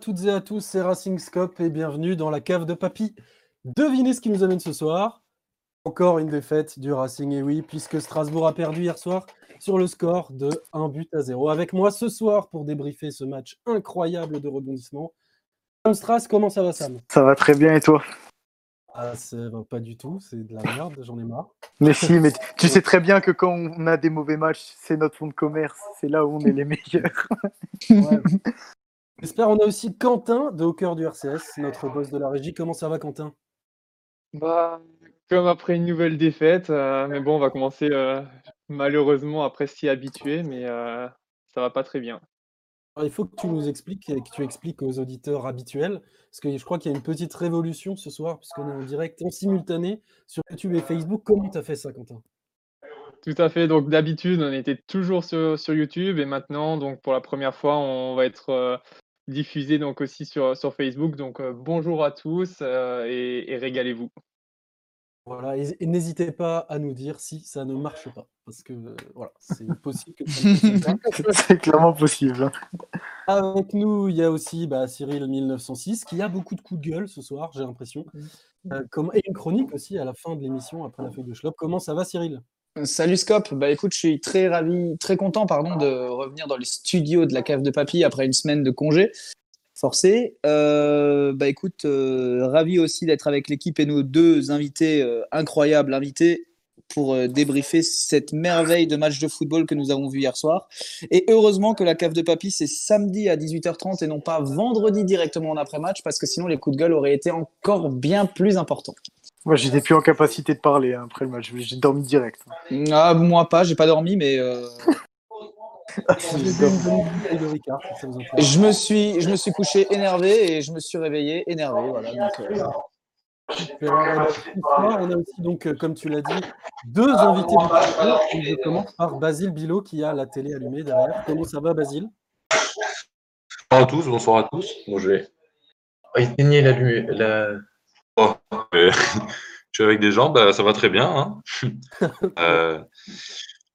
toutes et à tous, c'est Racing Scope et bienvenue dans la cave de Papy. Devinez ce qui nous amène ce soir. Encore une défaite du Racing, et oui, puisque Strasbourg a perdu hier soir sur le score de 1 but à 0. Avec moi ce soir pour débriefer ce match incroyable de rebondissement. Sam Stras, comment ça va Sam? Ça va très bien et toi? Ah, ça va pas du tout, c'est de la merde, j'en ai marre. Mais si, mais tu sais très bien que quand on a des mauvais matchs, c'est notre fonds de commerce, c'est là où on est les meilleurs. Ouais. J'espère on a aussi Quentin de Au cœur du RCS, notre boss de la régie. Comment ça va Quentin? Bah, comme après une nouvelle défaite, euh, mais bon, on va commencer euh, malheureusement après s'y habituer, mais euh, ça va pas très bien. Alors, il faut que tu nous expliques et que tu expliques aux auditeurs habituels, parce que je crois qu'il y a une petite révolution ce soir, puisqu'on est en direct en simultané sur YouTube et Facebook. Comment tu as fait ça, Quentin? Tout à fait. Donc d'habitude, on était toujours sur, sur YouTube et maintenant, donc pour la première fois, on va être euh, diffusé donc aussi sur, sur Facebook. Donc euh, bonjour à tous euh, et, et régalez-vous. Voilà, et, et n'hésitez pas à nous dire si ça ne marche pas, parce que euh, voilà, c'est possible que ça ne fonctionne pas. c'est clairement possible. hein. Avec nous, il y a aussi bah, Cyril 1906 qui a beaucoup de coups de gueule ce soir, j'ai l'impression. Euh, comme- et une chronique aussi à la fin de l'émission après la feuille de Schlop. Comment ça va, Cyril? Salut Scope, bah écoute, je suis très ravi, très content pardon de revenir dans les studios de la cave de papy après une semaine de congé forcé. Euh, bah euh, ravi aussi d'être avec l'équipe et nos deux invités, euh, incroyables invités, pour euh, débriefer cette merveille de match de football que nous avons vu hier soir. Et heureusement que la cave de papy c'est samedi à 18h30 et non pas vendredi directement en après-match, parce que sinon les coups de gueule auraient été encore bien plus importants. Moi, j'étais plus en capacité de parler hein, après le match. J'ai dormi direct. Ah, moi pas, j'ai pas dormi, mais euh, intéresse. Je me suis, je me suis couché énervé et je me suis réveillé énervé. Voilà, donc, euh, Alors, euh, ce soir, on a aussi, donc, euh, comme tu l'as dit, deux invités du plateau. Et Je commence par Basile Bilot qui a la télé allumée derrière. Comment ça va, Basile? Bonsoir à tous, bonsoir à tous. Bon, je vais éteigner la lumière. La... Oh, euh, je suis avec des gens, bah, ça va très bien. hein. Euh,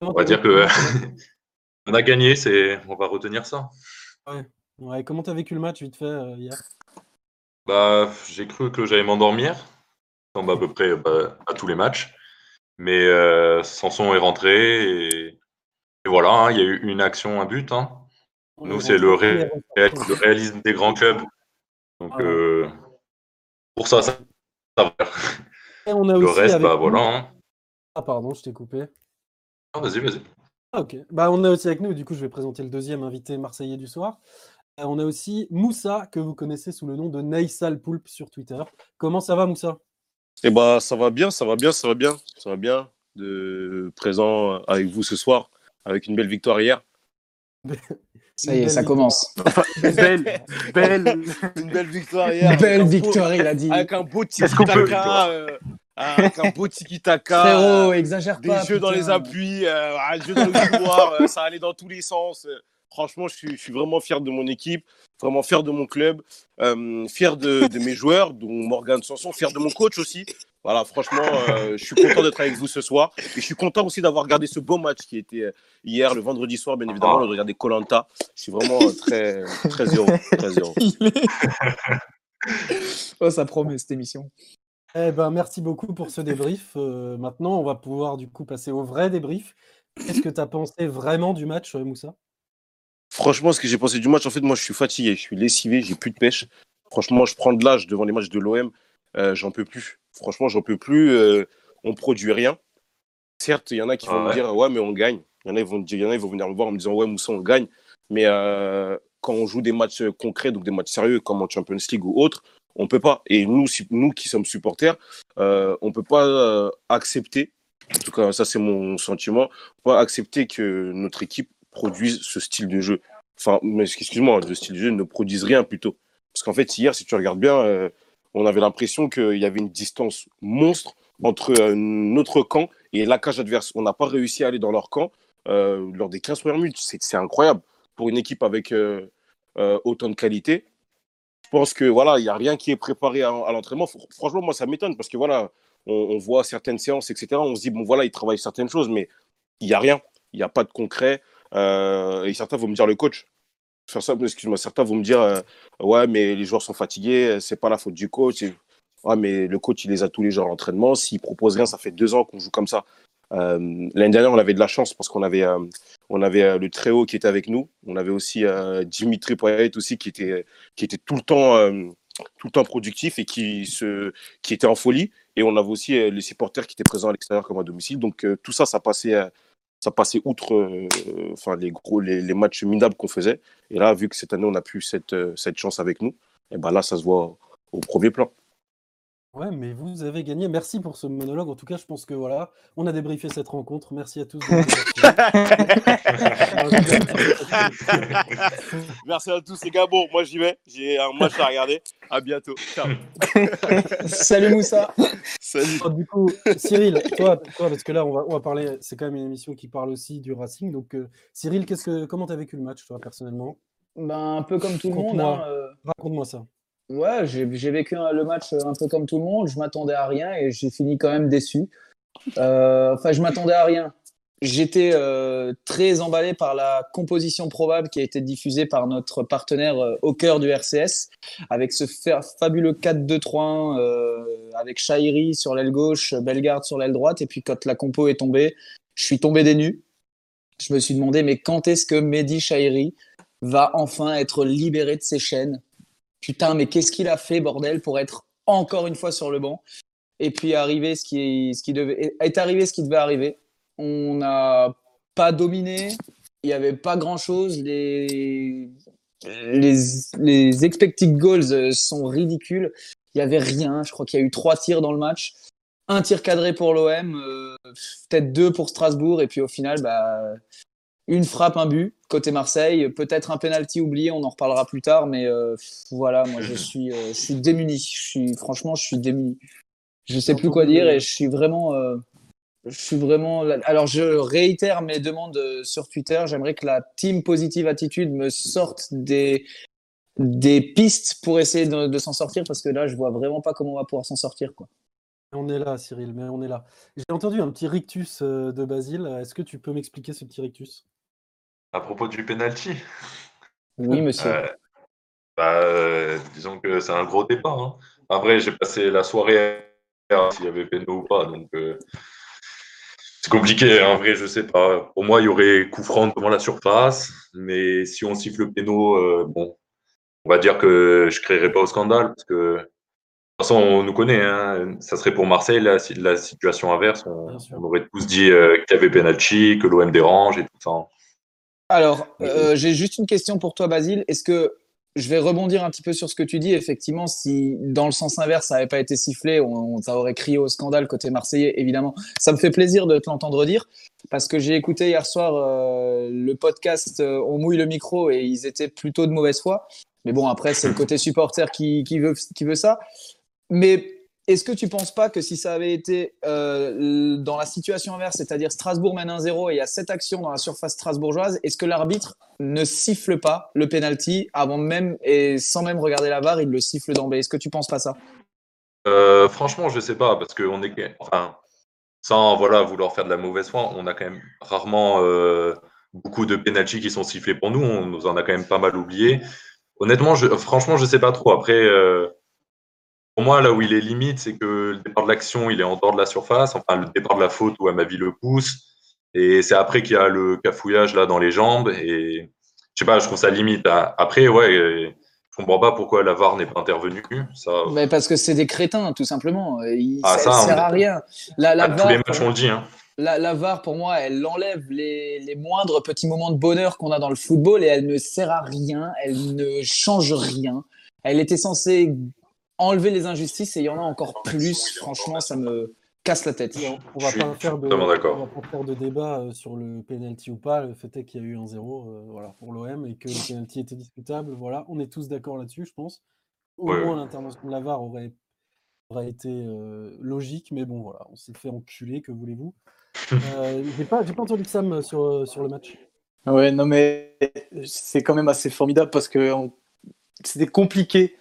on va dire que on a gagné, c'est, on va retenir ça. Ouais, comment t'as vécu le match vite fait euh, hier? Bah, j'ai cru que j'allais m'endormir, comme à peu près bah, à tous les matchs, mais euh, Sanson est rentré et, et voilà, hein, il y a eu une action, un but. hein. Nous, est c'est le, ré- réalisme des grands clubs. Donc, Ah ouais. euh, pour ça, ça, va. Et on a Le aussi reste, avec bah voilà. hein. Ah pardon, je t'ai coupé. Ah, vas-y, vas-y. Ah, ok. Bah, on a aussi avec nous, du coup, je vais présenter le deuxième invité marseillais du soir. Euh, on a aussi Moussa, que vous connaissez sous le nom de Naïsal Poulpe sur Twitter. Comment ça va, Moussa? Eh bah, ça va bien, ça va bien, ça va bien, ça va bien de présent avec vous ce soir, avec une belle victoire hier. ça y est, ça commence. Belle, belle. Une belle victoire hier. Belle victoire, il a dit. Avec un beau tiki-taka. euh, avec un beau tiki-taka. Frérot, euh, exagère des pas. jeux dans les appuis, euh, un jeu dans le couloir, euh, ça allait dans tous les sens. Franchement, je suis, vraiment fier de mon équipe, vraiment fier de mon club, euh, fier de, mes joueurs, dont Morgan Sanson, fier de mon coach aussi. Voilà, franchement, euh, je suis content d'être avec vous ce soir. Et je suis content aussi d'avoir regardé ce beau match qui était euh, hier, le vendredi soir, bien évidemment, de regarder Colanta. Je suis vraiment très, très heureux. Ça promet cette émission. Eh ben, merci beaucoup pour ce débrief. Maintenant, on va pouvoir du coup passer au vrai débrief. Qu'est-ce que tu as pensé vraiment du match, Moussa? Franchement, ce que j'ai pensé du match, en fait, moi, je suis fatigué, je suis lessivé, j'ai plus de pêche. Franchement, je prends de l'âge devant les matchs de l'OM, euh, j'en peux plus. Franchement, j'en peux plus. euh, on produit rien. Certes, il y en a qui Ah vont me dire ouais, mais on gagne. Il y en a, ils vont, me dire- il y en a, ils vont venir me voir en me disant ouais, Moussa, on gagne. Mais euh, quand on joue des matchs concrets, donc des matchs sérieux comme en Champions League ou autre, on peut pas. Et nous, nous qui sommes supporters, euh, on peut pas euh, accepter. En tout cas, ça c'est mon sentiment. On peut pas accepter que notre équipe produise ce style de jeu. Enfin, excuse-moi, le style de jeu ne produise rien plutôt. Parce qu'en fait, hier, si tu regardes bien, euh, on avait l'impression qu'il y avait une distance monstre entre euh, notre camp et la cage adverse. On n'a pas réussi à aller dans leur camp euh, lors des 15 premières minutes. C'est incroyable pour une équipe avec autant de qualité. Je pense que voilà, il n'y a rien qui est préparé à, l'entraînement. Fr- Franchement, moi, ça m'étonne parce que voilà, on voit certaines séances, etc. On se dit, bon, voilà, ils travaillent certaines choses, mais il n'y a rien. Il n'y a pas de concret. Euh, et certains vont me dire le coach. Excuse-moi, certains vont me dire, euh, ouais, mais les joueurs sont fatigués, c'est pas la faute du coach. Ouais, mais le coach, il les a tous les jours à l'entraînement. S'il propose rien, ça fait deux ans qu'on joue comme ça. Euh, L'année dernière, on avait de la chance parce qu'on avait, euh, on avait euh, le très haut qui était avec nous. On avait aussi euh, Dimitri Payet aussi qui était, qui était tout le temps, euh, tout le temps productif et qui se, qui était en folie. Et on avait aussi euh, les supporters qui étaient présents à l'extérieur comme à domicile. Donc euh, tout ça, ça passait, euh, ça passait outre, euh, les gros, les, matchs minables qu'on faisait. Et là, vu que cette année on a plus cette, euh, cette chance avec nous, et ben là, ça se voit au premier plan. Ouais, mais vous avez gagné. Merci pour ce monologue. En tout cas, je pense que voilà, on a débriefé cette rencontre. Merci à tous. Merci à tous les gars. Bon, moi j'y vais. J'ai un match à regarder. À bientôt. Ciao. Salut Moussa. Salut. Oh, du coup, Cyril, toi, toi, parce que là, on va, on va parler. C'est quand même une émission qui parle aussi du Racing. Donc, euh, Cyril, qu'est-ce que, comment tu as vécu le match, toi, personnellement? Ben, un peu comme tout le monde. Hein, euh, Raconte-moi ça. Ouais, j'ai vécu le match un peu comme tout le monde. Je m'attendais à rien et j'ai fini quand même déçu. Euh, Enfin, je m'attendais à rien. J'étais euh, très emballé par la composition probable qui a été diffusée par notre partenaire euh, au cœur du RCS, avec ce fa- fabuleux 4-2-3-1 euh, avec Shairi sur l'aile gauche, Bellegarde sur l'aile droite. Et puis quand la compo est tombée, je suis tombé des nues. Je me suis demandé, mais quand est-ce que Mehdi Shairi va enfin être libéré de ses chaînes Putain, mais qu'est-ce qu'il a fait, bordel, pour être encore une fois sur le banc Et puis arrivé ce qui, ce qui devait, est arrivé ce qui devait arriver. On n'a pas dominé, il n'y avait pas grand-chose. Les, les, les expected goals euh, sont ridicules. Il n'y avait rien. Je crois qu'il y a eu trois tirs dans le match. Un tir cadré pour l'OM, euh, peut-être deux pour Strasbourg. Et puis au final, bah, une frappe, un but côté Marseille, peut-être un penalty oublié, on en reparlera plus tard, mais euh, voilà, moi je suis, euh, je suis démuni. Je suis, franchement, je suis démuni. Je sais plus quoi dire et je suis vraiment, euh, je suis vraiment. Alors je réitère mes demandes sur Twitter. J'aimerais que la team Positive Attitude me sorte des des pistes pour essayer de, de s'en sortir parce que là, je vois vraiment pas comment on va pouvoir s'en sortir, quoi. On est là, Cyril, mais on est là. J'ai entendu un petit rictus de Basile. Est-ce que tu peux m'expliquer ce petit rictus? À propos du penalty, Oui, monsieur. euh, bah, euh, disons que c'est un gros débat. Hein. En vrai, j'ai passé la soirée à s'il y avait péno ou pas, donc euh, c'est compliqué. En vrai, je sais pas. Pour moi, il y aurait coup franc devant la surface, mais si on siffle le péno, bon, on va dire que je créerai pas au scandale parce que de toute façon, on nous connaît. Hein. Ça serait pour Marseille la, la situation inverse. On, on aurait tous dit qu'il y avait penalty, que l'OM dérange et tout ça. Alors, euh, j'ai juste une question pour toi, Basile. Est-ce que je vais rebondir un petit peu sur ce que tu dis? Effectivement, si dans le sens inverse, ça n'avait pas été sifflé, on, on ça aurait crié au scandale côté marseillais, évidemment. Ça me fait plaisir de te l'entendre dire, parce que j'ai écouté hier soir euh, le podcast euh, On mouille le micro et ils étaient plutôt de mauvaise foi. Mais bon, après, c'est le côté supporter qui, qui, veut, qui veut ça. Mais est-ce que tu penses pas que si ça avait été euh, dans la situation inverse, c'est-à-dire Strasbourg mène 1-0 et il y a cette action dans la surface strasbourgeoise, est-ce que l'arbitre ne siffle pas le penalty avant même et sans même regarder la VAR, il le siffle d'emblée? Est-ce que tu penses pas ça? Euh, franchement, je sais pas, parce qu'on est. Enfin, sans voilà, vouloir faire de la mauvaise foi, on a quand même rarement euh, beaucoup de pénalty qui sont sifflés pour nous. On nous en a quand même pas mal oublié. Honnêtement, franchement, je sais pas trop. Après, pour moi, là où il est limite, c'est que le départ de l'action, il est en dehors de la surface. Enfin, le départ de la faute où Amavi le pousse. Et c'est après qu'il y a le cafouillage là dans les jambes. Et je sais pas, je trouve ça limite. hein. Après, ouais, je comprends pas pourquoi la VAR n'est pas intervenue. Ça, Mais parce que c'est des crétins, tout simplement. Il, Ah, ça, ça, sert à rien. La, tous VAR, les matchs, on le dit. Hein. La, la VAR, pour moi, elle enlève les, les moindres petits moments de bonheur qu'on a dans le football et elle ne sert à rien, elle ne change rien. Elle était censée enlever les injustices et il y en a encore plus. Franchement, ça me casse la tête. Et on, va pas faire de, on va pas faire de débat euh, sur le penalty ou pas. Le fait est qu'il y a eu un 0 euh, voilà, pour l'OM et que le penalty était discutable. Voilà, on est tous d'accord là-dessus, je pense. Au Ouais, moins, l'intervention de la VAR aurait, aurait été euh, logique, mais bon, voilà, on s'est fait enculer, que voulez-vous. Euh, J'ai pas, j'ai pas entendu de Sam sur, sur le match. Ouais, non, mais c'est quand même assez formidable parce que on- c'était compliqué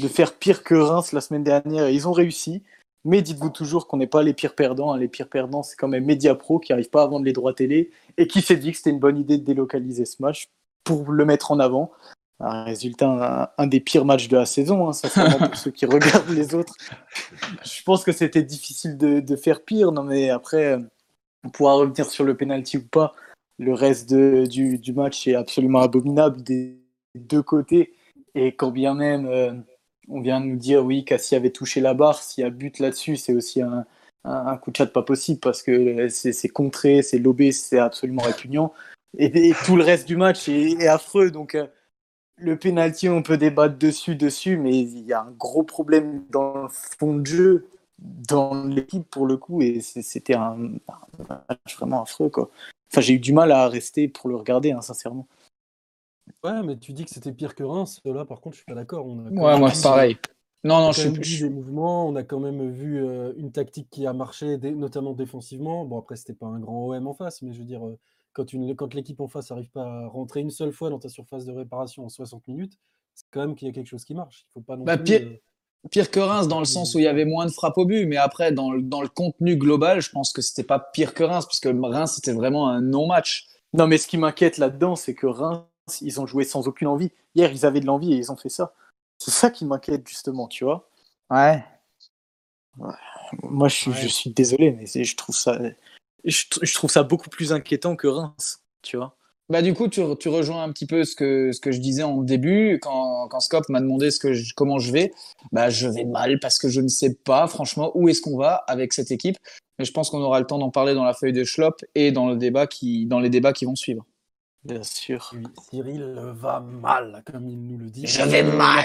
de faire pire que Reims la semaine dernière et ils ont réussi. Mais dites-vous toujours qu'on n'est pas les pires perdants. hein. Les pires perdants, c'est quand même Mediapro qui n'arrive pas à vendre les droits télé et qui s'est dit que c'était une bonne idée de délocaliser ce match pour le mettre en avant. Un résultat, un, des pires matchs de la saison, hein, pour ceux qui regardent les autres. Je pense que c'était difficile de, faire pire. Non, mais après, on pourra revenir sur le penalty ou pas. Le reste du match est absolument abominable des deux côtés. Et quand bien même euh, on vient de nous dire oui, Cassie avait touché la barre, s'il y a but là-dessus, c'est aussi un, un- coup de chat pas possible parce que c'est c'est contré, c'est lobé, c'est absolument répugnant. Et, tout le reste du match est, affreux. Donc euh, le penalty, on peut débattre dessus, dessus, mais il y a un gros problème dans le fond de jeu, dans l'équipe pour le coup, et c'était un, match vraiment affreux. Enfin, j'ai eu du mal à rester pour le regarder, hein, sincèrement. Ouais, mais tu dis que c'était pire que Reims. Là, par contre, je suis pas d'accord. On a quand Ouais, moi, c'est pareil. Non, on non, a je quand suis même vu plus. des mouvements, on a quand même vu euh, une tactique qui a marché, notamment défensivement. Bon, après, c'était pas un grand OM en face, mais je veux dire, euh, quand, une, quand l'équipe en face n'arrive pas à rentrer une seule fois dans ta surface de réparation en 60 minutes, c'est quand même qu'il y a quelque chose qui marche. Il faut pas non Bah, plus, pire- euh, Pire que Reims dans le sens où il y avait moins de frappes au but, mais après, dans le, dans le contenu global, je pense que c'était pas pire que Reims, parce que Reims, c'était vraiment un non-match. Non, mais ce qui m'inquiète là-dedans, c'est que Reims, ils ont joué sans aucune envie. Hier, ils avaient de l'envie et ils ont fait ça. C'est ça qui m'inquiète, justement, tu vois. Ouais. Moi, je suis, Ouais. je suis désolé, mais je trouve, ça, je, tr- je trouve ça beaucoup plus inquiétant que Reims, tu vois. Bah, du coup, tu, tu rejoins un petit peu ce que, ce que je disais en début, quand, quand Scop m'a demandé ce que je- comment je vais. Bah, je vais mal parce que je ne sais pas, franchement, où est-ce qu'on va avec cette équipe. Mais je pense qu'on aura le temps d'en parler dans la feuille de Schlop et dans, le débat qui, dans les débats qui vont suivre. Bien sûr. oui, Cyril va mal, comme il nous le dit. Je vais On n'a mal.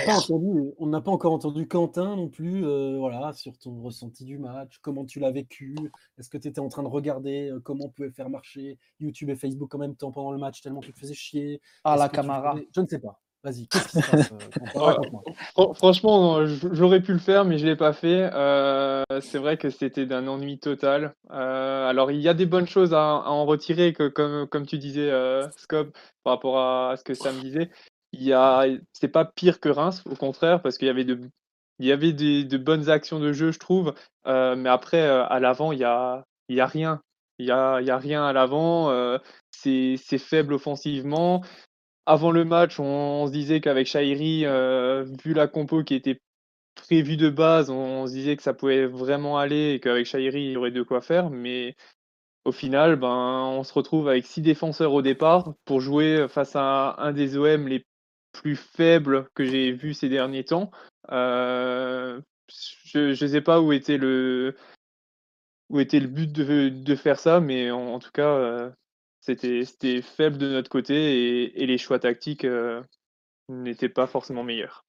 On n'a pas encore entendu Quentin non plus, euh, voilà, sur ton ressenti du match, comment tu l'as vécu, est-ce que tu étais en train de regarder euh, comment on pouvait faire marcher YouTube et Facebook en même temps pendant le match tellement tu te faisais chier Ah, la Camara. faisais- Je ne sais pas. Vas-y, qu'est-ce qui se passe euh, Franchement, j'aurais pu le faire, mais je l'ai pas fait. Euh, c'est vrai que c'était d'un ennui total. Euh, alors, il y a des bonnes choses à, à en retirer, que, comme, comme tu disais, euh, Scope, par rapport à, ce que Sam disait. Il y a, c'est pas pire que Reims, au contraire, parce qu'il y avait de, il y avait des, de bonnes actions de jeu, je trouve. Euh, mais après, à l'avant, il y a, il y a rien. Il y a, il y a rien à l'avant. euh, c'est, c'est faible offensivement. Avant le match, on, se disait qu'avec Shairi, euh, vu la compo qui était prévue de base, on, se disait que ça pouvait vraiment aller et qu'avec Shairi, il y aurait de quoi faire. Mais au final, ben, on se retrouve avec six défenseurs au départ pour jouer face à un des OM les plus faibles que j'ai vus ces derniers temps. Euh, je ne sais pas où était le, où était le but de, faire ça, mais en, en tout cas, euh, c'était c'était faible de notre côté et, et les choix tactiques euh, n'étaient pas forcément meilleurs.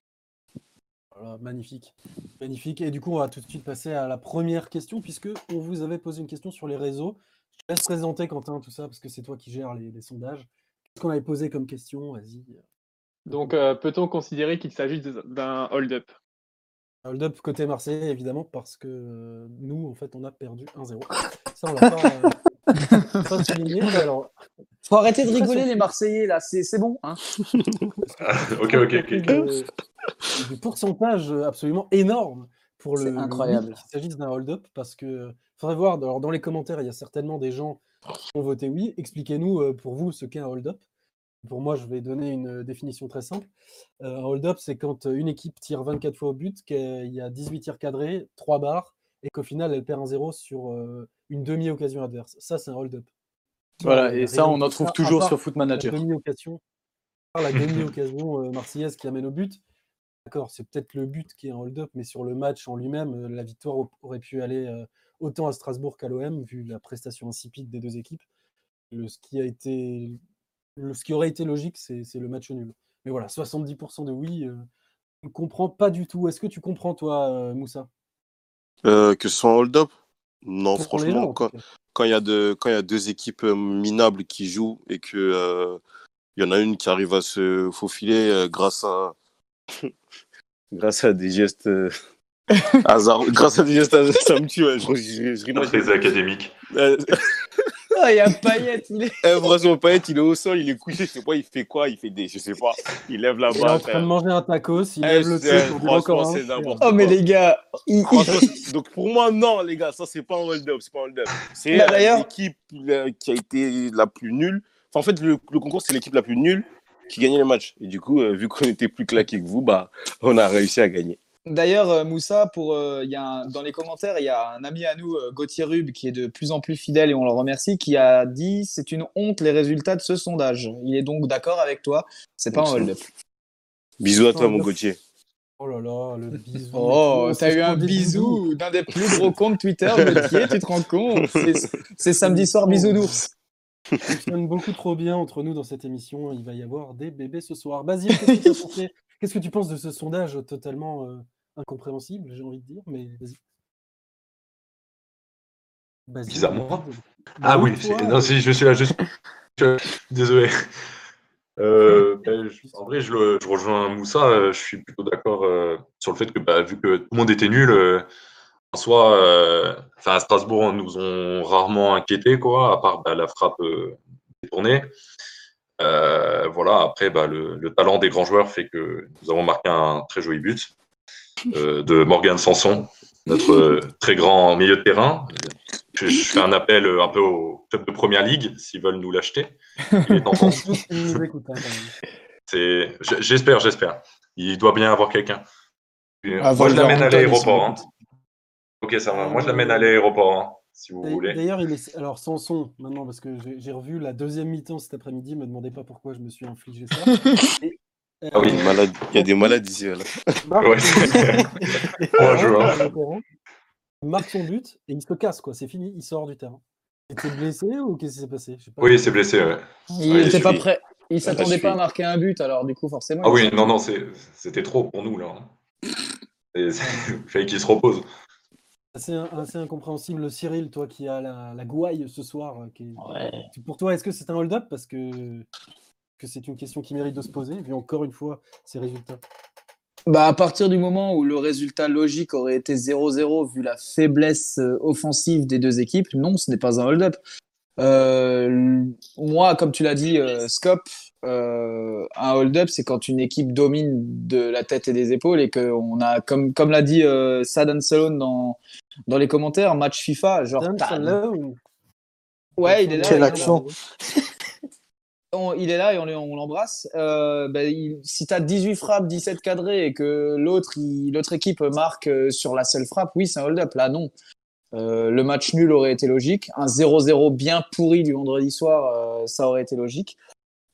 Voilà, magnifique. Magnifique. Et du coup, on va tout de suite passer à la première question, puisque on vous avait posé une question sur les réseaux. Je te laisse présenter, Quentin, tout ça, parce que c'est toi qui gères les, les sondages. Qu'est-ce qu'on avait posé comme question? Vas-y. Donc, euh, peut-on considérer qu'il s'agit d'un hold-up Hold up côté Marseillais, évidemment, parce que euh, nous, en fait, on a perdu 1-0. Ça, on l'a pas, Alors, Faut arrêter de rigoler, les Marseillais, là, c'est c'est bon. Hein ok, ok, ok. de- pourcentage absolument énorme pour le. Incroyable. qu'il s'agisse d'un hold-up, parce que faudrait voir. Alors, dans les commentaires, il y a certainement des gens qui ont voté oui. Expliquez-nous euh, pour vous ce qu'est un hold-up. Pour moi, je vais donner une euh, définition très simple. Euh, un hold-up, c'est quand une équipe tire 24 fois au but, qu'il y a 18 tirs cadrés, 3 barres, et qu'au final, elle perd un 0 sur euh, une demi-occasion adverse. Ça, c'est un hold-up. Voilà, et ça, on en trouve ça, toujours sur Foot la Manager. demi-occasion. la demi-occasion euh, marseillaise qui amène au but. D'accord, c'est peut-être le but qui est un hold-up, mais sur le match en lui-même, euh, la victoire au- aurait pu aller euh, autant à Strasbourg qu'à l'OM, vu la prestation insipide des deux équipes. Le, ce, qui a été, le- ce qui aurait été logique, c'est c'est le match nul. Mais voilà, 70% de oui, euh, on ne comprend pas du tout. Est-ce que tu comprends, toi, euh, Moussa? Euh, que ce soit un hold-up? Non, Pour franchement, gens, quand il y, a de- quand il y a deux équipes euh, minables qui jouent et que euh, il y en a une qui arrive à se faufiler euh, grâce à grâce à des gestes euh, hasard grâce à des gestes hasard- ça me tue ouais, je, je, je, rimage. Très académique. Euh, Ah, il y a Payet, il est. eh, François Payet, il est au sol il est couché je sais pas il fait quoi il fait des je sais pas il lève la Il est en train de manger un tacos, il Eh, lève le pied pour franchement, encore un. Oh, mais les gars, il- Franchement, donc pour moi, non, les gars, ça c'est pas un hold-up, c'est pas un hold-up. C'est Bah, l'équipe euh, qui a été la plus nulle. Enfin, en fait, le, le concours, c'est l'équipe la plus nulle qui gagnait le match. Et du coup, euh, vu qu'on était plus claqué que vous, bah, on a réussi à gagner. D'ailleurs, euh, Moussa, pour, euh, il y a un- dans les commentaires, il y a un ami à nous, euh, Gauthier Rub, qui est de plus en plus fidèle et on le remercie, qui a dit c'est une honte les résultats de ce sondage. Il est donc d'accord avec toi, c'est pas un hold-up. Bisous à toi, mon. Gauthier. Oh là là, le bisou. Oh, t'as eu un bisou d'un des plus gros comptes Twitter, Gauthier, tu te rends compte? C'est- samedi soir, bisous d'ours. Ça fonctionne beaucoup trop bien entre nous dans cette émission. Il va y avoir des bébés ce soir. Basile, qu'est-ce que, tu penses de ce sondage totalement euh, incompréhensible, j'ai envie de dire, mais vas-y. Moi vas-y. Ah Bah oui, non, si, je suis là, je suis... Désolé. Euh, ben, je- en vrai, je, le- je rejoins Moussa, euh, je suis plutôt d'accord euh, sur le fait que bah, vu que tout le monde était nul, euh, en soi, à Strasbourg, on nous ont rarement inquiétés, quoi, à part bah, la frappe détournée. Voilà, après, bah, le, le talent des grands joueurs fait que nous avons marqué un très joli but de Morgan Sanson, notre euh, très grand milieu de terrain. Je, je fais un appel euh, un peu au club de première ligue s'ils veulent nous l'acheter. Il est hein. C'est- J'espère, j'espère. Il doit bien avoir quelqu'un. Ah, Moi, je l'amène à l'aéroport. hein. Ok, ça va. Moi, je l'amène à l'aéroport, hein, si vous voulez. D'ailleurs, il est alors sans son maintenant parce que j'ai j'ai revu la deuxième mi-temps cet après-midi. Me demandez pas pourquoi je me suis infligé ça. Et, Ah oui, Malade- Il y a des malades ici. Là. Marc- Ouais. Hein. Il marque son but et il se casse quoi. C'est fini, il sort du terrain. Il était blessé ou qu'est-ce qui s'est passé? Je sais pas. Oui, c'est blessé. ouais. Il n'était pas suis- prêt. Il Ah, s'attendait pas à marquer un but, alors du coup, forcément. Ah il- oui, non, non, c'est- c'était trop pour nous, là. Il fallait qu'il se repose. C'est assez incompréhensible. Cyril, toi qui as la, la gouaille ce soir, euh, qui est- Ouais. pour toi, est-ce que c'est un hold-up? Parce que, que c'est une question qui mérite de se poser, vu encore une fois ces résultats. Bah, à partir du moment où le résultat logique aurait été 0-0, vu la faiblesse euh, offensive des deux équipes, non, ce n'est pas un hold-up. Euh, moi, comme tu l'as dit, euh, Scop, euh, un hold-up, c'est quand une équipe domine de la tête et des épaules et qu'on a, comme, comme l'a dit euh, Sad Salone dans, dans les commentaires, match FIFA, genre. Ouais, il est là. Quel accent. Il est là et on, le- on l'embrasse. Euh, ben, si tu as 18 frappes, 17 cadrés et que l'autre équipe marque euh, sur la seule frappe, oui, c'est un hold-up. Là, non. Euh, le match nul aurait été logique. Un 0-0 bien pourri du vendredi soir, ça aurait été logique.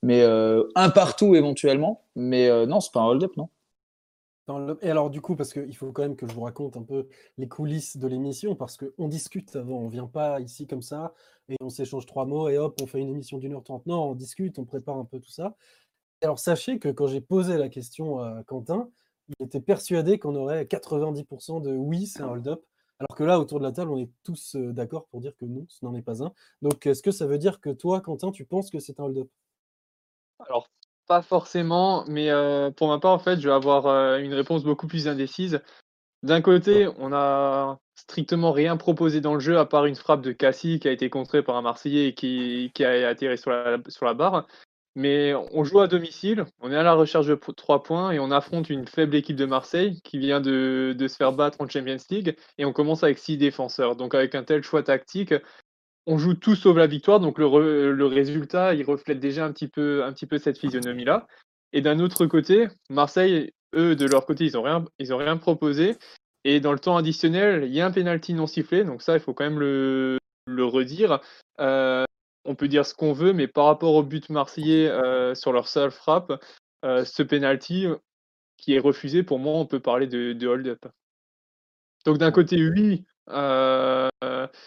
Mais un partout éventuellement. Mais non, c'est pas un hold-up, non. Le- Et alors, du coup, parce qu'il faut quand même que je vous raconte un peu les coulisses de l'émission, parce qu'on discute avant, on vient pas ici comme ça, et on s'échange trois mots, et hop, on fait une émission d'une heure trente. Non, on discute, on prépare un peu tout ça. Et alors, sachez que quand j'ai posé la question à Quentin, il était persuadé qu'on aurait 90% de oui, c'est un hold-up. Alors que là, autour de la table, on est tous euh, d'accord pour dire que non, ce n'en est pas un. Donc, est-ce que ça veut dire que toi, Quentin, tu penses que c'est un hold-up? Alors, pas forcément, mais euh, pour ma part, en fait, je vais avoir euh, une réponse beaucoup plus indécise. D'un côté, on a strictement rien proposé dans le jeu à part une frappe de Cassie qui a été contrée par un Marseillais et qui, qui a atterri sur la, sur la barre. Mais on joue à domicile, on est à la recherche de 3 points et on affronte une faible équipe de Marseille qui vient de, de se faire battre en Champions League et on commence avec 6 défenseurs. Donc avec un tel choix tactique, on joue tout sauf la victoire, donc le, le résultat, il reflète déjà un petit peu, un petit peu cette physionomie-là. Et d'un autre côté, Marseille, eux, de leur côté, ils n'ont rien, rien proposé. Et dans le temps additionnel, il y a un penalty non sifflé, donc ça, il faut quand même le, le redire. Euh, on peut dire ce qu'on veut, mais par rapport au but marseillais euh, sur leur seule frappe, euh, ce penalty qui est refusé, pour moi, on peut parler de, de hold-up. Donc d'un côté, oui.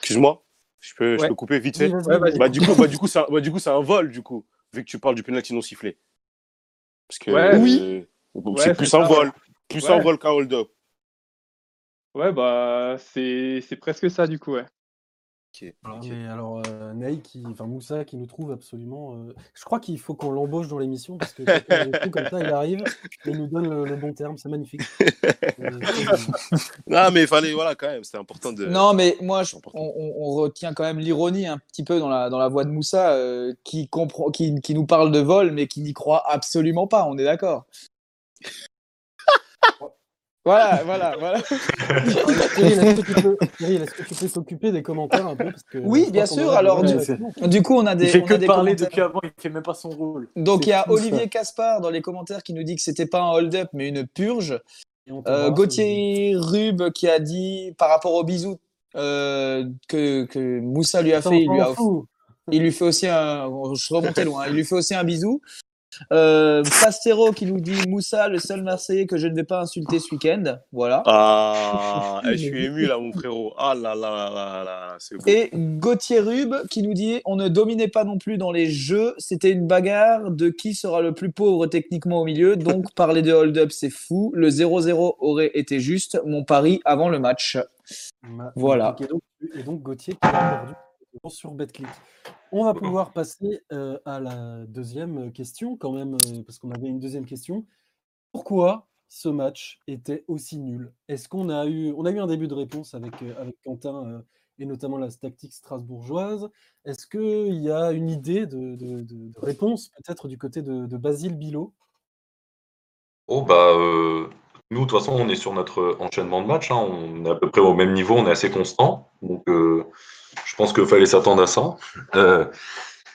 Excuse-moi, je peux, je Ouais. peux couper vite fait. Ouais, vas-y. Bah du coup, bah, du coup, c'est un, bah, du coup, c'est un vol du coup, vu que tu parles du penalty non sifflé. Parce que Ouais. oui, c'est plus ça, un vol, plus un vol qu'un hold-up. ouais, bah, c'est c'est presque ça, du coup, ouais. Mais alors, euh, Ney qui, enfin Moussa qui nous trouve absolument. euh, Je crois qu'il faut qu'on l'embauche dans l'émission parce que fou comme ça, il arrive et il nous donne le, le bon terme, c'est magnifique. Euh, Non, mais il fallait, voilà, quand même, c'était important de. Non, mais moi, je- on, important. on- on retient quand même l'ironie un petit peu dans la, dans la voix de Moussa, euh, qui, comprend, qui, qui nous parle de vol, mais qui n'y croit absolument pas, on est d'accord. voilà, voilà, voilà. Cyril, est-ce que tu peux- Cyril, est-ce que tu peux s'occuper des commentaires un peu parce que Oui, bien sûr, alors, du- coup, on a des, Il fait on que a des parler commentaires. depuis avant, il fait même pas son rôle. Donc, il y a. Olivier Caspar dans les commentaires qui nous dit que c'était pas un hold-up, mais une purge. Et on Euh, Gauthier Rube qui a dit par rapport au bisou euh, que, que Moussa lui a fait, il lui, a, il lui fait aussi un. Je remontais loin, il lui fait aussi un bisou. Euh, Pastero qui nous dit Moussa, le seul Marseillais que je ne vais pas insulter ce week-end. Voilà. Ah, eh, je suis ému là, mon frérot. Ah là là là là là, c'est beau. Et Gauthier Rube qui nous dit on ne dominait pas non plus dans les jeux, c'était une bagarre de qui sera le plus pauvre techniquement au milieu. Donc parler de hold-up, c'est fou. Le 0-0 aurait été juste mon pari avant le match. Ma- Voilà. Et donc, et donc Gauthier qui a perdu sur BetClick. On va pouvoir passer euh, à la deuxième question quand même, euh, parce qu'on avait une deuxième question. Pourquoi ce match était aussi nul? Est-ce qu'on a eu, on a eu un début de réponse avec, euh, avec Quentin et notamment la tactique strasbourgeoise Est-ce qu'il y a une idée de, de- de- de réponse peut-être du côté de, Basile Bilot Oh bah nous de toute façon on est sur notre enchaînement de matchs, hein. on est à peu près au même niveau, on est assez constant, donc euh, je pense qu'il fallait s'attendre à ça. Euh,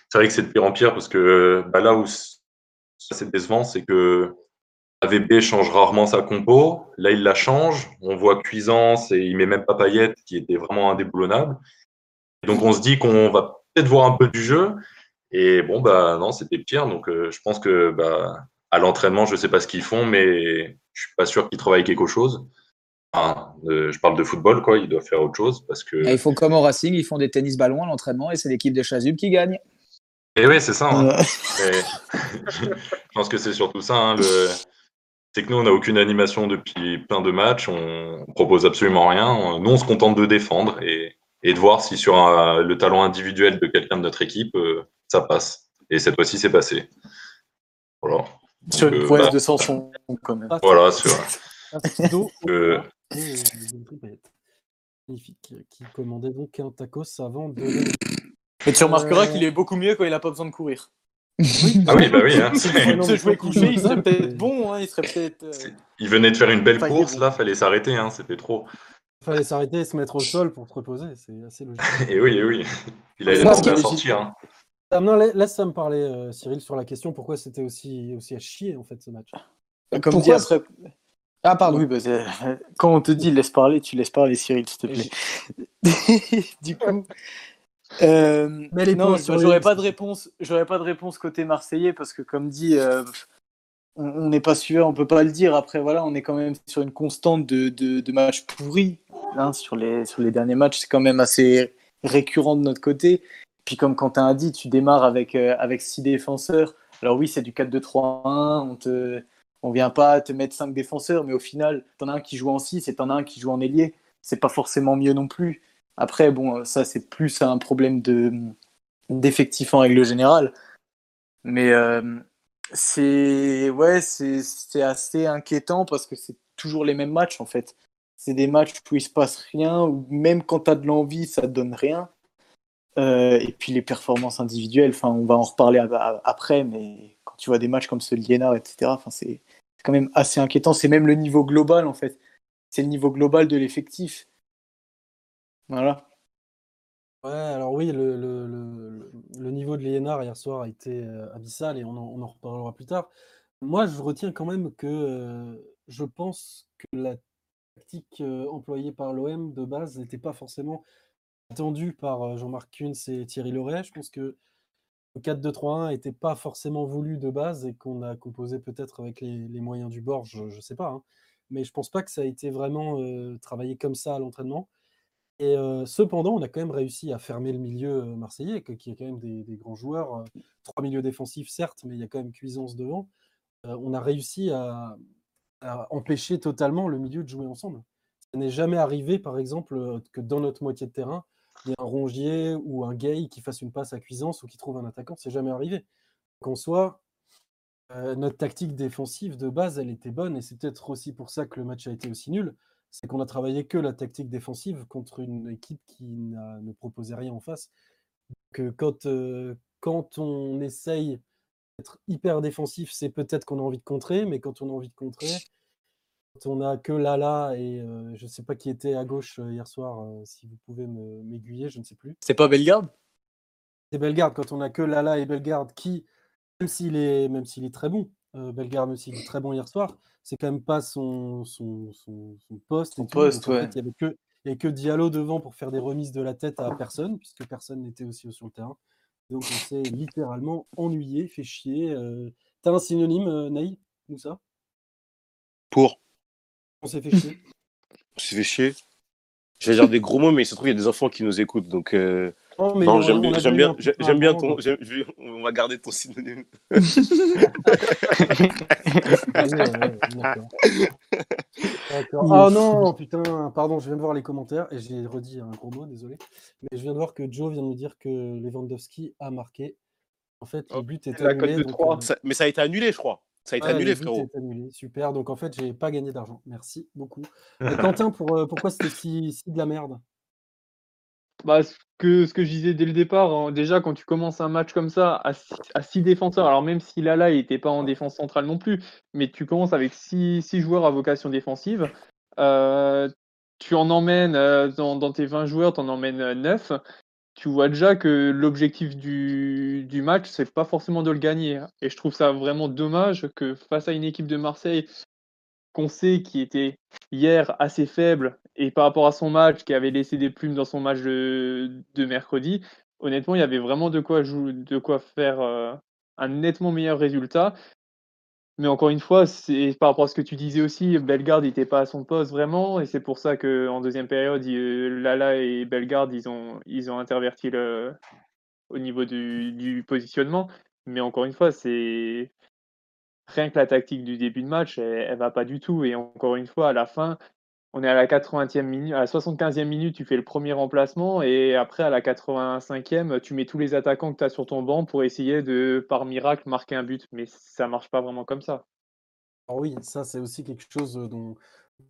c'est vrai que c'est de pire en pire parce que bah, là où c'est décevant, c'est que AVB change rarement sa compo, là il la change, on voit Cuisance et il met même pas Payet qui était vraiment indéboulonnable. Donc on se dit qu'on va peut-être voir un peu du jeu et bon bah non c'était pire donc euh, je pense que bah à l'entraînement, je ne sais pas ce qu'ils font, mais je suis pas sûr qu'ils travaillent quelque chose. Enfin, euh, je parle de football, quoi. Ils doivent faire autre chose parce que. Et ils font comme au Racing, ils font des tennis ballons à l'entraînement et c'est l'équipe de Chasuble qui gagne. Et oui, c'est ça. hein. Je pense que c'est surtout ça. hein, le... C'est que nous, on n'a aucune animation depuis plein de matchs. On propose absolument rien. Nous, on se contente de défendre et, et de voir si sur un- le talent individuel de quelqu'un de notre équipe, euh, ça passe. Et cette fois-ci, c'est passé. Voilà. Sur une Euh, prouesse bah. de Sanson, quand même. Voilà. Sur... Euh. Et, euh. Magnifique, qui commandait donc un tacos avant de. Mais tu remarqueras Euh, qu'il est beaucoup mieux quand il n'a pas besoin de courir. Ah oui, bah oui. hein. Se jouer couché, il serait peut-être bon, hein, il serait peut-être. euh, Il venait de faire une belle course, là, fallait s'arrêter, hein, c'était trop. Il fallait s'arrêter et se mettre au sol pour se reposer, c'est assez logique. Et oui, et oui. Il a Parce demandé à sortir. hein. Ah, non, la- laisse ça me parler, euh, Cyril, sur la question pourquoi c'était aussi, aussi à chier en fait ce match? Comme dit Pourquoi après. Ah, pardon. Oui, bah, quand on te dit laisse parler, tu laisses parler, Cyril, s'il te plaît. du coup. euh, Mais les non, j'aurais pas de réponse. J'aurais pas de réponse côté marseillais parce que comme dit, euh, on on n'est pas sûr, on peut pas le dire. Après voilà, on est quand même sur une constante de, de, de matchs pourris hein, sur les sur les derniers matchs. C'est quand même assez récurrent de notre côté. Puis comme Quentin a dit, tu démarres avec euh, avec six défenseurs. Alors oui, c'est du 4-2-3-1. On te on vient pas te mettre cinq défenseurs, mais au final, t'en as un qui joue en 6 et t'en as un qui joue en ailier. C'est pas forcément mieux non plus. Après, bon, ça, c'est plus un problème de d'effectif en règle générale. Mais euh, c'est ouais, c'est assez inquiétant parce que c'est toujours les mêmes matchs en fait. C'est des matchs où il se passe rien, ou même quand t'as de l'envie, ça donne rien. Euh, et puis les performances individuelles, on va en reparler après, mais quand tu vois des matchs comme ce Liénard, etc., c'est c'est quand même assez inquiétant. C'est même le niveau global, en fait. C'est le niveau global de l'effectif. Voilà. Ouais, alors oui, le, niveau de Liénard hier soir a été euh, abyssal et on en, reparlera plus tard. Moi, je retiens quand même que euh, je pense que la tactique euh, employée par l'OM de base n'était pas forcément attendue par Jean-Marc Kuhns et Thierry Loret. Je pense que le 4-2-3-1 n'était pas forcément voulu de base et qu'on a composé peut-être avec les, moyens du bord, je ne sais pas. hein. Mais je pense pas que ça a été vraiment travaillé comme ça à l'entraînement. Et cependant, on a quand même réussi à fermer le milieu marseillais, qui est quand même des, grands joueurs. trois milieux défensifs, certes, mais il y a quand même Cuisance devant. On a réussi à, à empêcher totalement le milieu de jouer ensemble. Ça n'est jamais arrivé, par exemple, que dans notre moitié de terrain, il y ait un Rongier ou un Gay qui fasse une passe à Cuisance ou qui trouve un attaquant. C'est jamais arrivé. Qu'en soit, euh, notre tactique défensive de base, elle était bonne et c'est peut-être aussi pour ça que le match a été aussi nul. C'est qu'on a travaillé que la tactique défensive contre une équipe qui ne proposait rien en face. Que quand, euh, quand on essaye d'être hyper défensif, c'est peut-être qu'on a envie de contrer, mais quand on a envie de contrer, on a que Lala et euh, je ne sais pas qui était à gauche euh, hier soir, euh, si vous pouvez m'aiguiller, je ne sais plus. C'est pas Bellegarde? C'est Bellegarde, quand on a que Lala et Bellegarde qui, même s'il est, même s'il est très bon, Bellegarde, même s'il est très bon hier soir, c'est quand même pas son, son, son, son poste. Son poste, en ouais. fait, il y avait que, il y avait que Diallo devant pour faire des remises de la tête à personne, puisque personne n'était aussi sur le terrain. Donc on s'est littéralement ennuyé, fait chier. euh. T'as un synonyme, euh, Naï? Ou ça Pour. On s'est fait chier. On s'est fait chier. Je vais dire des gros mots, mais il se trouve, il y a des enfants qui nous écoutent. Donc, euh, Non, mais non, on- j'aime bien, j'aime bien, j'aime bien ton. on va garder ton synonyme. Ah. Ah non, putain, pardon, je viens de voir les commentaires et j'ai redit un gros mot, désolé. Mais je viens de voir que Joe vient de me dire que Lewandowski a marqué. En fait, le Oh, but cote annulé. de donc, trois. euh, Ça- mais ça a été annulé, je crois. Ça a été ouais, annulé, frérot. annulé. Super. Donc en fait, j'ai pas gagné d'argent. Merci beaucoup. Et Quentin, pour, euh, pourquoi c'était si, si de la merde? Bah, ce que, ce que je disais dès le départ, hein, déjà quand tu commences un match comme ça à six, à six défenseurs, alors même si Lala il n'était pas en défense centrale non plus, mais tu commences avec six, six joueurs à vocation défensive, euh, tu en emmènes euh, dans, dans tes 20 joueurs, tu en emmènes euh, 9, tu vois déjà que l'objectif du, match, c'est pas forcément de le gagner. Et je trouve ça vraiment dommage que face à une équipe de Marseille qu'on sait qui était hier assez faible et par rapport à son match, qui avait laissé des plumes dans son match de, mercredi, honnêtement, il y avait vraiment de quoi, jou- de quoi faire euh, un nettement meilleur résultat. Mais encore une fois, c'est par rapport à ce que tu disais aussi, Bellegarde n'était pas à son poste vraiment, et c'est pour ça qu'en deuxième période, Lala et Bellegarde, ils ont, ils ont interverti le, au niveau du, du positionnement. Mais encore une fois, c'est rien que la tactique du début de match, elle, elle va pas du tout. Et encore une fois, à la fin, on est à la 80e minute, à la 75e minute, tu fais le premier remplacement et après à la 85e, tu mets tous les attaquants que tu as sur ton banc pour essayer de, par miracle, marquer un but. Mais ça marche pas vraiment comme ça. Alors oui, ça c'est aussi quelque chose euh, dont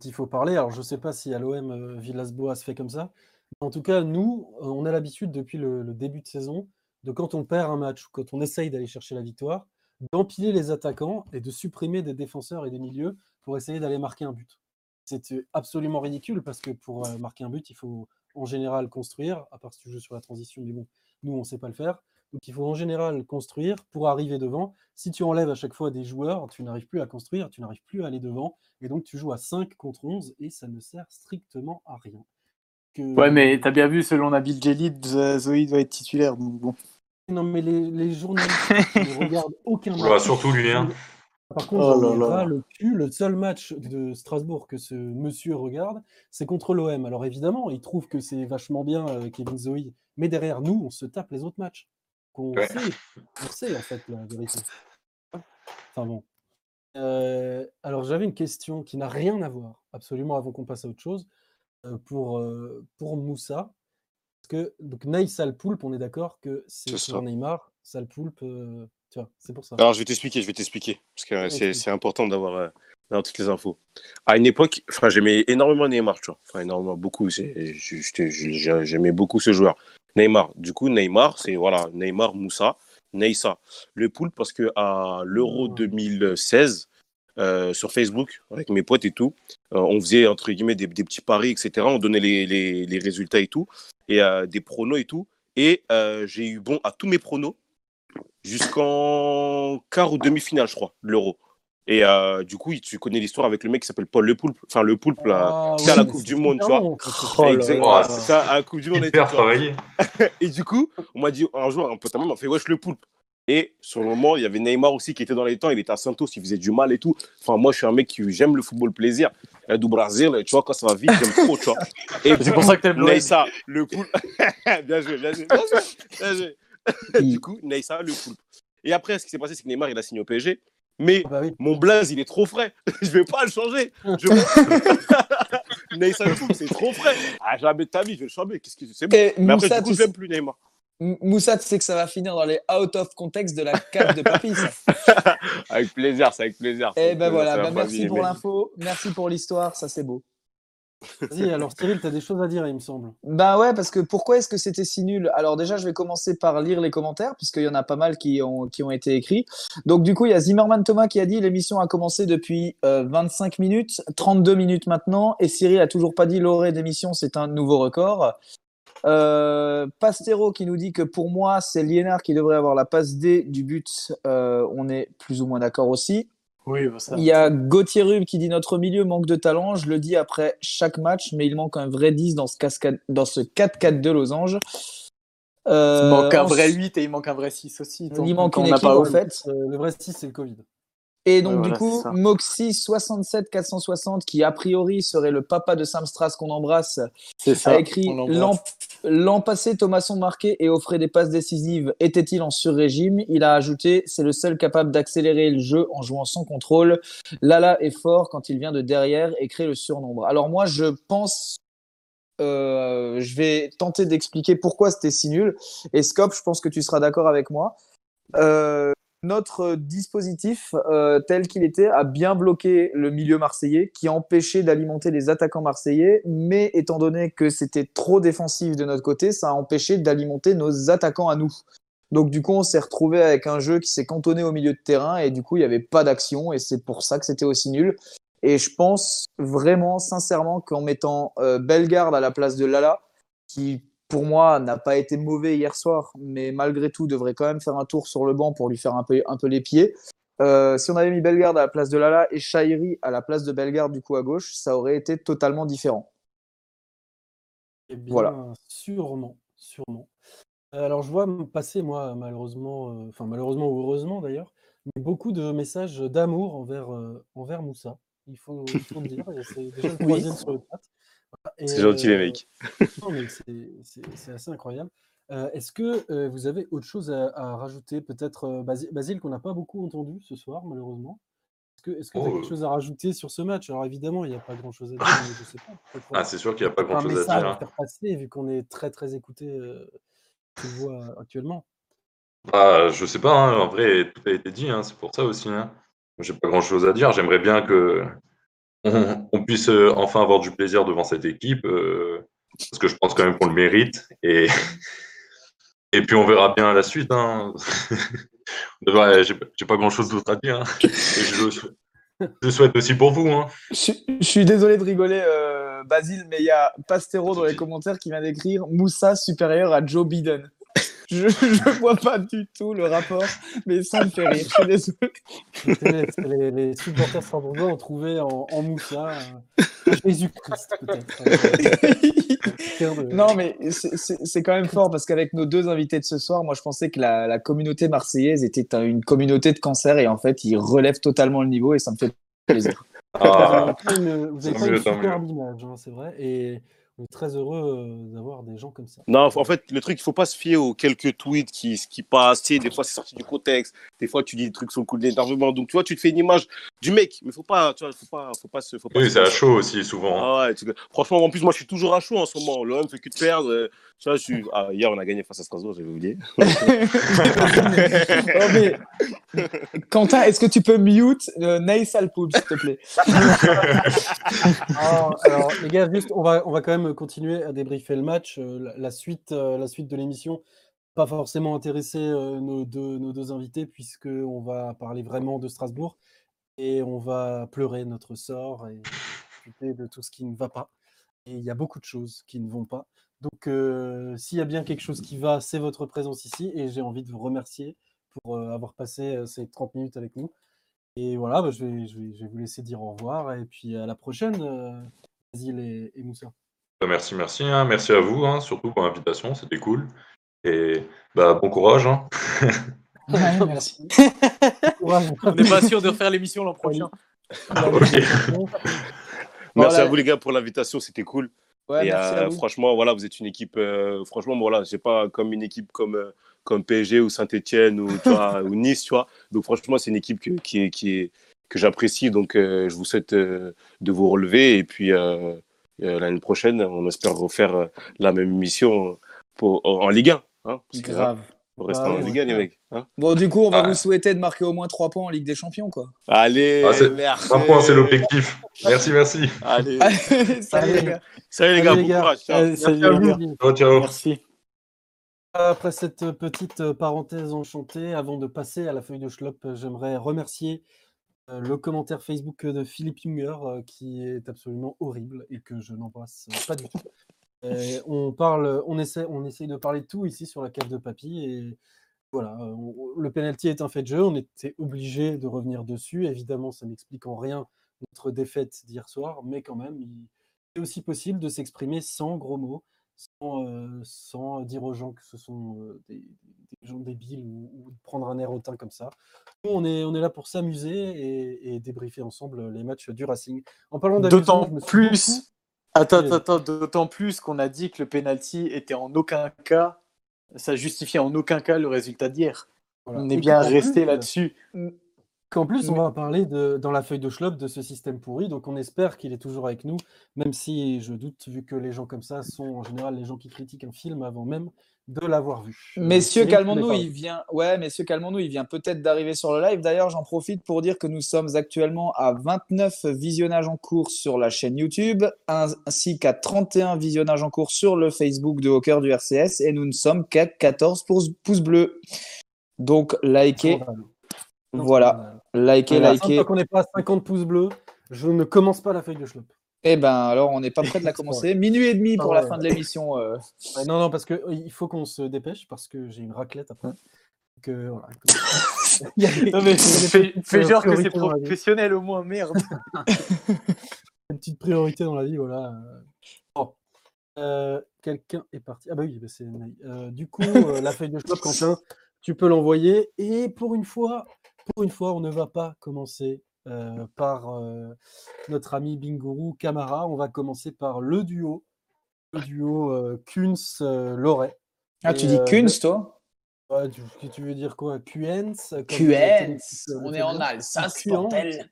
il faut parler. Alors je sais pas si à l'OM euh, Villas-Boas se fait comme ça. En tout cas, nous, euh, on a l'habitude depuis le début de saison de quand on perd un match ou quand on essaye d'aller chercher la victoire, d'empiler les attaquants et de supprimer des défenseurs et des milieux pour essayer d'aller marquer un but. C'est euh, absolument ridicule parce que pour euh, marquer un but, il faut en général construire, à part si tu joues sur la transition, mais bon, nous on ne sait pas le faire. Donc il faut en général construire pour arriver devant. Si tu enlèves à chaque fois des joueurs, tu n'arrives plus à construire, tu n'arrives plus à aller devant, et donc tu joues à 5 contre 11 et ça ne sert strictement à rien. Que- Ouais, mais t'as bien vu, selon Nabil Djellit, Z- Zoé doit être titulaire. Donc bon. Non, mais les, les journalistes ne regardent aucun Oula, match. surtout lui, hein. Par contre, Oh là là. ras le cul. Le seul match de Strasbourg que ce monsieur regarde, c'est contre l'OM. Alors évidemment, il trouve que c'est vachement bien euh, Kevin Zoe, mais derrière nous, on se tape les autres matchs. Qu'on Ouais. sait, on sait en fait la vérité. Enfin bon. Euh, alors j'avais une question qui n'a rien à voir, absolument avant qu'on passe à autre chose, euh, pour, euh, pour Moussa. Parce que donc Salpoulpe, on est d'accord que c'est sur. Neymar, Salpoulpe, euh, c'est pour ça. Alors, je vais t'expliquer, je vais t'expliquer. Parce que c'est important d'avoir euh, d'avoir toutes les infos. À une époque, j'aimais énormément Neymar, tu vois. Enfin, énormément, beaucoup. J'aimais beaucoup ce joueur. Neymar. Du coup, Neymar, c'est voilà, Neymar, Moussa, Neissa. Le pool, parce que à l'Euro Ah. 2016, euh, sur Facebook, avec mes potes et tout, euh, on faisait entre guillemets des, des petits paris, etc. On donnait les, les- les résultats et tout, et des pronos et tout. Et j'ai eu bon à tous mes pronos jusqu'en quart ou demi-finale, je crois, de l'Euro. Et euh, du coup, tu connais l'histoire avec le mec qui s'appelle Paul Le Poulpe, enfin Le Poulpe, là. Ah c'est à la Coupe du Monde, tu vois. Oh là Exactement. là. C'est ça, à la Coupe du Monde. et du coup, on m'a dit un jour, un pote à moi m'a fait Wesh le poulpe. Et sur le moment, il y avait Neymar aussi qui était dans les temps. Il était à Santos, il faisait du mal et tout. Enfin, moi, je suis un mec qui j'aime le football plaisir. Et du Brésil, tu vois, quand ça va vite, j'aime trop, tu vois. Et C'est pour ça que t'aimes. Neissa, le poulpe. bien joué, bien joué. Bien joué, bien joué. du coup, Neissa, le poulpe. Et après, ce qui s'est passé, c'est que Neymar, il a signé au PSG. Mais Ah bah oui. mon blaze, il est trop frais. je vais pas le changer. Je... Poulpe, c'est trop frais. Ah, jamais de ta vie, je vais le changer. Qu'est-ce que c'est bon. Et Mais après, Moussa, du coup, tu je plus, Neymar. Moussa, tu sais que ça va finir dans les out of context de la cave de papy, ça. Avec plaisir, c'est avec plaisir. Eh ben voilà, bah merci pour l'info, merci pour l'histoire, ça c'est beau. Vas-y, alors Cyril, tu as des choses à dire, il me semble. Bah ouais, parce que pourquoi est-ce que c'était si nul? Alors déjà, je vais commencer par lire les commentaires, puisqu'il y en a pas mal qui ont, qui ont été écrits. Donc du coup, il y a Zimmerman Thomas qui a dit l'émission a commencé depuis euh, 25 minutes, 32 minutes maintenant, et Cyril a toujours pas dit l'orée d'émission, c'est un nouveau record. Euh, Pastero qui nous dit que pour moi, c'est Liénard qui devrait avoir la passe D du but. Euh, on est plus ou moins d'accord aussi. Oui, bah ça. Il y a Gauthier Rube qui dit notre milieu manque de talent. Je le dis après chaque match, mais il manque un vrai 10 dans ce, cascade, dans ce 4-4-2 losange. Euh, Il manque un vrai ensuite- 8 et il manque un vrai 6 aussi. Il manque une équipe, pas en au- fait. Euh, le vrai 6, c'est le Covid. Et donc, du coup, c'est ça. Moxie 67 460, qui a priori serait le papa de Samstras qu'on embrasse, ça. a écrit l'an passé, Thomasson marquait et offrait des passes décisives. Était-il en sur-régime? Il a ajouté c'est le seul capable d'accélérer le jeu en jouant sans contrôle. Lala est fort quand il vient de derrière et crée le surnombre. Alors, moi, je pense. euh, je vais tenter d'expliquer pourquoi c'était si nul. Et Scop, je pense que tu seras d'accord avec moi. Euh, notre dispositif, euh, tel qu'il était, a bien bloqué le milieu marseillais, qui empêchait d'alimenter les attaquants marseillais, mais étant donné que c'était trop défensif de notre côté, ça a empêché d'alimenter nos attaquants à nous. Donc du coup, on s'est retrouvé avec un jeu qui s'est cantonné au milieu de terrain, et du coup, il n'y avait pas d'action, et c'est pour ça que c'était aussi nul. Et je pense vraiment, sincèrement, qu'en mettant euh, Bellegarde à la place de Lala, qui pour moi n'a pas été mauvais hier soir, mais malgré tout devrait quand même faire un tour sur le banc pour lui faire un peu, un peu les pieds. Euh, si on avait mis Bellegarde à la place de Lala et Shairi à la place de Bellegarde du coup à gauche, ça aurait été totalement différent. Eh bien, Voilà. sûrement, sûrement. Euh, Alors, je vois passer, moi, malheureusement, euh, enfin, malheureusement ou heureusement d'ailleurs, mais beaucoup de messages d'amour envers, euh, envers Moussa. Il faut, il faut le dire, c'est déjà le Oui. troisième sur le chat. C'est gentil, les euh, mecs. non, mais c'est- assez incroyable. Euh, Est-ce que euh, vous avez autre chose à, à rajouter Peut-être euh, Basile, qu'on n'a pas beaucoup entendu ce soir, malheureusement. Est-ce que tu as Oh, quelque euh. chose à rajouter sur ce match? Alors évidemment, il n'y a pas grand-chose à dire, mais je sais pas. peut-être, Ah, euh, c'est sûr qu'il n'y a pas grand-chose à dire. hein. faire passer, vu qu'on est très très écouté, euh, tu le vois actuellement. Bah, je sais pas, hein, en vrai, tout a été dit, hein, c'est pour ça aussi. J'ai pas grand-chose à dire. J'aimerais bien que on, puisse euh, enfin avoir du plaisir devant cette équipe, euh, parce que je pense quand même qu'on le mérite. Et, puis on verra bien la suite. Hein. J'ai pas- j'ai pas grand-chose d'autre à dire. hein. Je, souhaite aussi pour vous. Hein. Je, je suis désolé de rigoler, euh, Basile, mais il y a Pastero dans les commentaires qui vient d'écrire Moussa supérieur à Joe Biden. Je ne vois pas du tout le rapport, mais ça me fait rire. Je suis désolé. Les, les- les supporters strasbourgeois ont trouvé en, en Moussa euh, Jésus-Christ, peut-être. Non, mais c'est- quand même fort parce qu'avec nos deux invités de ce soir, moi je pensais que la, la communauté marseillaise était un- une communauté de cancer et en fait ils relèvent totalement le niveau et ça me fait plaisir. Vous avez Ah, pas une, vous avez pas une mieux, tant superbe image, hein, c'est vrai. Et on est très heureux euh, d'avoir des gens comme ça. Non, en fait, le truc, il faut pas se fier aux quelques tweets qui, qui passent. Tu sais, des fois, c'est sorti du contexte. Des fois, tu dis des trucs sur le coup de l'énervement. Donc, tu vois, tu te fais une image du mec. Mais faut pas, tu vois, faut pas, faut pas se. Faut pas oui, se- c'est à chaud aussi, souvent. Ah ouais, tu- franchement, en plus, moi, je suis toujours à chaud en ce moment. L'OM fait que de perdre. Je suis... ah, hier, on a gagné face à Strasbourg, j'avais oublié. Oh, mais- Quentin, est-ce que tu peux mute euh, Alpoub, s'il te plaît? Alors, les gars, juste, on va, on va quand même continuer à débriefer le match. Euh, la, la suite, euh, la suite de l'émission, pas forcément intéresser euh, nos, deux, nos deux invités, puisqu'on va parler vraiment de Strasbourg et on va pleurer notre sort et discuter de tout ce qui ne va pas. Et il y a beaucoup de choses qui ne vont pas. Donc, euh, s'il y a bien quelque chose qui va, c'est votre présence ici et j'ai envie de vous remercier pour euh, avoir passé euh, ces 30 minutes avec nous. Et voilà, bah, je, vais, je, vais, je vais vous laisser dire au revoir et puis à la prochaine, euh, Basile et, et Moussa. Bah, merci, merci. hein. Merci à vous, hein, surtout pour l'invitation, c'était cool. Et bah, bon courage. hein. Ouais, merci. On n'est pas sûr de refaire l'émission l'an prochain. Ah. Merci Voilà. à vous les gars pour l'invitation, c'était cool. Ouais, Et, merci euh, franchement, voilà, vous êtes une équipe. euh, franchement, voilà, c'est pas comme une équipe comme euh, comme PSG ou Saint-Etienne ou tu vois, ou Nice, tu vois. Donc franchement, c'est une équipe que, qui est qui est que j'apprécie. Donc euh, je vous souhaite de vous relever et puis l'année prochaine, on espère refaire la même émission pour en, en Ligue 1. Hein, parce que, hein, Grave. On reste Ah en ouais. Ligue 1, les mecs. hein. Bon, du coup, on va Ah. vous souhaiter de marquer au moins 3 points en Ligue des Champions, quoi. Allez, Ah, c'est- merci. Un point, c'est l'objectif. Merci, merci. Allez, Salut les gars. salut les gars, bon courage. ciao. Ciao, ciao. Merci. Après cette petite euh, parenthèse enchantée, avant de passer à la feuille de Schlop, euh, j'aimerais remercier euh, le commentaire Facebook de Philippe Junger qui est absolument horrible et que je n'embrasse pas du tout. Euh, on parle, on essaie, on essaye de parler de tout ici sur la cave de papy et voilà, euh, on- le penalty est un fait de jeu, on était obligé de revenir dessus. Évidemment, ça n'explique en rien notre défaite d'hier soir, mais quand même, il est aussi possible de s'exprimer sans gros mots sans, euh, sans dire aux gens que ce sont euh, des, des gens débiles ou, prendre un air hautain comme ça. Nous, on est, on est là pour s'amuser et, et débriefer ensemble les matchs du Racing. En parlant D'autant plus. Attends, attends, attends, d'autant plus qu'on a dit que le penalty était en aucun cas, ça justifiait en aucun cas le résultat d'hier. voilà. On Et est bien resté là-dessus. Qu'en plus, on va parler de, dans la feuille de Schlop de ce système pourri, donc on espère qu'il est toujours avec nous, même si je doute, vu que les gens comme ça sont en général les gens qui critiquent un film avant même de l'avoir vu. Euh, Messieurs, calmons-nous, il vient. Ouais, messieurs, calmons-nous, il vient peut-être d'arriver sur le live. D'ailleurs, j'en profite pour dire que nous sommes actuellement à 29 visionnages en cours sur la chaîne YouTube, ainsi qu'à 31 visionnages en cours sur le Facebook de Hawker du RCS, et nous ne sommes qu'à 14 pouces, bleus. Donc, likez, voilà, likez, likez. Tant qu'on n'est pas à 50 pouces bleus, je ne commence pas la feuille de Schlop. Eh ben, alors, on n'est pas prêt de la commencer. Minuit et demi pour Ah la ouais. fin de l'émission. euh. Ouais, non, non, parce que euh, il faut qu'on se dépêche parce que j'ai une raclette après. Que, voilà, des- Non, mais fais, euh, genre que c'est la professionnel au moins, merde. Une petite priorité dans la vie, voilà. euh. Bon. Euh, Quelqu'un est parti. Ah bah oui, bah c'est. Euh, du coup, euh, la feuille de Schlop, Quentin, tu peux l'envoyer. Et pour une fois, pour une fois, on ne va pas commencer euh, par euh, notre ami Bingourou Camara. On va commencer par le duo, le duo euh, Kunz-Loret. Ah, tu dis Kunz, toi? Ouais, tu, que tu veux dire quoi? Qens, Téléphone, on est en. Alsace, bordel.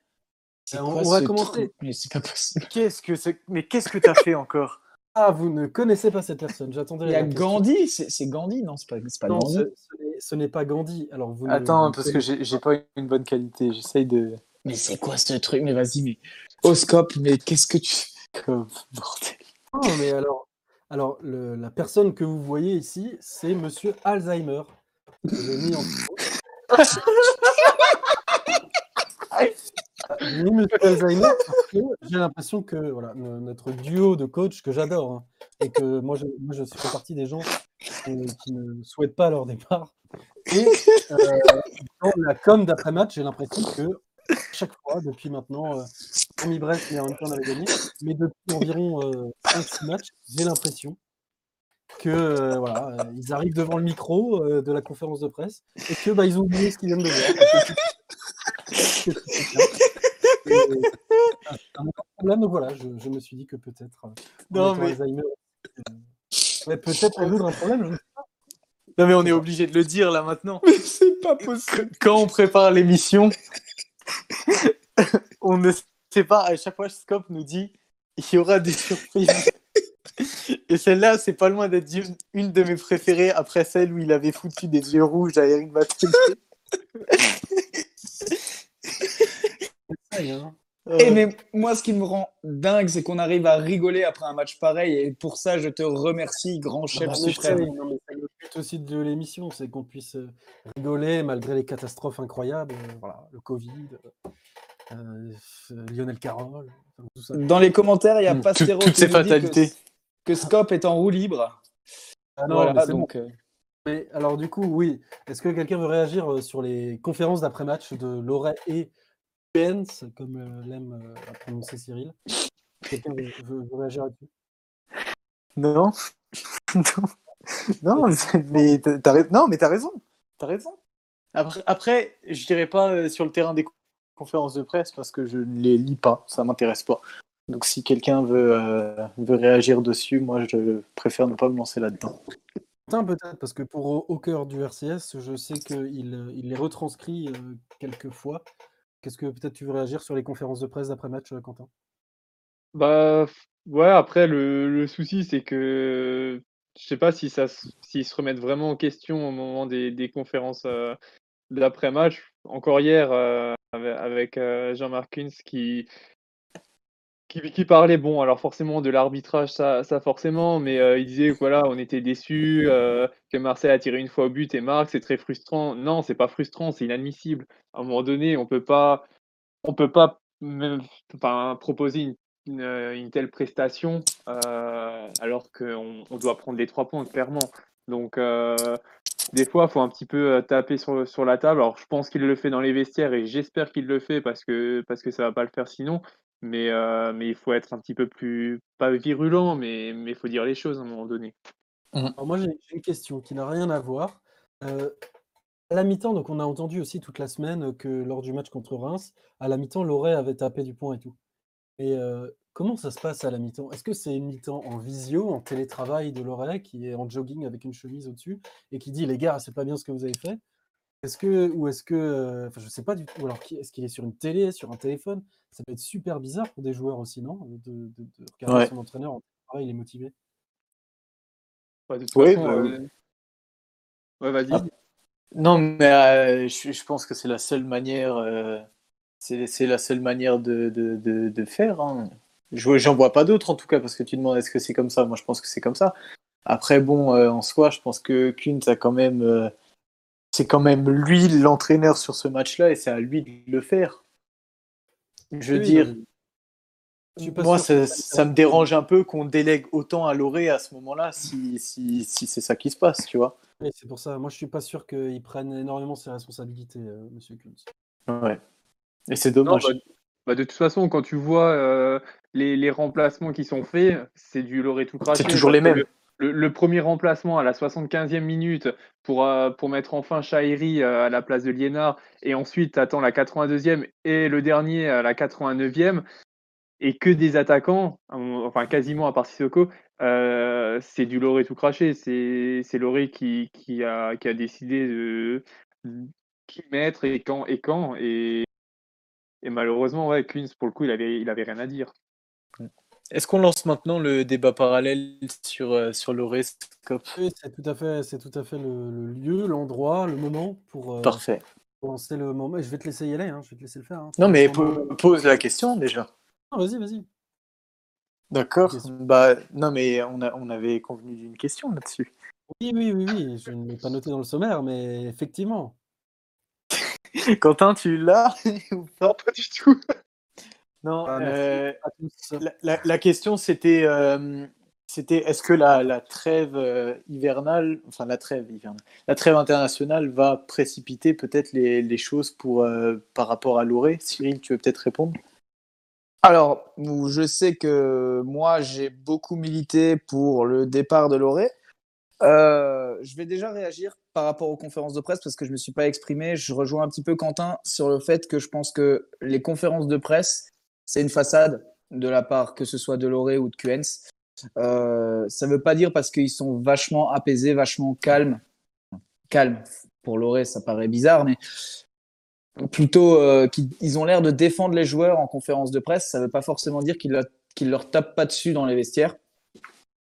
C'est on- quoi on va ce commencer. truc? Mais c'est pas possible. Qu'est-ce que c'est Mais qu'est-ce que t'as fait encore? Ah, vous ne connaissez pas cette personne. J'attendais. Il y a. Gandhi, c'est c'est Gandhi, non C'est pas, c'est pas Non, Gandhi. ce, ce n'est- ce n'est pas Gandhi. Alors vous ne- Attends, vous parce que j'ai j'ai pas une bonne qualité. J'essaye de. Mais c'est quoi ce truc? Mais vas-y, mais au scope, mais qu'est-ce que tu Comme bordel. Non, mais alors, alors la personne que vous voyez ici, c'est Monsieur Alzheimer. mis en J'ai l'impression que voilà, no- notre duo de coach que j'adore hein, et que moi je, moi je fais partie des gens qui, qui ne souhaitent pas leur départ. Et euh, dans la com d'après-match, j'ai l'impression que chaque fois, depuis maintenant, euh, hormis Brest, mais en même temps on avait gagné, mais depuis environ euh, 5-6 matchs, j'ai l'impression que euh, voilà, euh, ils arrivent devant le micro euh, de la conférence de presse et que bah, ils ont oublié ce qu'ils viennent de voir. Euh, un problème, donc voilà, je, je me suis dit que peut-être euh, Non, mais- Alzheimer, euh, ouais, peut-être résoudre un problème. je ne sais pas. Non, mais on est obligé de le dire là maintenant. Mais c'est pas possible. Quand on prépare l'émission, on ne sait pas. À chaque fois, Scope nous dit il y aura des surprises. Et celle-là, c'est pas loin d'être une, de mes préférées après celle où il avait foutu des yeux rouges à Eric Batel. Et mais moi, ce qui me rend dingue, c'est qu'on arrive à rigoler après un match pareil. Et pour ça, je te remercie, grand chef Ah, mais suprême. non, mais c'est le but aussi de l'émission, c'est qu'on puisse euh, rigoler malgré les catastrophes incroyables. euh, voilà, le Covid, euh, Lionel Carroll, tout ça. Dans les commentaires, il y a Mm, Pastero toutes qui ces que- fatalités. Que, Scope est en roue libre. Ah non, voilà, mais c'est bon. donc, Mais alors du coup, oui. Est-ce que quelqu'un veut réagir sur les conférences d'après-match de Loret et Pence, comme euh, l'aime euh, à prononcer Cyril Quelqu'un veut, réagir là-dessus? Non. non. Mais t'as- t'as rais- non, mais t'as raison. T'as raison. Après, après je dirais pas euh, sur le terrain des conférences de presse parce que je ne les lis pas, ça m'intéresse pas. Donc si quelqu'un veut, euh, veut réagir dessus, moi je préfère ne pas me lancer là-dedans. Peut-être, parce que pour au, au cœur du RCS, je sais qu'il il les retranscrit euh, quelques fois. Qu'est-ce que peut-être tu veux réagir sur les conférences de presse d'après-match, euh, Quentin? Bah, ouais, après, le, souci, c'est que je sais pas si ça, s'ils se remettent vraiment en question au moment des, conférences euh, d'après-match. Encore hier, euh, avec, Jean-Marc Kunz qui, qui, parlait, bon, alors forcément de l'arbitrage, ça, forcément, mais euh, il disait voilà, on était déçus, euh, que Marseille a tiré une fois au but et marque, c'est très frustrant. Non, c'est pas frustrant, c'est inadmissible. À un moment donné, on peut pas, on peut pas même, proposer euh, une telle prestation alors qu'on on doit prendre les trois points, clairement. Donc, des fois, il faut un petit peu taper sur, sur la table. Alors, je pense qu'il le fait dans les vestiaires et j'espère qu'il le fait parce que, parce que ça va pas le faire sinon. Mais, euh, mais il faut être un petit peu plus, pas virulent, mais il faut dire les choses à un moment donné. Alors moi, j'ai une question qui n'a rien à voir. Euh, à la mi-temps, donc on a entendu aussi toute la semaine que lors du match contre Reims, à la mi-temps, Loret avait tapé du poing et tout. Et euh, comment ça se passe à la mi-temps? Est-ce que c'est une mi-temps en visio, en télétravail de Loret, qui est en jogging avec une chemise au-dessus et qui dit les gars, c'est pas bien ce que vous avez fait? Est-ce que ou est-ce que, euh, enfin, je sais pas du tout. Ou alors, est-ce qu'il est sur une télé, sur un téléphone? Ça peut être super bizarre pour des joueurs aussi, non? De, de- de regarder Ouais. son entraîneur en télétravail, il est motivé. Ouais, de toute Oui, façon, bah, euh, ouais, vas-y. Ah. Non, mais euh, je, je pense que c'est la seule manière, euh, c'est la seule manière de, de, de, de faire. Hein. Je j'en vois pas d'autres en tout cas parce que tu demandes est-ce que c'est comme ça? Moi, je pense que c'est comme ça. Après, bon, euh, en soi, je pense que Kuntz a quand même, euh, c'est quand même lui l'entraîneur sur ce match-là et c'est à lui de le faire. Je veux Oui, dire, non, mais je suis pas moi, ça, me dérange un peu qu'on délègue autant à Loré à ce moment-là si, si, si c'est ça qui se passe, tu vois. Oui, c'est pour ça. Moi, je suis pas sûr qu'il prenne énormément ses responsabilités, euh, Monsieur Kuntz. Ouais. Et c'est Non, dommage. bah, bah, de toute façon, quand tu vois euh, les, les remplacements qui sont faits, c'est du Loré tout craché. C'est toujours les mêmes. Le, le- premier remplacement à la 75e minute pour, euh, pour mettre enfin Chahiri euh, à la place de Liénard, et ensuite tu attends la 82e et le dernier à la 89e, et que des attaquants, enfin quasiment à part Sissoko, euh, c'est du Loré tout craché. C'est Loré qui, a, décidé de qui mettre et quand et quand. Et, et malheureusement, ouais, Kunz, pour le coup, il avait, il avait rien à dire. Est-ce qu'on lance maintenant le débat parallèle sur, euh, sur l'horoscope? Oui, c'est tout à fait, c'est tout à fait le, le lieu, l'endroit, le moment pour, euh, Parfait. pour lancer le moment. Et je vais te laisser y aller, hein, je vais te laisser le faire. hein. Non, mais po- pose la question déjà. Non, vas-y, vas-y. D'accord. Question. Bah, non, mais on, a, on avait convenu d'une question là-dessus. Oui, oui, oui, oui. Je ne l'ai pas noté dans le sommaire, mais effectivement. Quentin, tu l'as ou pas? Pas du tout. Non, Ah, euh, À tous. la, la- la question c'était euh, c'était est-ce que la, la trêve euh, hivernale, enfin la trêve hivernale, la trêve internationale va précipiter peut-être les, les choses pour, par rapport à Loré? Cyril, tu veux peut-être répondre? Alors, je sais que moi, j'ai beaucoup milité pour le départ de Loré. Euh, je vais déjà réagir par rapport aux conférences de presse parce que je ne me suis pas exprimé. Je rejoins un petit peu Quentin sur le fait que je pense que les conférences de presse, c'est une façade de la part que ce soit de Loré ou de Quens. Euh, ça ne veut pas dire parce qu'ils sont vachement apaisés, vachement calmes. Calmes, pour Loré, ça paraît bizarre, mais plutôt euh, qu'ils ils ont l'air de défendre les joueurs en conférence de presse. Ça ne veut pas forcément dire qu'ils qu'ils leur tapent pas dessus dans les vestiaires.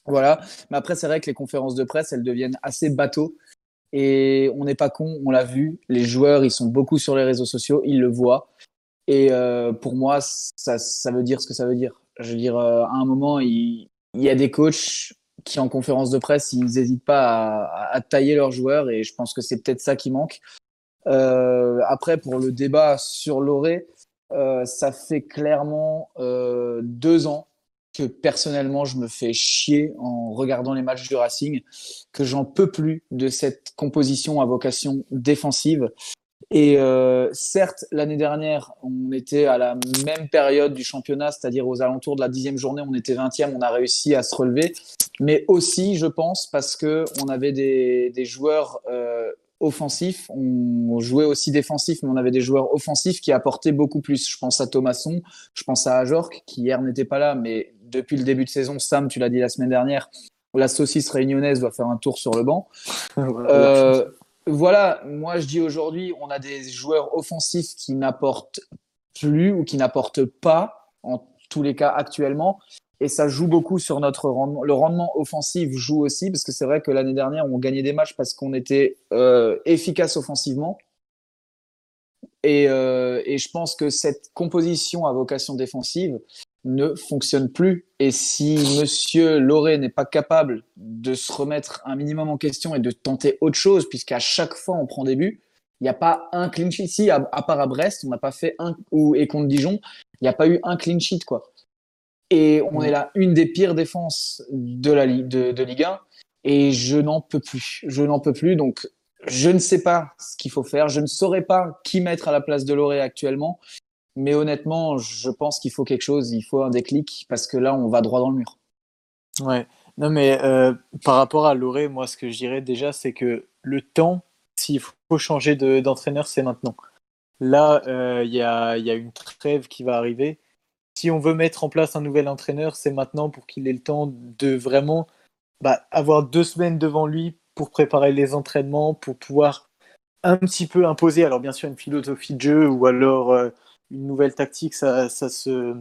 Voilà. Mais après, c'est vrai que les conférences de presse, elles deviennent assez bateaux. Et on n'est pas con, on l'a vu. Les joueurs, ils sont beaucoup sur les réseaux sociaux, ils le voient. Et euh, pour moi, ça, ça veut dire ce que ça veut dire. Je veux dire, euh, à un moment, il, y a des coachs qui, en conférence de presse, ils n'hésitent pas à, tailler leurs joueurs. Et je pense que c'est peut-être ça qui manque. Euh, après, pour le débat sur Loré, ça fait clairement deux ans que personnellement je me fais chier en regardant les matchs du Racing, que j'en peux plus de cette composition à vocation défensive. Et euh, certes, l'année dernière, on était à la même période du championnat, c'est-à-dire aux alentours de la dixième journée, on était 20e, on a réussi à se relever. Mais aussi, je pense, parce que on avait des, des joueurs euh, offensif. On jouait aussi défensif, mais on avait des joueurs offensifs qui apportaient beaucoup plus. Je pense à Thomasson, je pense à Ajorc, qui hier n'était pas là, mais depuis le début de saison, Sam, tu l'as dit la semaine dernière, la saucisse réunionnaise doit faire un tour sur le banc. Euh, voilà, moi je dis aujourd'hui, on a des joueurs offensifs qui n'apportent plus ou qui n'apportent pas, en tous les cas actuellement. Et ça joue beaucoup sur notre rendement. Le rendement offensif joue aussi, parce que c'est vrai que l'année dernière, on gagnait des matchs parce qu'on était euh, efficace offensivement. Et, euh, et, je pense que cette composition à vocation défensive ne fonctionne plus. Et si Monsieur Loré n'est pas capable de se remettre un minimum en question et de tenter autre chose, puisqu'à chaque fois on prend des buts, il n'y a pas un clean sheet. Si, à, part à Brest, on n'a pas fait un, ou, et contre Dijon, il n'y a pas eu un clean sheet, quoi. Et on est là, une des pires défenses de la de, de Ligue 1. Et je n'en peux plus. Je n'en peux plus. Donc, je ne sais pas ce qu'il faut faire. Je ne saurais pas qui mettre à la place de Loré actuellement. Mais honnêtement, je pense qu'il faut quelque chose. Il faut un déclic parce que là, on va droit dans le mur. Ouais. Non, mais euh, par rapport à Loré, moi, ce que je dirais déjà, c'est que le temps, s'il faut changer d'entraîneur, c'est maintenant. Là, euh, il y, a, une trêve qui va arriver si on veut mettre en place un nouvel entraîneur, c'est maintenant pour qu'il ait le temps de vraiment bah, avoir deux semaines devant lui pour préparer les entraînements, pour pouvoir un petit peu imposer, alors bien sûr une philosophie de jeu ou alors euh, une nouvelle tactique, ça, ça se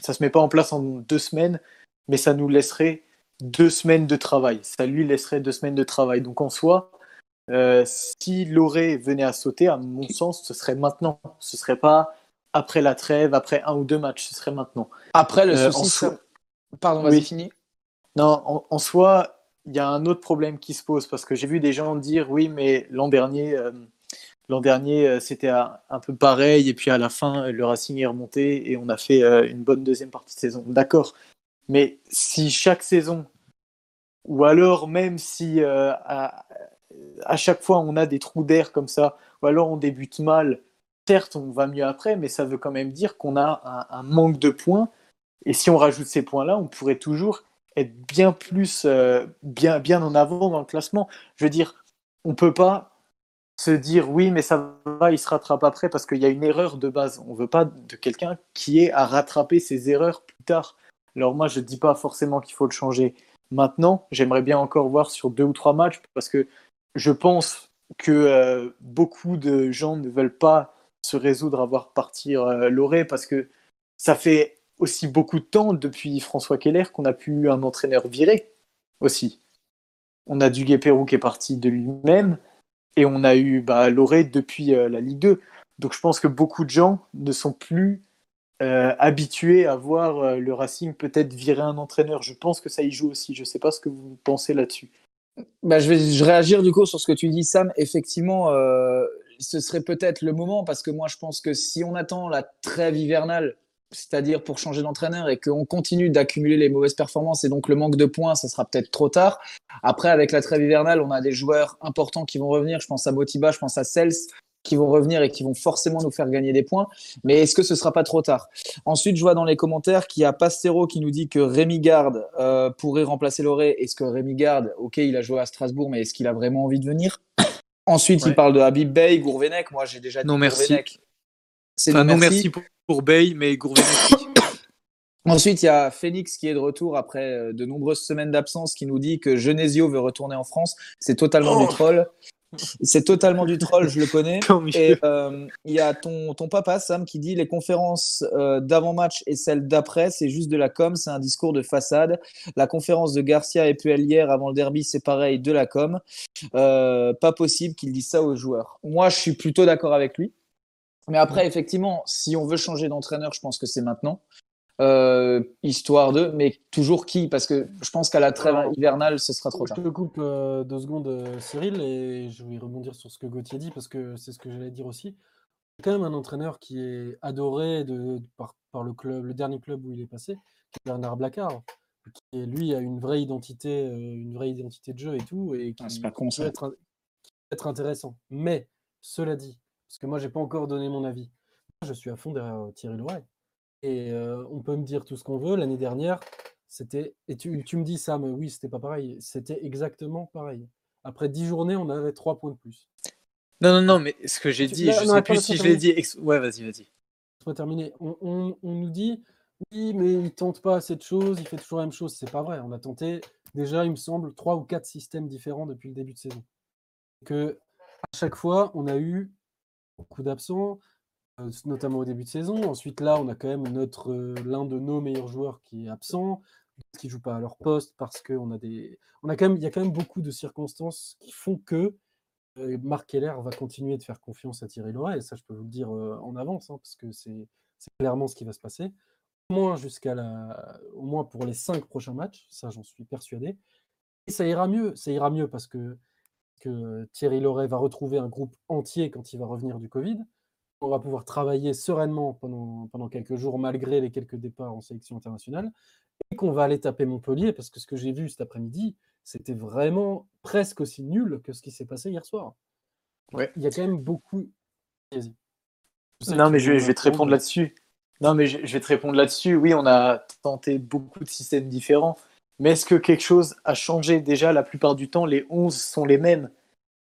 ça se met pas en place en deux semaines, mais ça nous laisserait deux semaines de travail. Ça lui laisserait deux semaines de travail. Donc en soi, euh, si Loré venait à sauter, à mon sens, ce serait maintenant. Ce serait pas après la trêve, après un ou deux matchs, ce serait maintenant. Après, le euh, souci, pardon, vas-y, fini. Non, en, soi, il y a un autre problème qui se pose parce que j'ai vu des gens dire oui, mais l'an dernier, euh, l'an dernier, euh, c'était un, peu pareil et puis à la fin, le Racing est remonté et on a fait une bonne deuxième partie de saison. D'accord, mais si chaque saison, ou alors même si à, chaque fois on a des trous d'air comme ça, ou alors on débute mal certes, on va mieux après, mais ça veut quand même dire qu'on a un, manque de points. Et si on rajoute ces points-là, on pourrait toujours être bien plus, euh, bien, bien en avant dans le classement. Je veux dire, on peut pas se dire oui, mais ça va, il se rattrape après parce qu'il y a une erreur de base. On veut pas de quelqu'un qui est à rattraper ses erreurs plus tard. Alors moi, je dis pas forcément qu'il faut le changer maintenant. J'aimerais bien encore voir sur deux ou trois matchs parce que je pense que euh, beaucoup de gens ne veulent pas se résoudre à voir partir euh, Loré parce que ça fait aussi beaucoup de temps depuis François Keller qu'on a pu un entraîneur viré aussi. On a du Pérou qui est parti de lui-même et on a eu bah, Loré depuis euh, la Ligue 2. Donc je pense que beaucoup de gens ne sont plus euh, habitués à voir le Racing peut-être virer un entraîneur. Je pense que ça y joue aussi. Je ne sais pas ce que vous pensez là-dessus. Bah, je vais je réagir du coup sur ce que tu dis, Sam. Effectivement, ce serait peut-être le moment parce que moi, je pense que si on attend la trêve hivernale, c'est-à-dire pour changer d'entraîneur et qu'on continue d'accumuler les mauvaises performances et donc le manque de points, ça sera peut-être trop tard. Après, avec la trêve hivernale, on a des joueurs importants qui vont revenir. Je pense à Motiba, je pense à Cels qui vont revenir et qui vont forcément nous faire gagner des points. Mais est-ce que ce sera pas trop tard? Ensuite, je vois dans les commentaires qu'il y a Pastero qui nous dit que Rémi Garde euh, pourrait remplacer Loré. Est-ce que Rémi Garde, ok, il a joué à Strasbourg, mais est-ce qu'il a vraiment envie de venir? Ensuite, il parle de Habib Bey, Gourvenec. Moi, j'ai déjà dit non, merci. C'est non, merci, pour, mais. Ensuite, il y a Phoenix qui est de retour après euh, de nombreuses semaines d'absence qui nous dit que Genesio veut retourner en France. C'est totalement du oh. troll. C'est totalement du troll, je le connais. Et euh, il y a ton, ton papa, Sam, qui dit les conférences euh, d'avant-match et celles d'après, c'est juste de la com, c'est un discours de façade. La conférence de Garcia et Puel hier avant le derby, c'est pareil, de la com. Euh, pas possible qu'il dise ça aux joueurs. Moi, je suis plutôt d'accord avec lui. Mais après, effectivement, si on veut changer d'entraîneur, je pense que c'est maintenant. Euh, histoire de, mais toujours qui Parce que je pense qu'à la trêve hivernale, ce sera trop tard. Je te coupe euh, deux secondes, euh, Cyril, et je vais rebondir sur ce que Gauthier dit, parce que c'est ce que j'allais dire aussi. C'est quand même un entraîneur qui est adoré de, par, le club, le dernier club où il est passé, Bernard Blacard, qui lui a une vraie identité, une vraie identité de jeu et tout, et qui, ah, pas con, peut être, être, intéressant. Mais cela dit, parce que moi j'ai pas encore donné mon avis, je suis à fond derrière Thierry Loret. Et on peut me dire tout ce qu'on veut. L'année dernière, c'était. Et tu, me dis, Sam, oui, c'était pas pareil. C'était exactement pareil. Après dix journées, on avait trois points de plus. Non, non, non, mais ce que j'ai dit, là, je non, sais plus si je l'ai dit. ex- Ouais, vas-y, vas-y. On, on- on nous dit oui, mais il tente pas assez de choses, il fait toujours la même chose. C'est pas vrai. On a tenté déjà, il me semble, trois ou quatre systèmes différents depuis le début de saison. Que à chaque fois, on a eu beaucoup d'absents, euh, notamment au début de saison. Ensuite, là, on a quand même notre euh, l'un de nos meilleurs joueurs qui est absent, qui jouent pas à leur poste parce qu'on a des, on a quand même, il y a quand même beaucoup de circonstances qui font que euh, Marc Keller va continuer de faire confiance à Thierry Loret, et ça je peux vous le dire en avance, hein, parce que c'est c'est clairement ce qui va se passer, au moins jusqu'à la, au moins pour les cinq prochains matchs, ça j'en suis persuadé. Et ça ira mieux, ça ira mieux parce que, que Thierry Loret va retrouver un groupe entier quand il va revenir du Covid. On va pouvoir travailler sereinement pendant, pendant quelques jours, malgré les quelques départs en sélection internationale, et qu'on va aller taper Montpellier, parce que ce que j'ai vu cet après-midi, c'était vraiment presque aussi nul que ce qui s'est passé hier soir. Ouais. Il y a quand même beaucoup. Non, mais je vais, veux je vais te répondre, là-dessus. Non, mais je, je vais te répondre là-dessus. Oui, on a tenté beaucoup de systèmes différents. Mais est-ce que quelque chose a changé? Déjà, la plupart du temps, les 11 sont les mêmes.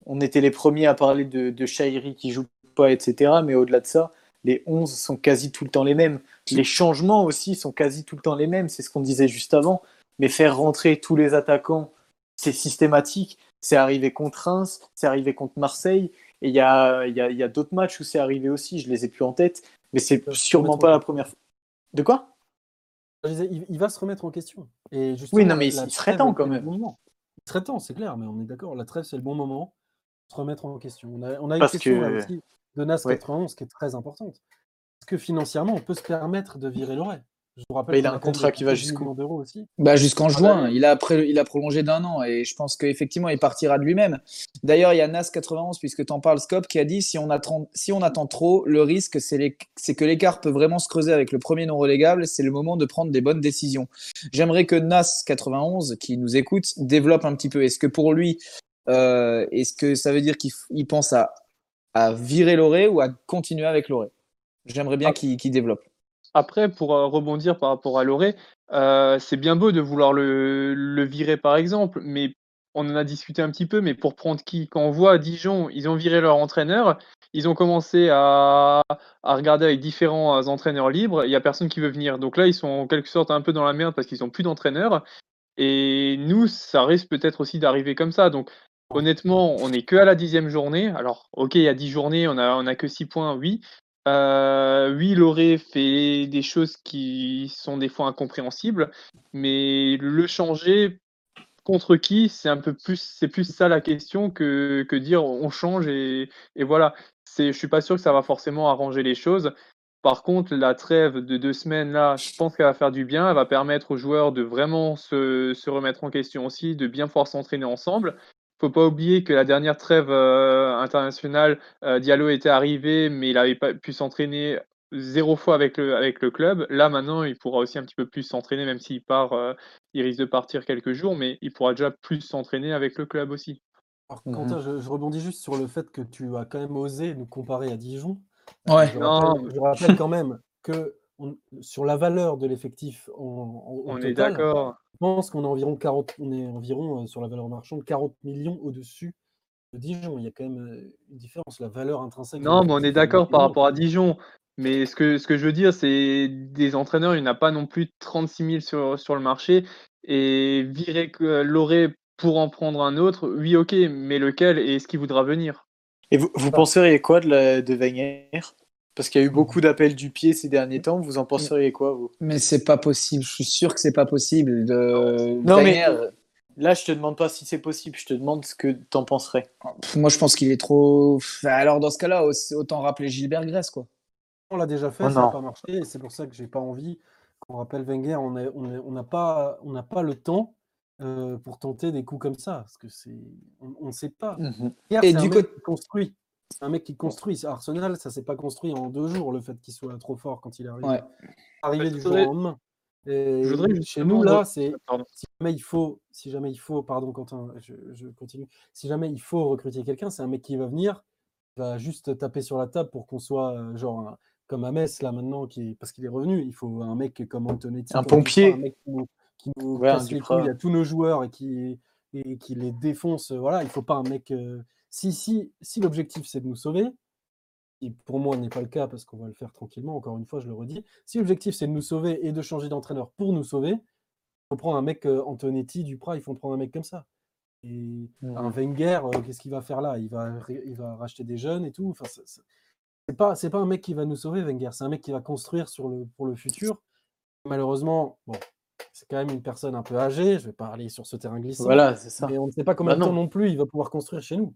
On était les premiers à parler de, de Shairi qui joue pas, etc. Mais au-delà de ça, les 11 sont quasi tout le temps les mêmes. Les changements aussi sont quasi tout le temps les mêmes. C'est ce qu'on disait juste avant. Mais faire rentrer tous les attaquants, c'est systématique. C'est arrivé contre Reims, c'est arrivé contre Marseille. Et il y a, il y a, il y a d'autres matchs où c'est arrivé aussi. Je les ai plus en tête. Mais c'est sûrement pas la première fois. De quoi? Je disais, il, il va se remettre en question. Et justement, non, mais la- il serait temps quand même. bon. Il serait temps, c'est clair, mais on est d'accord. La trêve, c'est le bon moment de se remettre en question. On a, on a une question là aussi de NAS Ouais. 91 qui est très importante. Est-ce que financièrement, on peut se permettre de virer Loret Je vous rappelle Bah, il a un contrat qui va dépensé 10 jusqu'où millions d'euros aussi. Bah, jusqu'en Ah, juin, il a, pré- il a prolongé d'un an et je pense qu'effectivement il partira de lui-même. D'ailleurs, il y a NAS91, puisque tu en parles, Scope, qui a dit si on attend, si on attend trop, le risque c'est les- c'est que l'écart peut vraiment se creuser avec le premier non relégable. C'est le moment de prendre des bonnes décisions. J'aimerais que NAS91, qui nous écoute, développe un petit peu. Est-ce que pour lui, euh, est-ce que ça veut dire qu'il pense à, à virer Loré ou à continuer avec Loré? J'aimerais bien Ah. qu'il qu'il développe. Après, pour euh, rebondir par rapport à Loré, euh, c'est bien beau de vouloir le, virer par exemple, mais on en a discuté un petit peu, mais pour prendre qui? Quand on voit Dijon, ils ont viré leur entraîneur, ils ont commencé à, à regarder avec différents euh, entraîneurs libres, il n'y a personne qui veut venir. Donc là, ils sont en quelque sorte un peu dans la merde parce qu'ils n'ont plus d'entraîneur. Et nous, ça risque peut-être aussi d'arriver comme ça. Donc honnêtement, on n'est que à la dixième journée. Alors, ok, il y a dix journées, on a, on a que six points, oui. Euh, oui, Loré fait des choses qui sont des fois incompréhensibles, mais le changer contre qui, c'est un peu plus, c'est plus ça la question que, que dire on change et, et voilà. C'est, je suis pas sûr que ça va forcément arranger les choses. Par contre, la trêve de deux semaines là, je pense qu'elle va faire du bien. Elle va permettre aux joueurs de vraiment se, se remettre en question aussi, de bien pouvoir s'entraîner ensemble. Faut pas oublier que la dernière trêve euh, internationale, euh, Diallo était arrivé, mais il n'avait pas pu s'entraîner zéro fois avec le, avec le club. Là, maintenant, il pourra aussi un petit peu plus s'entraîner, même s'il part, euh, il risque de partir quelques jours, mais il pourra déjà plus s'entraîner avec le club aussi. Alors, Mhm. Quentin, je, je rebondis juste sur le fait que tu as quand même osé nous comparer à Dijon. Ouais. Je Non. rappelle, je rappelle quand même que on- sur la valeur de l'effectif en, On est total, d'accord. Je pense qu'on est environ 40, on est environ euh, sur la valeur marchande 40 millions au-dessus de Dijon. Il y a quand même euh, une différence, la valeur intrinsèque. Non, mais on est d'accord par rapport à Dijon. Mais ce que, ce que je veux dire, c'est des entraîneurs, il n'y en a pas non plus 36 000 sur, sur le marché. Et virer que Loré pour en prendre un autre, oui, ok, mais lequel et est-ce qu'il voudra venir? Et vous, vous penseriez quoi de, la, de Wenger? Parce qu'il y a eu beaucoup d'appels du pied ces derniers temps. Vous en penseriez quoi, vous? Mais c'est pas possible. Je suis sûr que c'est pas possible. De... Non, mais- Wenger, Là, je te demande pas si c'est possible. Je te demande ce que t'en penserais. moi, je pense qu'il est trop. Alors, dans ce cas-là, autant rappeler Gilbert Grèce, quoi. On l'a déjà fait, Oh ça n'a pas marché. Et c'est pour ça que j'ai pas envie qu'on rappelle Wenger. On n'a on pas, on n'a pas le temps euh, pour tenter des coups comme ça. Parce que c'est, on ne sait pas. Mhm. Hier, Et du côté- construit. C'est un mec qui construit. Arsenal, ça s'est pas construit en deux jours, le fait qu'il soit trop fort quand il arrive. Ouais. Arrivé Je du jour au lendemain. Et je voudrais chez nous, là, c'est si jamais il faut, si jamais il faut, pardon Quentin, je, je continue. Si jamais il faut recruter quelqu'un, c'est un mec qui va venir, va juste taper sur la table pour qu'on soit euh, genre un- comme à Metz là maintenant, qui est- parce qu'il est revenu. Il faut un mec comme Antonetti, Un pompier. Un mec qui nous, qui nous Ouais, un casse les couilles à tous nos joueurs et qui et qui les défonce. Voilà, il faut pas un mec euh, Si, si, si l'objectif c'est de nous sauver, qui pour moi n'est pas le cas parce qu'on va le faire tranquillement, encore une fois, je le redis. Si l'objectif c'est de nous sauver et de changer d'entraîneur pour nous sauver, il faut prendre un mec euh, Antonetti, Duprat, il faut prendre un mec comme ça. Et un Wenger, euh, qu'est-ce qu'il va faire là? Il va, il va racheter des jeunes et tout. Enfin, c'est pas, c'est pas un mec qui va nous sauver, Wenger. C'est un mec qui va construire sur le, pour le futur. Malheureusement, bon, c'est quand même une personne un peu âgée. Je vais pas aller sur ce terrain glissant. Voilà, c'est ça. Mais on ne sait pas combien Bah de temps non plus il va pouvoir construire chez nous.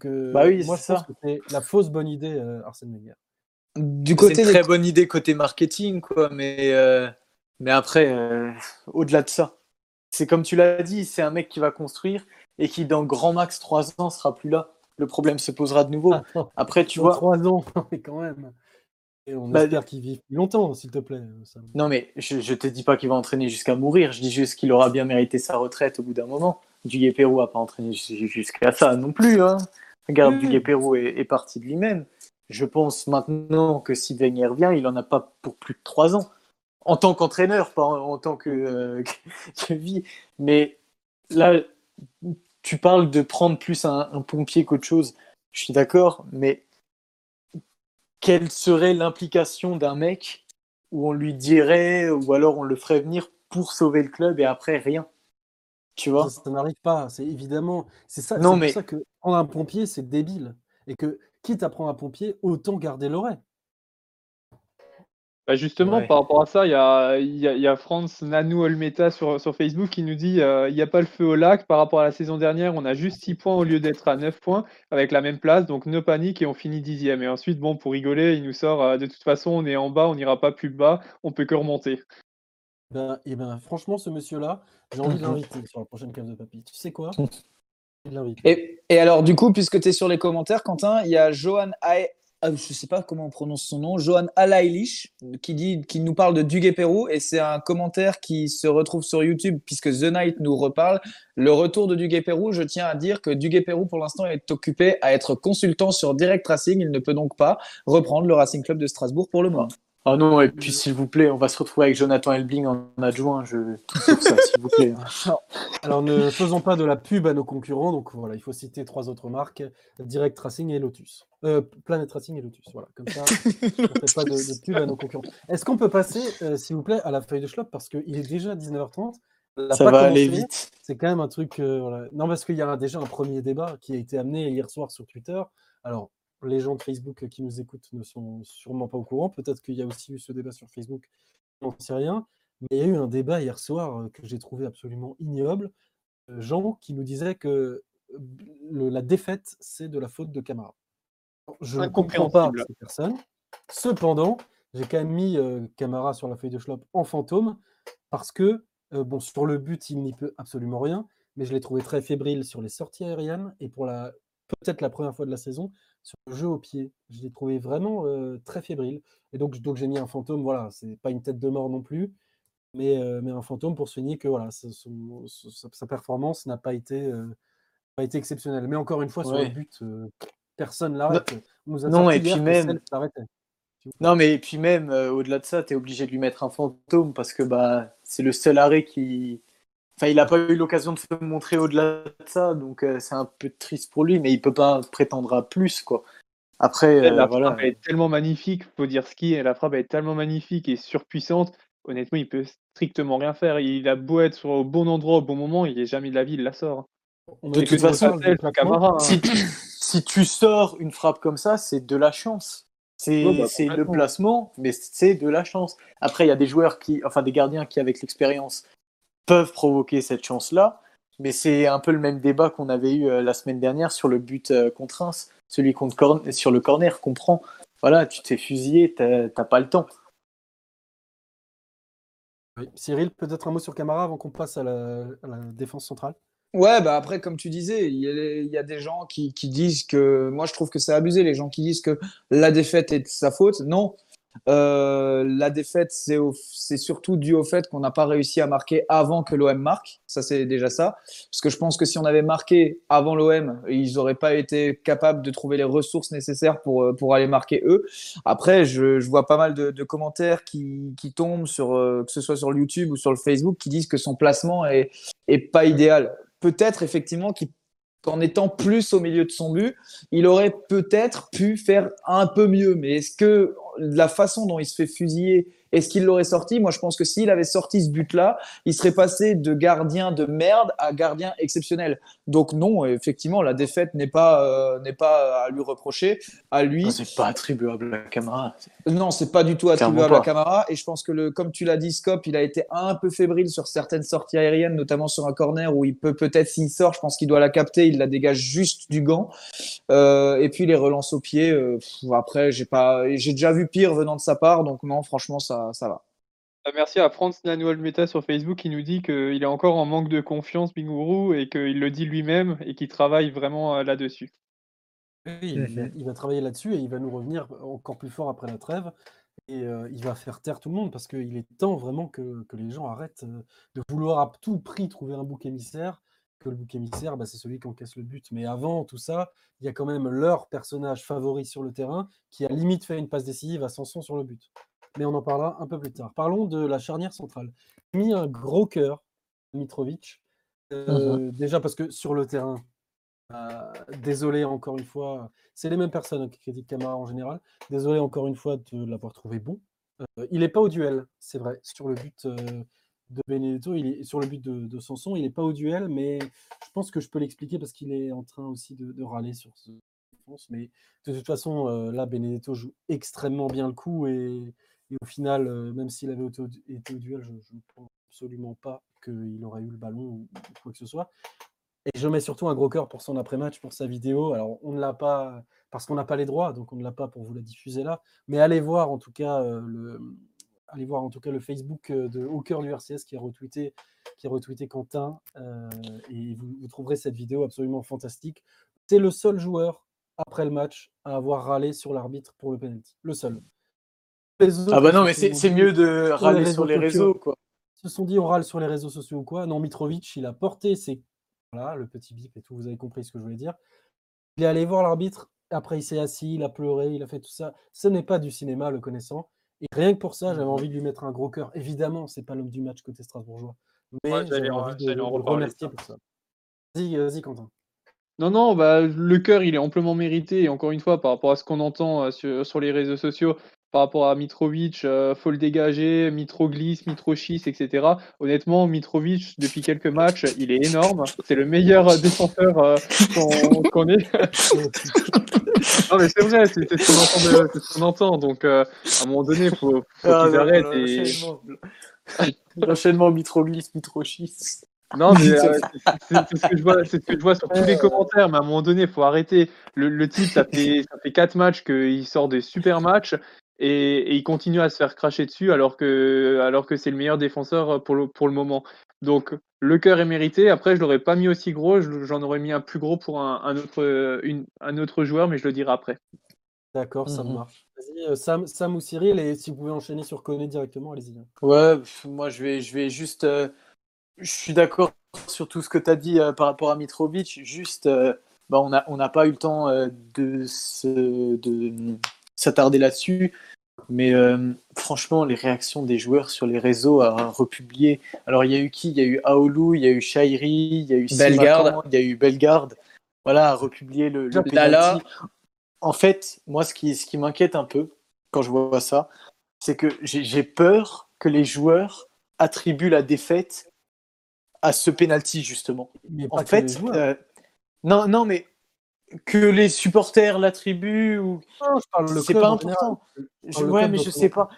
Que, Bah oui, moi, c'est pense ça. que c'est la fausse bonne idée, euh, Arsène Wenger. Du C'est côté une des- très bonne idée côté marketing, quoi. Mais, euh, mais après, euh, au-delà de ça, c'est comme tu l'as dit, c'est un mec qui va construire et qui, dans grand max 3 ans, sera plus là. Le problème se posera de nouveau. Attends, Après, tu vois, trois ans, mais quand même. Et on Bah, espère qu'il vive plus longtemps, s'il te plaît. Sam. non, mais je, je te dis pas qu'il va entraîner jusqu'à mourir. Je dis juste qu'il aura bien mérité sa retraite au bout d'un moment. Duguay Pérou a pas entraîné jus- jusqu'à ça non plus. Hein. Regarde, Oui. Duguay Pérou est, est parti de lui-même. Je pense maintenant que si Wenger vient, il en a pas pour plus de 3 ans. En tant qu'entraîneur, pas en, en tant que, euh, que, que vie. Mais là, tu parles de prendre plus un, un pompier qu'autre chose. Je suis d'accord, mais quelle serait l'implication d'un mec où on lui dirait, ou alors on le ferait venir pour sauver le club et après rien? Tu vois? Ça, ça n'arrive pas, c'est évidemment. C'est ça, Non, c'est mais- pour ça que prendre un pompier, c'est débile. Et que, quitte à prendre un pompier, autant garder l'oreille. Bah justement, Ouais. par rapport à ça, il y a, y a, il y a France Nanou Olmeta sur, sur Facebook qui nous dit euh, il n'y a pas le feu au lac. Par rapport à la saison dernière, on a juste 6 points au lieu d'être à 9 points avec la même place. Donc, ne panique et on finit dixième. Et ensuite, bon, pour rigoler, il nous sort euh, de toute façon, on est en bas, on n'ira pas plus bas, on peut que remonter. Ben, et ben, franchement, ce monsieur-là, j'ai envie de Mhm. l'inviter sur la prochaine cave de papy. Tu sais quoi? Et, et alors, du coup, puisque tu es sur les commentaires, Quentin, il y a Johan Ay- ah, je sais pas comment on prononce son nom, Johan Alailish, qui, dit, qui nous parle de Duguay Pérou, et c'est un commentaire qui se retrouve sur YouTube, puisque The Night nous reparle. Le retour de Duguay Pérou, je tiens à dire que Duguay Pérou, pour l'instant, est occupé à être consultant sur Direct Racing. Il ne peut donc pas reprendre le Racing Club de Strasbourg pour le moment. Ah non, et puis s'il vous plaît, on va se retrouver avec Jonathan Elbling en adjoint. Je... Sauf ça, s'il vous plaît. Alors, ne faisons pas de la pub à nos concurrents. Donc, voilà, il faut citer trois autres marques Direct Racing et Lotus. Euh, Planet Racing et Lotus. Voilà, comme ça, on ne fait pas de, de pub à nos concurrents. Est-ce qu'on peut passer, euh, s'il vous plaît, à la feuille de schlop Parce qu'il est déjà 19h30. Elle n'a Ça pas va aller vite. C'est quand même un truc. euh, voilà. Non, parce qu'il y a déjà un premier débat qui a été amené hier soir sur Twitter. Alors, les gens de Facebook qui nous écoutent ne sont sûrement pas au courant. Peut-être qu'il y a aussi eu ce débat sur Facebook. On n'en sait rien. Mais il y a eu un débat hier soir euh, que j'ai trouvé absolument ignoble. Jean qui nous disait que le- la défaite, c'est de la faute de Camara. Je ne comprends pas ces personnes. Cependant, j'ai quand même mis euh, Camara sur la feuille de Schlop en fantôme parce que, euh, bon, sur le but, il n'y peut absolument rien, mais je l'ai trouvé très fébrile sur les sorties aériennes et pour la peut-être la première fois de la saison, sur le jeu au pied. Je l'ai trouvé vraiment euh, très fébrile. Et donc, donc j'ai mis un fantôme, voilà, c'est pas une tête de mort non plus, mais, euh, mais un fantôme pour souligner que voilà, sa, sa performance n'a pas été, euh, pas été exceptionnelle. Mais encore une fois, sur le but, personne l'arrête. On nous a non, et puis même-. Non, mais et puis même, au-delà de ça, tu es obligé de lui mettre un fantôme parce que bah, c'est le seul arrêt qui. Enfin, il n'a pas eu l'occasion de se montrer au-delà de ça, donc euh, c'est un peu triste pour lui, mais il peut pas prétendre à plus, quoi. Après, euh, la voilà. frappe est tellement magnifique, faut dire ce qui est, la frappe est tellement magnifique et surpuissante. Honnêtement, il peut strictement rien faire. Il a beau être au bon endroit au bon moment, il est jamais de la vie, il la sort. On De toute façon. Camara, hein. Si, si tu sors une frappe comme ça, c'est de la chance. C'est bah, le placement, mais c'est de la chance. Après, il y a des joueurs qui, enfin des gardiens qui, avec l'expérience, peuvent provoquer cette chance-là. Mais c'est un peu le même débat qu'on avait eu euh, la semaine dernière sur le but euh, contre Reims, celui contre corn- sur le corner qu'on prend. Voilà, tu te fais fusiller, t'as pas le temps. Oui. Cyril, peut-être un mot sur Camara avant qu'on passe à la, à la défense centrale? Ouais, bah après, comme tu disais, il y a, il y a des gens qui, qui disent que. Moi, je trouve que c'est abusé, les gens qui disent que la défaite est de sa faute. Non. Euh, la défaite, c'est surtout dû au fait qu'on n'a pas réussi à marquer avant que l'OM marque. Ça, c'est déjà ça. Parce que je pense que si on avait marqué avant l'OM, ils n'auraient pas été capables de trouver les ressources nécessaires pour, euh, aller marquer eux. Après, je, vois pas mal de, commentaires qui, tombent, sur, euh, que ce soit sur YouTube ou sur le Facebook, qui disent que son placement est, pas idéal. Peut-être effectivement qu'en étant plus au milieu de son but, il aurait peut-être pu faire un peu mieux. Mais est-ce que la façon dont il se fait fusiller est-ce qu'il l'aurait sorti Moi, je pense que s'il avait sorti ce but-là, il serait passé de gardien de merde à gardien exceptionnel. Donc non, effectivement, la défaite n'est pas euh, n'est pas à lui reprocher. À lui, c'est pas attribuable à la Camara. Non, c'est pas du tout attribuable à Camara. Et je pense que le, comme tu l'as dit, Scop, il a été un peu fébrile sur certaines sorties aériennes, notamment sur un corner où il peut peut-être s'il sort, je pense qu'il doit la capter, il la dégage juste du gant. Euh, et puis les relances au pied. Euh, après, j'ai pas, j'ai déjà vu pire venant de sa part, donc non, franchement, ça ça, va. Euh, merci à Franz Nanuel Meta sur Facebook qui nous dit qu'il est encore en manque de confiance, Bingourou, et qu'il le dit lui-même et qu'il travaille vraiment euh, là-dessus. Oui, il va, travailler là-dessus et il va nous revenir encore plus fort après la trêve. Et euh, il va faire taire tout le monde parce qu'il est temps vraiment que, les gens arrêtent de vouloir à tout prix trouver un bouc émissaire. Que le bouc émissaire, bah, c'est celui qui encaisse le but. Mais avant tout ça, il y a quand même leur personnage favori sur le terrain qui a limite fait une passe décisive à Sanson sur le but mais on en parlera un peu plus tard. Parlons de la charnière centrale. Mis un gros cœur, Mitrovic. Euh, mmh déjà parce que sur le terrain, euh, désolé encore une fois, c'est les mêmes personnes qui critiquent Camara en général. Désolé encore une fois de l'avoir trouvé bon. Euh, il n'est pas au duel, c'est vrai. Sur le but de Benedetto, il est sur le but de, Sanson, il n'est pas au duel, mais je pense que je peux l'expliquer parce qu'il est en train aussi de, râler sur ce mais de toute façon, là, Benedetto joue extrêmement bien le coup et, et au final, euh, même s'il avait été au, duel, je ne pense absolument pas qu'il aurait eu le ballon ou, quoi que ce soit. Et je mets surtout un gros cœur pour son après-match, pour sa vidéo. Alors, on ne l'a pas parce qu'on n'a pas les droits, donc on ne l'a pas pour vous la diffuser là. Mais allez voir en tout cas euh, le, allez voir en tout cas le Facebook euh, de Au cœur du RCS qui a retweeté, qui a retweeté Quentin, et vous, vous, trouverez cette vidéo absolument fantastique. C'est le seul joueur après le match à avoir râlé sur l'arbitre pour le penalty, le seul ah bah non, mais c'est mieux de râler sur les réseaux, quoi. se sont dit on râle sur les réseaux sociaux ou quoi? Non, Mitrovic, il a porté ses. Voilà, le petit bip et tout, vous avez compris ce que je voulais dire. Il est allé voir l'arbitre, après il s'est assis, il a pleuré, il a fait tout ça. Ce n'est pas du cinéma, le connaissant. Et rien que pour ça, j'avais envie de lui mettre un gros cœur. Évidemment, c'est pas l'homme du match côté strasbourgeois. Mais j'avais envie de, le remercier pour ça. Vas-y, vas-y, Quentin. Non, non, bah, le cœur, il est amplement mérité. Et encore une fois, par rapport à ce qu'on entend euh, sur, sur, les réseaux sociaux, par rapport à Mitrovic, euh, faut le dégager, Mitroglisse, Mitrochis, etc. Honnêtement, Mitrovic, depuis quelques matchs, il est énorme. C'est le meilleur euh, défenseur euh, qu'on ait. non, mais c'est vrai, c'est ce qu'on entend, Donc, à un moment donné, il faut, faut ah, qu'ils arrêtent. Et... L'enchaînement Mitroglisse, Mitrochis. Non, mais c'est ce, que je vois, ce que je vois sur tous les commentaires, mais à un moment donné, il faut arrêter. Le, le type, ça fait, ça fait 4 matchs qu'il sort des super matchs, et, il continue à se faire cracher dessus alors que, alors que c'est le meilleur défenseur pour le, pour le moment. Donc le cœur est mérité. Après, je l'aurais pas mis aussi gros, j'en aurais mis un plus gros pour un, autre, un autre joueur, mais je le dirai après. D'accord, ça mhm. marche. Vas-y, euh, Sam, Sam, ou Cyril, et si vous pouvez enchaîner sur Koné directement, allez-y. Ouais, moi je vais, je vais juste. Euh, je suis d'accord sur tout ce que tu as dit euh, par rapport à Mitrovic. Juste, bah, on n'a on pas eu le temps de s'attarder là-dessus. Mais euh, franchement, les réactions des joueurs sur les réseaux à republier. Alors, il y a eu qui? Il y a eu Aoulou, il y a eu Shairi, il y a eu Bellegarde, il y a eu Bellegarde. Voilà, à republier le, le penalty. En fait, moi, ce qui, ce qui m'inquiète un peu quand je vois ça, c'est que j'ai peur que les joueurs attribuent la défaite à ce penalty justement. Mais en fait, euh, non, non, mais que les supporters l'attribuent ou c'est pas important. Je, ouais, mais je sais pas.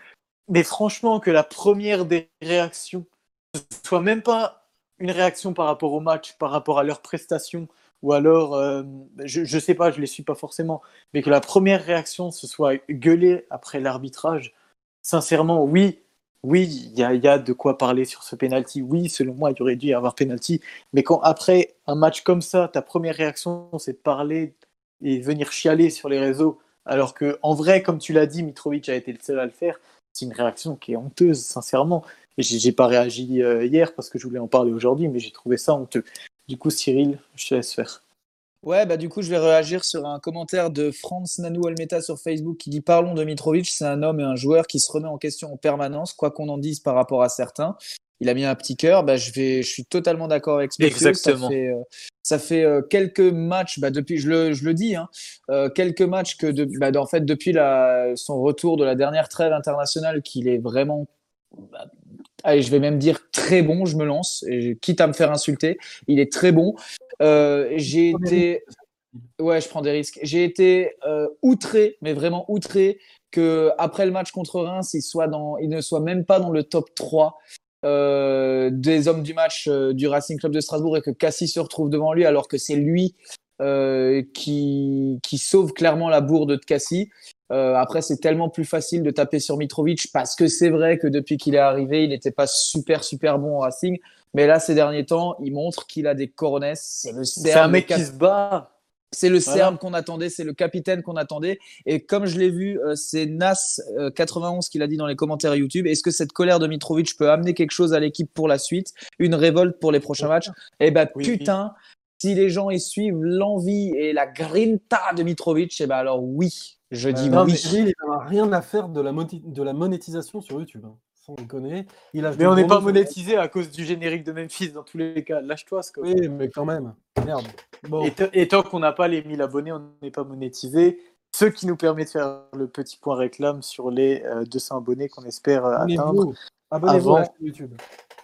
Mais franchement, que la première des réactions ce soit même pas une réaction par rapport au match, par rapport à leur prestation, ou alors, euh, je, je sais pas, je les suis pas forcément, mais que la première réaction ce soit gueuler après l'arbitrage. Sincèrement, oui, oui, il y a, de quoi parler sur ce penalty. Oui, selon moi, il aurait dû y avoir penalty. Mais quand après un match comme ça, ta première réaction, c'est de parler et venir chialer sur les réseaux, alors que en vrai, comme tu l'as dit, Mitrovic a été le seul à le faire. C'est une réaction qui est honteuse, sincèrement. J'ai pas réagi euh, hier parce que je voulais en parler aujourd'hui, mais j'ai trouvé ça honteux. Du coup, Cyril, je te laisse faire. Ouais, bah du coup, je vais réagir sur un commentaire de Franz Nanou Almeta sur Facebook qui dit Parlons de Mitrovic, c'est un homme et un joueur qui se remet en question en permanence, quoi qu'on en dise par rapport à certains. il a mis un petit cœur. Bah, je, vais, je suis totalement d'accord avec ce monsieur. Exactement. Ça fait, euh, ça fait euh, quelques matchs, bah, depuis, je le, je le dis, hein, euh, quelques matchs que de, bah, en fait, depuis la, son retour de la dernière trêve internationale, qu'il est vraiment, bah, allez, je vais même dire très bon, je me lance, quitte à me faire insulter, il est très bon. Euh, J'ai été. Ouais, je prends des risques. J'ai été euh, outré, mais vraiment outré, que après le match contre Reims, il, soit dans, il ne soit même pas dans le top 3 euh, des hommes du match du Racing Club de Strasbourg et que Cassis se retrouve devant lui alors que c'est lui euh, qui, qui sauve clairement la bourde de Cassis. Euh, après, c'est tellement plus facile de taper sur Mitrovic parce que c'est vrai que depuis qu'il est arrivé, il n'était pas super super bon au Racing. Mais là, ces derniers temps, il montre qu'il a des coronets. C'est le C'est un mec qui se bat. c'est le Voilà. Serbe qu'on attendait, c'est le capitaine qu'on attendait. Et comme je l'ai vu, euh, c'est Nas91 qui l'a dit dans les commentaires YouTube. Est-ce que cette colère de Mitrovic peut amener quelque chose à l'équipe pour la suite? Une révolte pour les prochains matchs? Eh ben Oui. putain, si les gens y suivent l'envie et la grinta de Mitrovic, eh ben alors oui, je dis Non, oui. mais lui, il n'a rien à faire de la, moti- de la monétisation sur YouTube. hein. Sans déconner. Il a Mais on n'est pas monétisé à cause du générique de Memphis dans tous les cas. Lâche-toi, Scott. Oui, mais quand même. Merde. Bon. Et, tant qu'on n'a pas les 1000 abonnés, on n'est pas monétisé. Ce qui nous permet de faire le petit point réclame sur les euh, 200 abonnés qu'on espère euh, atteindre. Abonnez-vous à la avant- chaîne YouTube.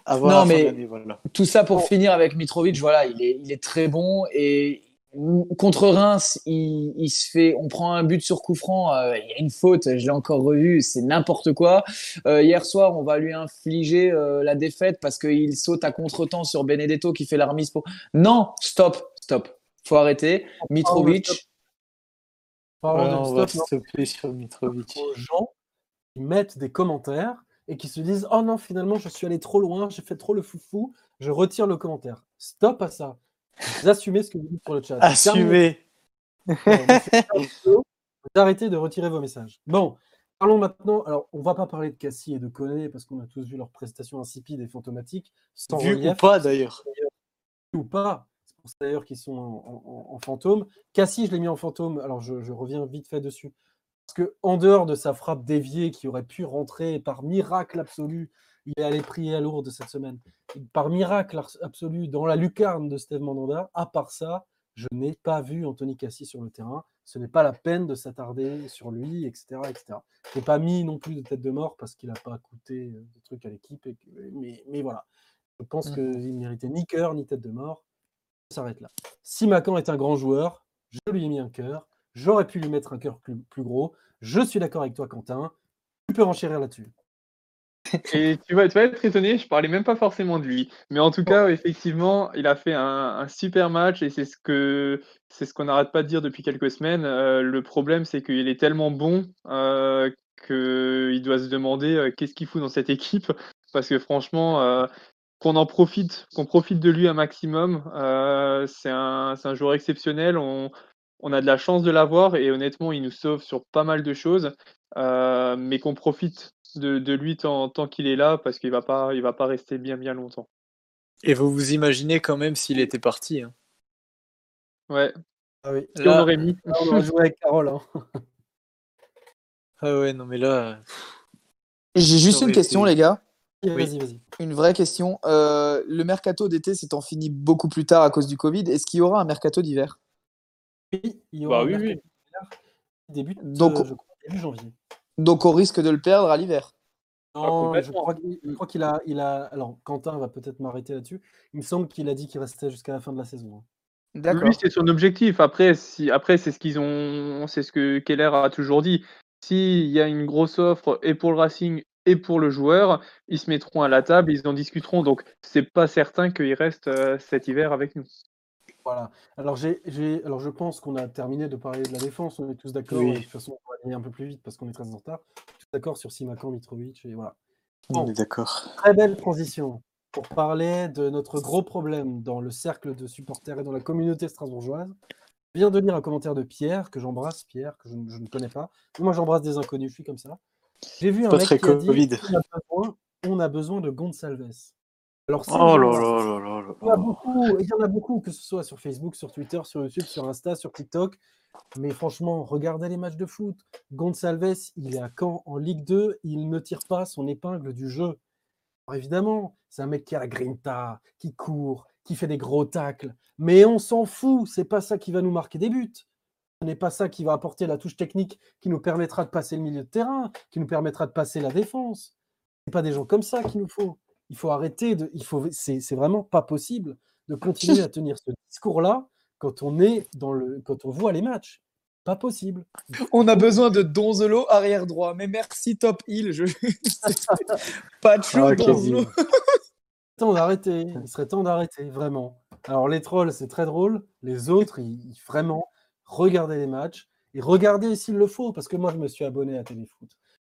avant Non, mais- Voilà. Tout ça pour finir avec Mitrovic, voilà, il est, il est très bon et contre Reims, il, il se fait, on prend un but sur coup franc, euh, il y a une faute, je l'ai encore revu, c'est n'importe quoi. Euh, hier soir, on va lui infliger euh, la défaite parce qu'il saute à contre-temps sur Benedetto qui fait la remise pour. Non, stop, stop, faut arrêter. Mitrovic, Parlons Ouais, de on va stop, stopper sur Mitrovic. aux gens qui mettent des commentaires et qui se disent Oh non, finalement, je suis allé trop loin, j'ai fait trop le foufou, je retire le commentaire. Stop à ça. Vous assumez ce que vous dites sur le chat. Assumez. Vous arrêtez de retirer vos messages. Bon, parlons maintenant. Alors, on va pas parler de Cassie et de Koné parce qu'on a tous vu leurs prestations insipides et fantomatiques, sans Vu ou pas d'ailleurs. ou pas. C'est pour ça d'ailleurs qu'ils sont en, en- en fantôme. Cassie, je l'ai mis en fantôme. Alors, je, je reviens vite fait dessus. Parce que en dehors de sa frappe déviée qui aurait pu rentrer par miracle absolu, il est allé prier à Lourdes cette semaine. Par miracle absolu dans la lucarne de Steve Mandanda, à part ça, je n'ai pas vu Anthony Cassie sur le terrain. Ce n'est pas la peine de s'attarder sur lui, etc. etc. Je n'ai pas mis non plus de tête de mort parce qu'il n'a pas coûté euh, des trucs à l'équipe. Mais, mais voilà. Je pense Mhm. qu'il ne méritait ni cœur ni tête de mort. On s'arrête là. Si Macan est un grand joueur, je lui ai mis un cœur. J'aurais pu lui mettre un cœur plus, plus gros. Je suis d'accord avec toi, Quentin. Tu peux renchérir là-dessus. Et tu vas, tu vas être étonné, je parlais même pas forcément de lui. Mais en tout cas, effectivement, il a fait un, un super match et c'est ce que c'est ce qu'on n'arrête pas de dire depuis quelques semaines. Euh, le problème, c'est qu'il est tellement bon euh, qu'il doit se demander euh, qu'est-ce qu'il fout dans cette équipe? Parce que franchement, euh, qu'on en profite, qu'on profite de lui un maximum. c'est un, un joueur exceptionnel. On, on a de la chance de l'avoir et honnêtement, il nous sauve sur pas mal de choses. Euh, mais qu'on profite de, de lui tant, tant qu'il est là parce qu'il va pas il va pas rester bien bien longtemps. Et vous vous imaginez quand même s'il était parti. hein. Ouais. Ah oui. Qui on aurait mis Là, on aurait joué avec Carole. hein. Ah ouais, non mais là. j'ai juste une question, été- les gars. Vas-y, vas-y. Une vraie question. Euh, le mercato d'été s'étant fini beaucoup plus tard à cause du Covid, est-ce qu'il y aura un mercato d'hiver? Oui, il y aura Bah oui, oui. débute Donc- euh, je crois, début janvier. Donc on risque de le perdre à l'hiver. Ah, Non, je crois qu'il je crois qu'il a, il a. Alors, Quentin va peut-être m'arrêter là-dessus. Il me semble qu'il a dit qu'il restait jusqu'à la fin de la saison. hein. D'accord. Lui c'est son objectif. Après si après c'est ce qu'ils ont c'est ce que Keller a toujours dit. S'il y a une grosse offre et pour le Racing et pour le joueur, ils se mettront à la table, ils en discuteront. Donc c'est pas certain qu'il reste euh, cet hiver avec nous. Voilà. Alors, j'ai, j'ai- alors, je pense qu'on a terminé de parler de la défense. On est tous d'accord. Oui. De toute façon, on va aller un peu plus vite parce qu'on est très en retard. Tous d'accord sur Simakan, Mitrovic. Et voilà. On est d'accord. Très belle transition pour parler de notre gros problème dans le cercle de supporters et dans la communauté strasbourgeoise. Je viens de lire un commentaire de Pierre, que j'embrasse, Pierre, que je, ne- je ne connais pas. Moi, j'embrasse des inconnus, je suis comme ça. J'ai vu un Pas mec très qui a dit on a besoin, on a besoin de Gonçalves. Alors, Oh là gens-là, là là là là il y, en a beaucoup, il y en a beaucoup, que ce soit sur Facebook, sur Twitter, sur YouTube, sur Insta, sur TikTok. Mais franchement, regardez les matchs de foot. Gonçalves, il est à Caen en Ligue 2, il ne tire pas son épingle du jeu. Alors évidemment, c'est un mec qui a la grinta, qui court, qui fait des gros tacles. Mais on s'en fout, c'est pas ça qui va nous marquer des buts. Ce n'est pas ça qui va apporter la touche technique qui nous permettra de passer le milieu de terrain, qui nous permettra de passer la défense. C'est pas des gens comme ça qu'il nous faut. Il faut arrêter de. Il faut. C'est c'est vraiment pas possible de continuer à tenir ce discours-là quand on est dans le. quand on voit les matchs. Pas possible. On a besoin de Donzelo arrière droit. Mais merci Top Hill. Je... pas de chaud, Ah, Donzelo. Temps d'arrêter. Il serait temps d'arrêter, vraiment. Alors, les trolls, c'est très drôle. Les autres, ils, ils- vraiment, regardez les matchs et regardez s'il le faut, parce que moi, je me suis abonné à Téléfoot.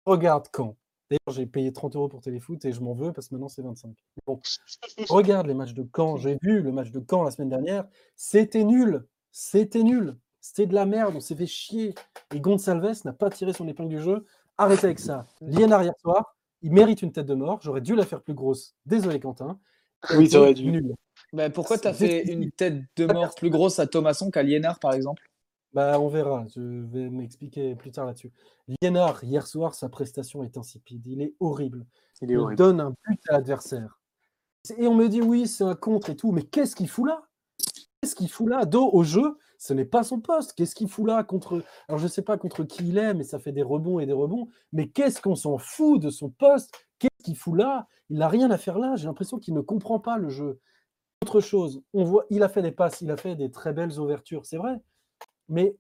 Regarde quand? D'ailleurs, j'ai payé 30 euros pour Téléfoot et je m'en veux parce que maintenant, c'est 25. Bon, regarde les matchs de Caen. J'ai vu le match de Caen la semaine dernière. C'était nul. C'était nul. C'était de la merde. On s'est fait chier. Et Gonçalves n'a pas tiré son épingle du jeu. Arrêtez avec ça. Liénard hier soir, il mérite une tête de mort. J'aurais dû la faire plus grosse. Désolé, Quentin. Oui, t'aurais dû. Nul. Bah, pourquoi t'as fait une tête de mort plus grosse à Thomasson qu'à Liénard, par exemple? Bah, on verra. Je vais m'expliquer plus tard là-dessus. Liénard, hier soir, sa prestation est insipide. Il est horrible. Il est Il horrible. donne un but à l'adversaire. Et on me dit, oui, c'est un contre et tout. Mais qu'est-ce qu'il fout là? Qu'est-ce qu'il fout là? Dos au jeu, ce n'est pas son poste. Qu'est-ce qu'il fout là contre. Alors, je ne sais pas contre qui il est, mais ça fait des rebonds et des rebonds. Mais qu'est-ce qu'on s'en fout de son poste? Qu'est-ce qu'il fout là? Il n'a rien à faire là. J'ai l'impression qu'il ne comprend pas le jeu. Autre chose, on voit, il a fait des passes, il a fait des très belles ouvertures, c'est vrai. Mais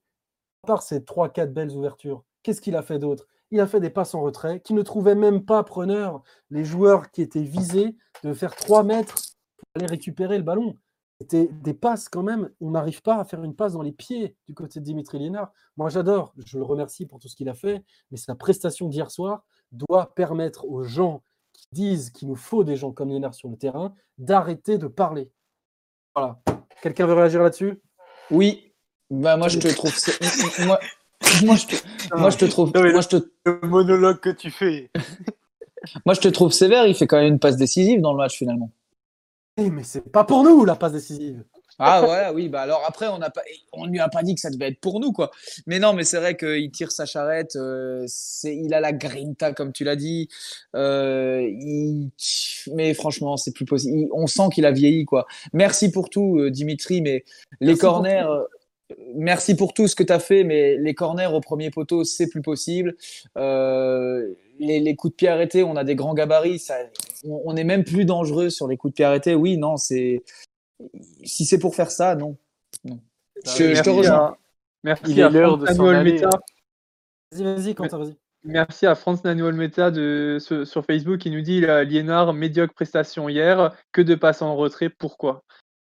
à part ces 3-4 belles ouvertures, qu'est-ce qu'il a fait d'autre? Il a fait des passes en retrait qui ne trouvaient même pas preneur. Les joueurs qui étaient visés de faire 3 mètres pour aller récupérer le ballon. C'était des passes quand même. On n'arrive pas à faire une passe dans les pieds du côté de Dimitri Liénard. Moi, j'adore. Je le remercie pour tout ce qu'il a fait. Mais sa prestation d'hier soir doit permettre aux gens qui disent qu'il nous faut des gens comme Liénard sur le terrain d'arrêter de parler. Voilà. Quelqu'un veut réagir là-dessus? Oui. Bah, moi, je te trouve. moi, moi, je te, moi, je te trouve. Non, Moi, je te, Le monologue que tu fais. moi, je te trouve sévère. Il fait quand même une passe décisive dans le match, finalement. Eh, mais c'est pas pour nous la passe décisive. Ah voilà, oui, bah alors après on n'a pas, on lui a pas dit que ça devait être pour nous quoi. Mais non, mais c'est vrai qu'il tire sa charrette, euh, c'est, il a la grinta comme tu l'as dit. Euh, il- mais franchement, c'est plus possible. Il- on sent qu'il a vieilli quoi. Merci pour tout, euh, Dimitri, mais les Merci corners. Merci pour tout ce que tu as fait, mais les corners au premier poteau, c'est plus possible. Euh, les, les coups de pied arrêtés, on a des grands gabarits, ça, on, on est même plus dangereux sur les coups de pied arrêtés. Oui, non, c'est si c'est pour faire ça, non. non. Je, je te Merci rejoins. à- Merci Il est à l'heure de s'en aller. Vas-y, vas-y, Quentin, vas-y. Merci à France Nano Olmeta de, sur, sur Facebook qui nous dit là, Liénard, médiocre prestation hier, que de passes en retrait, pourquoi?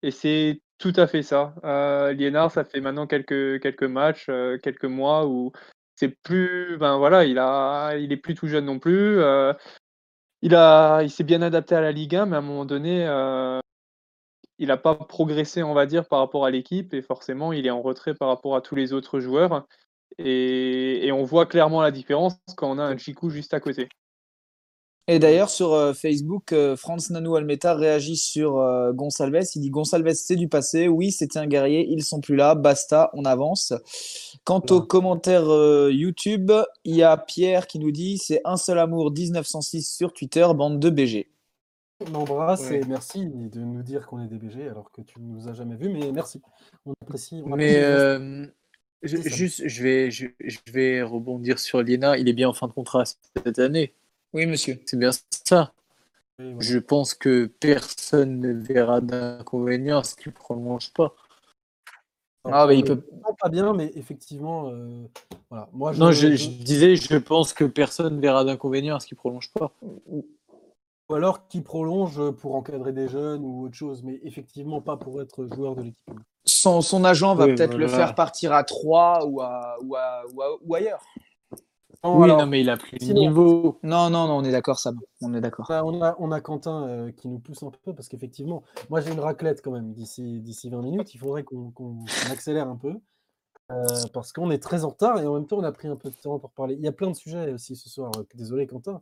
Et c'est tout à fait ça. Euh, Liénard, ça fait maintenant quelques, quelques matchs, euh, quelques mois où c'est plus. Ben voilà, il, a, il est plus tout jeune non plus. euh, il il s'est bien adapté à la Ligue 1, mais à un moment donné, euh, il n'a pas progressé, on va dire, par rapport à l'équipe, et forcément, il est en retrait par rapport à tous les autres joueurs. Et, et on voit clairement la différence quand on a un Chikou juste à côté. Et d'ailleurs, sur euh, Facebook, euh, Franz Nanou Almeta réagit sur euh, Gonçalves. Il dit Gonçalves, c'est du passé. Oui, c'était un guerrier. Ils sont plus là. Basta, on avance. Quant aux commentaires euh, YouTube, il y a Pierre qui nous dit c'est un seul amour 1906 sur Twitter, bande de BG. On embrasse Ouais. et merci de nous dire qu'on est des BG alors que tu ne nous as jamais vus, mais merci. On apprécie. on Mais apprécie. euh, je- juste, je vais, je, je vais rebondir sur Liena. Il est bien en fin de contrat cette année. Oui, monsieur. C'est bien ça. Oui, voilà. Je pense que personne ne verra d'inconvénient à ce qu'il ne prolonge pas. Ah, bah, il Euh, peut. non, pas bien, mais effectivement, euh, voilà. Moi, je, non, je, disais, je pense que personne ne verra d'inconvénient à ce qu'il ne prolonge pas. ou alors qui prolonge pour encadrer des jeunes ou autre chose, mais effectivement pas pour être joueur de l'équipe. Son, son agent va Oui, peut-être le faire partir à 3 ou, à, ou, à- ou, à- ou ailleurs. Non, oui, alors, non, mais il a plus niveau. Non, non, non, on est d'accord, Sam. On est d'accord. Bah, on, a, on a Quentin euh, qui nous pousse un peu parce qu'effectivement, moi j'ai une raclette quand même d'ici d'ici 20 minutes. Il faudrait qu'on accélère un peu euh, parce qu'on est très en retard et en même temps on a pris un peu de temps pour parler. Il y a plein de sujets aussi ce soir. euh, Désolé Quentin.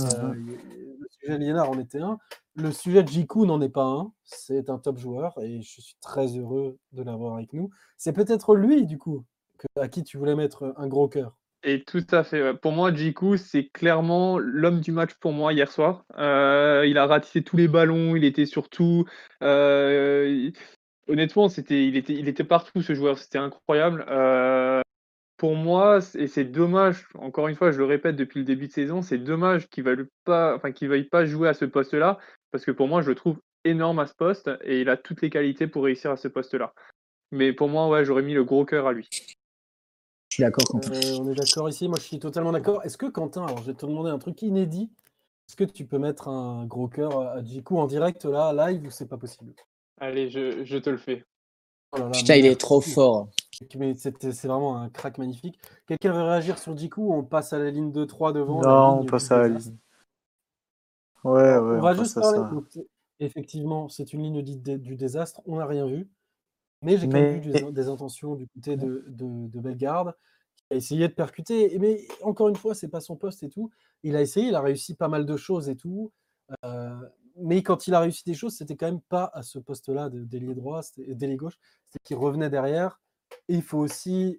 Euh, le sujet Liénard en était un. Le sujet de Jiku n'en est pas un. C'est un top joueur et je suis très heureux de l'avoir avec nous. C'est peut-être lui du coup que- à qui tu voulais mettre un gros cœur. Et tout à fait. Pour moi, Jiku, c'est clairement l'homme du match pour moi hier soir. Euh, il a ratissé tous les ballons, il était sur tout. Euh, il- honnêtement, c'était, il était, partout ce joueur. C'était incroyable. Euh, pour moi, et c'est dommage. Encore une fois, je le répète depuis le début de saison, c'est dommage qu'il qu'il veuille pas jouer à ce poste-là, parce que pour moi, je le trouve énorme à ce poste et il a toutes les qualités pour réussir à ce poste-là. Mais pour moi, ouais, j'aurais mis le gros cœur à lui. Je suis d'accord, Quentin. Euh, on est d'accord ici, moi je suis totalement d'accord. Est-ce que Quentin, alors je vais te demander un truc inédit, est-ce que tu peux mettre un gros cœur à Jiku en direct là, live, ou c'est pas possible? Allez, je, je te le fais. Oh là là, Putain, il est trop fort. Mais c'est vraiment un crack magnifique. Quelqu'un veut réagir sur Jiku ou on passe à la ligne 2-3 devant la Non, on ligne passe à la ligne. Ouais, ouais, On on va passe juste à parler. ça. donc, c'est- effectivement, c'est une ligne dite du désastre. On n'a rien vu. Mais j'ai quand même vu des, des intentions du côté de, de, de Bellegarde qui a essayé de percuter. Mais encore une fois, c'est pas son poste et tout. Il a essayé, il a réussi pas mal de choses et tout. Euh, mais quand il a réussi des choses, c'était quand même pas à ce poste-là de- d'ailier droit, c'était- d'ailier gauche. C'est qu'il revenait derrière. Et il faut aussi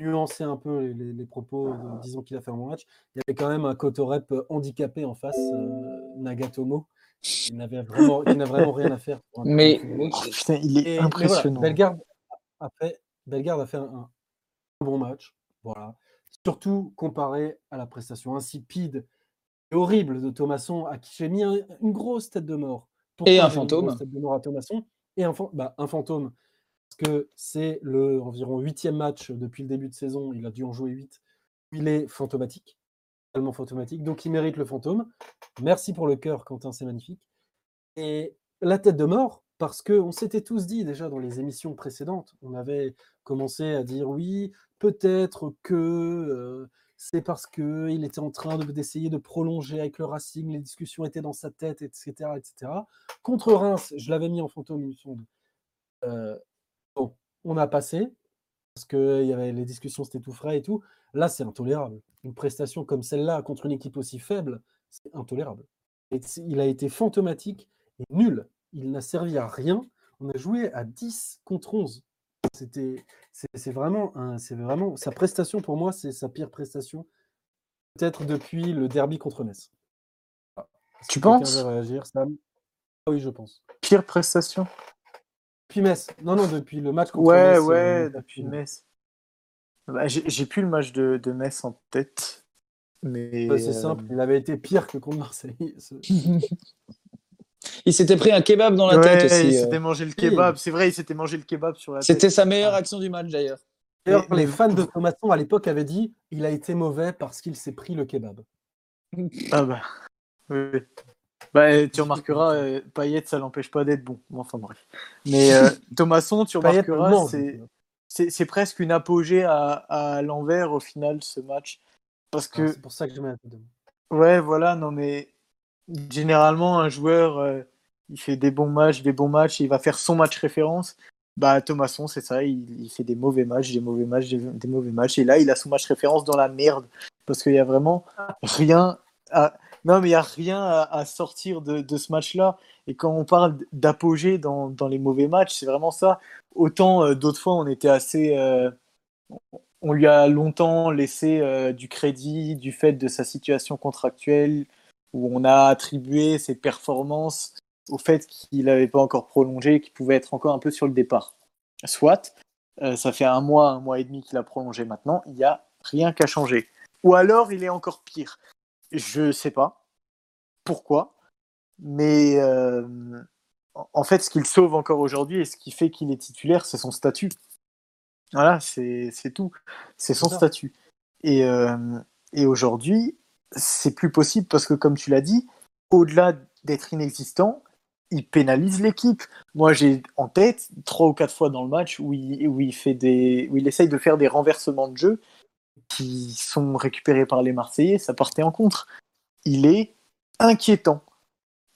nuancer un peu les, les- les propos, de- disons qu'il a fait un bon match. Il y avait quand même un Kotorep handicapé en face, euh, Nagatomo. Il n'avait vraiment, il n'a vraiment rien à faire. pour un Mais- football. Ah, putain, il est Et- mais voilà, impressionnant. Bellegarde a fait, Bellegarde a fait un, un bon match. Voilà. Surtout comparé à la prestation insipide et horrible de Thomasson, à qui j'ai mis un- une grosse tête de mort. Pourquoi Et un fantôme. tête de mort à Thomasson et un, bah, un fantôme. Parce que c'est le environ huitième match depuis le début de saison. Il a dû en jouer huit. Il est fantomatique. Totalement fantomatique. Donc il mérite le fantôme. Merci pour le cœur, Quentin, c'est magnifique. Et la tête de mort, parce qu'on s'était tous dit déjà dans les émissions précédentes, on avait commencé à dire oui, peut-être que euh, c'est parce qu'il était en train de- d'essayer de prolonger avec le Racing, les discussions étaient dans sa tête, etc. etc. Contre Reims, je l'avais mis en fantôme, il me semble. Euh, bon, on a passé, parce que les discussions c'était tout frais et tout. Là, c'est intolérable. Une prestation comme celle-là contre une équipe aussi faible, c'est intolérable. Et il a été fantomatique et nul. Il n'a servi à rien. On a joué à 10 contre 11. C'était, c'est vraiment, un- vraiment sa prestation pour moi, c'est sa pire prestation, peut-être depuis le derby contre Metz. Est-ce Tu penses? réagir, Sam? Ah Oui, je pense. Pire prestation? Depuis Metz. Non, non, depuis le match contre Ouais, Metz. euh, ouais, depuis Metz. Bah, J'ai j'ai plus le match de, de Metz en tête. Mais Ouais, c'est euh, simple, il avait été pire que contre Marseille. ce- Il s'était pris un kebab dans la ouais, tête aussi. il euh. s'était mangé le kebab. C'est vrai, il s'était mangé le kebab sur la tête. C'était sa meilleure action du match d'ailleurs. D'ailleurs, les mais- fans de Thomasson à l'époque avaient dit il a été mauvais parce qu'il s'est pris le kebab. Ah bah. Oui. Bah, tu remarqueras, euh, Payet, ça l'empêche pas d'être bon. Enfin bref. Mais euh, Thomasson, tu remarqueras, c'est-. C'est presque une apogée à, à l'envers au final, ce match. Parce Ah, que, C'est pour ça que je mets un peu de. ouais, voilà, non mais généralement, un joueur, euh, il fait des bons matchs, des bons matchs, il va faire son match référence. Bah, Thomasson, c'est ça, il, il fait des mauvais matchs, des mauvais matchs, des, des mauvais matchs. Et là, il a son match référence dans la merde. Parce qu'il y a vraiment rien à. Non, mais il n'y a rien à, sortir de, ce match-là. Et quand on parle d'apogée dans, les mauvais matchs, c'est vraiment ça. Autant euh, d'autres fois, on était assez. euh, on lui a longtemps laissé euh, du crédit du fait de sa situation contractuelle, où on a attribué ses performances au fait qu'il n'avait pas encore prolongé, qu'il pouvait être encore un peu sur le départ. Soit, ça fait un mois, un mois et demi qu'il a prolongé maintenant, il n'y a rien qu'à changer. Ou alors il est encore pire. Je sais pas pourquoi, mais euh, en- fait, ce qu'il sauve encore aujourd'hui et ce qui fait qu'il est titulaire, c'est son statut. Voilà, c'est tout. C'est son statut. Et, euh, et aujourd'hui, c'est plus possible parce que, comme tu l'as dit, au-delà d'être inexistant, il pénalise l'équipe. Moi, j'ai en tête trois ou quatre fois dans le match où il, où il fait des, où il essaye de faire des renversements de jeu qui sont récupérés par les Marseillais. Ça partait en contre. Il est inquiétant.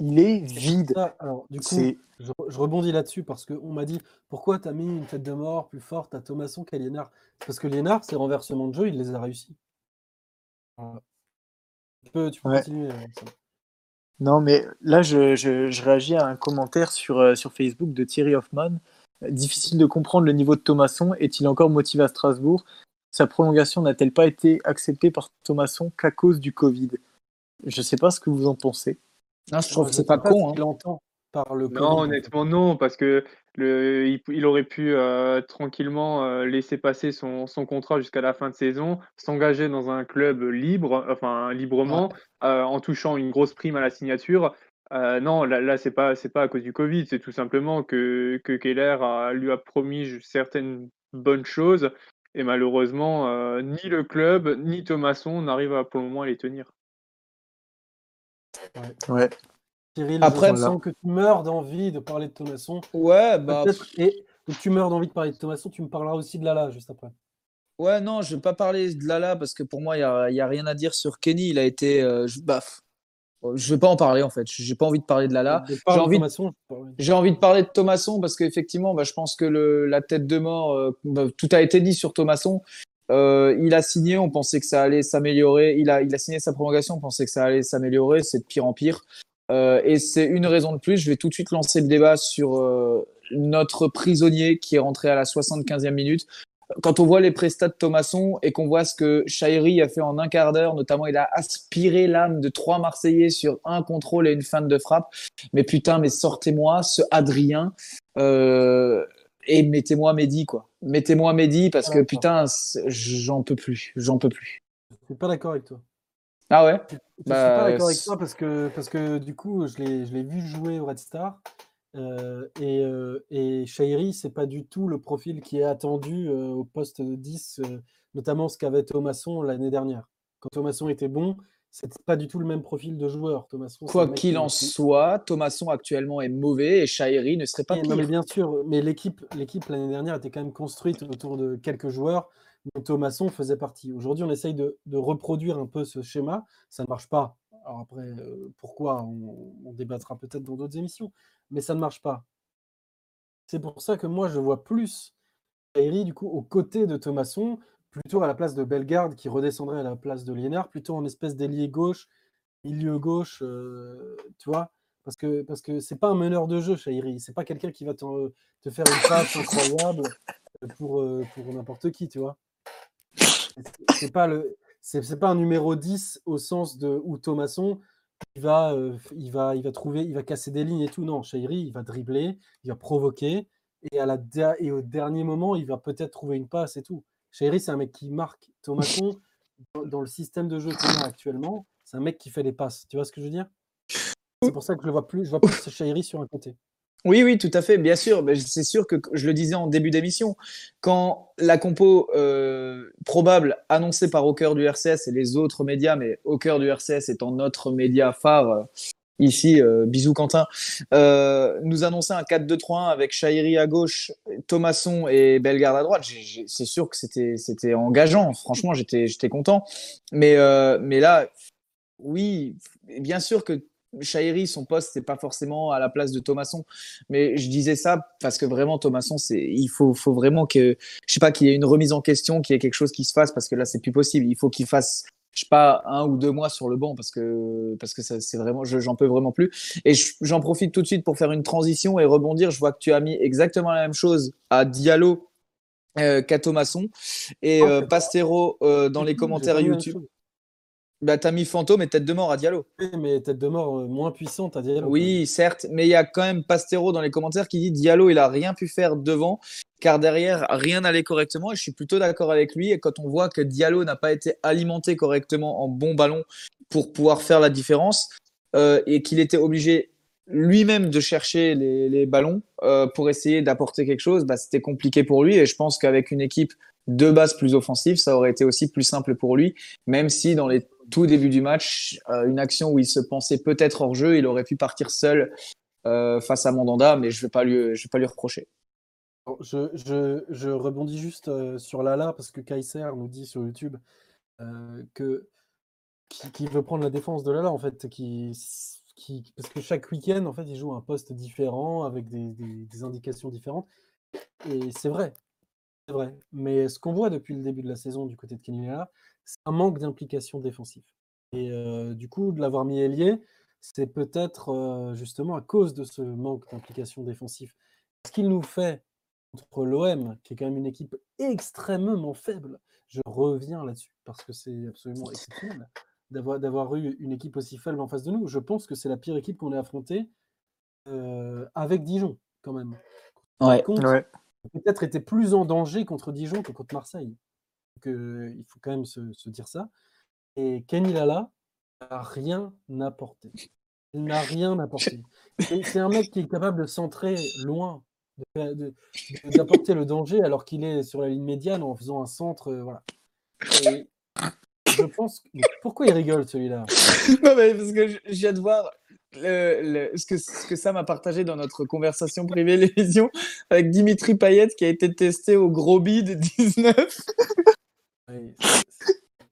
Il est vide. Alors, du coup, je, je rebondis là-dessus parce qu'on m'a dit pourquoi tu as mis une tête de mort plus forte à Thomasson qu'à Liénard Parce que Liénard, ses renversements de jeu, il les a réussis. Voilà. Tu peux, tu peux Ouais. continuer. euh. Non, mais là, je, je- je réagis à un commentaire sur, euh, sur Facebook de Thierry Hoffman. Difficile de comprendre le niveau de Thomasson. Est-il encore motivé à Strasbourg? Sa prolongation n'a-t-elle pas été acceptée par Thomasson qu'à cause du Covid? Je ne sais pas ce que vous en pensez. Non, je trouve que c'est pas ce con. hein. qu'il entend par le Non, Covid, honnêtement, non, parce que le, il, il aurait pu euh, tranquillement euh, laisser passer son, son contrat jusqu'à la fin de saison, s'engager dans un club libre, enfin librement, euh, en touchant une grosse prime à la signature. Euh, non, là, là c'est pas, c'est pas à cause du Covid, c'est tout simplement que, que Keller a- lui a promis certaines bonnes choses, et malheureusement, euh, ni le club, ni Thomasson n'arrivent à, pour le moment à les tenir. Ouais. Cyril, Après, je voilà. sens que tu meurs d'envie de parler de Thomasson. Ouais, bah. Et donc tu meurs d'envie de parler de Thomasson, tu me parleras aussi de Lala juste après. Ouais, non, je vais pas parler de Lala parce que pour moi, il n'y a, il y a rien à dire sur Kenny. Il a été. euh, je, bah, pff, je vais pas en parler en fait. J'ai pas envie de parler de Lala. Envie de- J'ai envie de parler de Thomasson parce qu'effectivement, bah, je pense que le, la tête de mort, euh, bah, tout a été dit sur Thomasson. Euh, il a signé, on pensait que ça allait s'améliorer. Il a, il a signé sa prolongation, on pensait que ça allait s'améliorer. C'est de pire en pire. Euh, et c'est une raison de plus. Je vais tout de suite lancer le débat sur euh, notre prisonnier qui est rentré à la 75e minute. Quand on voit les prestats de Thomasson et qu'on voit ce que Shairi a fait en un quart d'heure, notamment il a aspiré l'âme de trois Marseillais sur un contrôle et une fin de frappe. Mais putain, mais sortez-moi ce Adrien euh, et mettez-moi Mehdi quoi. Mettez-moi Mehdi parce que D'accord. putain, j'en peux plus, j'en peux plus. Je suis pas d'accord avec toi. Ah ouais? Je suis Bah, pas d'accord avec toi parce que, parce que du coup, je je l'ai vu jouer au Red Star. Euh, et, euh, et Shairi, c'est pas du tout le profil qui est attendu euh, au poste de 10, euh, notamment ce qu'avait Thomasson l'année dernière. Quand Thomasson était bon, c'était pas du tout le même profil de joueur. Thomasson, Quoi qu'il qui- en soit, Thomasson actuellement est mauvais et Shairi ne serait pas non, mais bien sûr, mais l'équipe, l'équipe l'année dernière était quand même construite autour de quelques joueurs dont Thomasson faisait partie. Aujourd'hui, on essaye de, de reproduire un peu ce schéma. Ça ne marche pas. Alors après, pourquoi? On, on débattra peut-être dans d'autres émissions, mais ça ne marche pas. C'est pour ça que moi, je vois plus Kairi, du coup, aux côtés de Thomasson, plutôt à la place de Bellegarde qui redescendrait à la place de Liénard, plutôt en espèce d'ailier gauche, milieu gauche, euh, tu vois parce que parce que c'est pas un meneur de jeu, Shairi. C'est pas quelqu'un qui va t'en- te faire une passe incroyable pour, euh, pour n'importe qui, tu vois. C'est- pas le c'est pas un numéro 10 au sens de où Thomasson il va, euh, il va il va trouver il va casser des lignes et tout. Non, Shairi, il va dribbler, il va provoquer et à la der- et au dernier moment, il va peut-être trouver une passe et tout. Shairi, c'est un mec qui marque. Thomasson dans, dans le système de jeu qu'on a actuellement, c'est un mec qui fait les passes. Tu vois ce que je veux dire? C'est pour ça que je le vois plus, je vois plus Shairi sur un côté. Oui, oui, tout à fait, bien sûr. C'est sûr que je le disais en début d'émission, quand la compo euh, probable annoncée par au cœur du RCS et les autres médias, mais au cœur du RCS étant notre média phare euh, ici, euh, bisous Quentin, euh, nous annonçait un 4-2-3-1 avec Shairi à gauche, Thomasson et Bellegarde à droite. C'est sûr que c'était engageant. Franchement, j'étais content. Mais mais là, oui, bien sûr que Shairi, son poste, c'est pas forcément à la place de Thomasson. Mais je disais ça parce que vraiment, Thomasson, c'est, il faut, faut vraiment que, je sais pas, qu'il y ait une remise en question, qu'il y ait quelque chose qui se fasse parce que là, c'est plus possible. Il faut qu'il fasse, je sais pas, un ou deux mois sur le banc parce que, parce que ça, c'est vraiment, je- j'en peux vraiment plus. Et je- j'en profite tout de suite pour faire une transition et rebondir. Je vois que tu as mis exactement la même chose à Diallo euh, qu'à Thomasson et Ah, euh, Pastero euh, dans les commentaires YouTube. Bah, t'as mis fantôme et tête de mort à Diallo. Oui, mais tête de mort euh, moins puissante à Diallo. Oui, certes, mais il y a quand même Pastero dans les commentaires qui dit Diallo, il a rien pu faire devant, car derrière, rien n'allait correctement. Et je suis plutôt d'accord avec lui. Et quand on voit que Diallo n'a pas été alimenté correctement en bon ballon pour pouvoir faire la différence, euh, et qu'il était obligé lui-même de chercher les, les ballons euh, pour essayer d'apporter quelque chose, bah, c'était compliqué pour lui. Et je pense qu'avec une équipe de base plus offensive, ça aurait été aussi plus simple pour lui, même si dans les tout début du match, euh, une action où il se pensait peut-être hors jeu, il aurait pu partir seul euh, face à Mandanda, mais je vais pas lui, vais pas lui reprocher. Je, rebondis juste euh, sur Lala parce que Kaiser nous dit sur YouTube que qui, veut prendre la défense de Lala en fait, qui, parce que chaque week-end en fait il joue un poste différent avec des, des- des indications différentes et c'est vrai, c'est vrai. Mais ce qu'on voit depuis le début de la saison du côté de Kenny Lala, c'est un manque d'implication défensive. Et euh, du coup de l'avoir mis ailier, c'est peut-être euh, justement à cause de ce manque d'implication défensive. Ce qu'il nous fait contre l'OM, qui est quand même une équipe extrêmement faible. Je reviens là-dessus parce que c'est absolument exceptionnel d'avoir, d'avoir eu une équipe aussi faible en face de nous. Je pense que c'est la pire équipe qu'on ait affrontée euh, avec Dijon, quand même. Ouais. Contre, Ouais. peut-être était plus en danger contre Dijon que contre Marseille. Donc, euh, il faut quand même se, se dire ça. Et Kenny Lala n'a rien apporté. Il n'a rien apporté. C'est un mec qui est capable de centrer loin, d'apporter le danger alors qu'il est sur la ligne médiane en faisant un centre. euh, voilà. Et je pense. que- Pourquoi il rigole celui-là? Non, mais parce que je, je viens de voir le- le- ce, que, ce que Sam a partagé dans notre conversation privée, l'émission, avec Dimitri Payet qui a été testé au gros bide 19.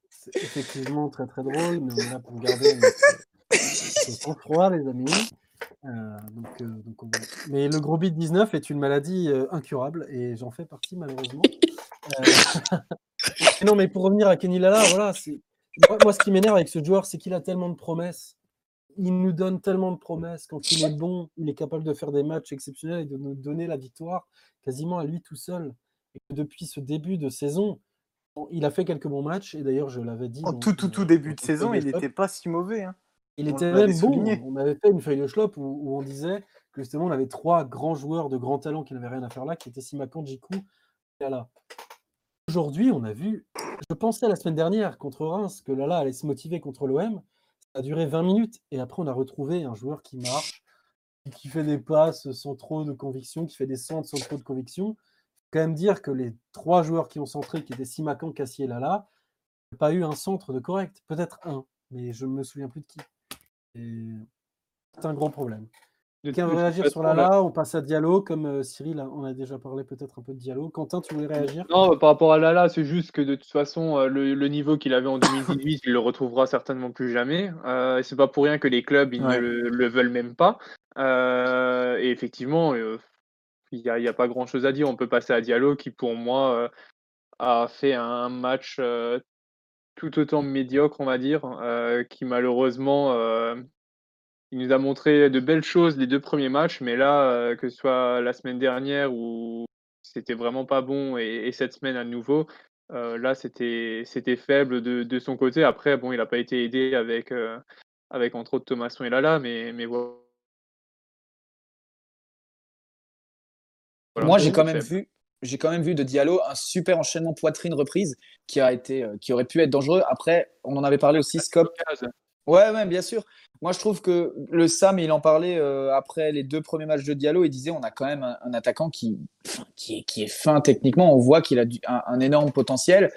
C'est- effectivement très très drôle, mais on est là pour garder notre, sang-froid, les amis. Euh, euh, Mais le gros bit 19 est une maladie euh, incurable et j'en fais partie malheureusement. Non, mais pour revenir à Kenny voilà, moi, ce qui m'énerve avec ce joueur, c'est qu'il a tellement de promesses. Il nous donne tellement de promesses. Quand il est bon, il est capable de faire des matchs exceptionnels et de nous donner la victoire quasiment à lui tout seul. Depuis ce début de saison, il a fait quelques bons matchs. Et d'ailleurs, je l'avais dit. En tout, tout, tout début dans de saison, il n'était pas si mauvais. hein. Il On était même bon. On avait fait une feuille de chlop où, où on disait que justement on avait trois grands joueurs de grand talent qui n'avaient rien à faire là, qui étaient Simakan, Jiku et Lala. Aujourd'hui, on a vu. Je pensais la semaine dernière contre Reims que Lala allait se motiver contre l'OM. Ça a duré 20 minutes et après on a retrouvé un joueur qui marche, qui fait des passes sans trop de conviction, qui fait des centres sans trop de conviction. Quand même dire que les trois joueurs qui ont centré, qui étaient Simakan, Cassier et Lala, n'ont pas eu un centre de correct. Peut-être un, mais je ne me souviens plus de qui. C'est un grand problème. Quelqu'un veut réagir sur Lala? On passe à Diallo, comme euh, Cyril, a- on a déjà parlé peut-être un peu de Diallo. Quentin, tu voulais réagir? Non, par rapport à Lala, c'est juste que de toute façon, euh, le, le niveau qu'il avait en 2018, il le retrouvera certainement plus jamais. Euh, c'est pas pour rien que les clubs, ils Ouais. ne le, le veulent même pas. Euh, et effectivement, euh, il n'y a, pas grand-chose à dire. On peut passer à Diallo, qui pour moi euh, a fait un match euh, tout autant médiocre, on va dire, euh, qui malheureusement, il nous a montré de belles choses les deux premiers matchs, mais là, que ce soit la semaine dernière où c'était vraiment pas bon et, et cette semaine à nouveau, là c'était faible de, de son côté. Après, bon, il n'a pas été aidé avec, avec entre autres Thomasson et Lala, mais, mais voilà. Voilà, Moi, j'ai quand même vu, j'ai quand même vu de Diallo un super enchaînement poitrine reprise qui a été, euh, qui aurait pu être dangereux. Après, on en avait parlé aussi, Scop. Ouais, ouais, bien sûr. Moi, je trouve que le Sam, il en parlait euh, après les deux premiers matchs de Diallo. Il disait on a quand même un, un attaquant qui, qui, est, qui est fin techniquement. On voit qu'il a du- un, un énorme potentiel.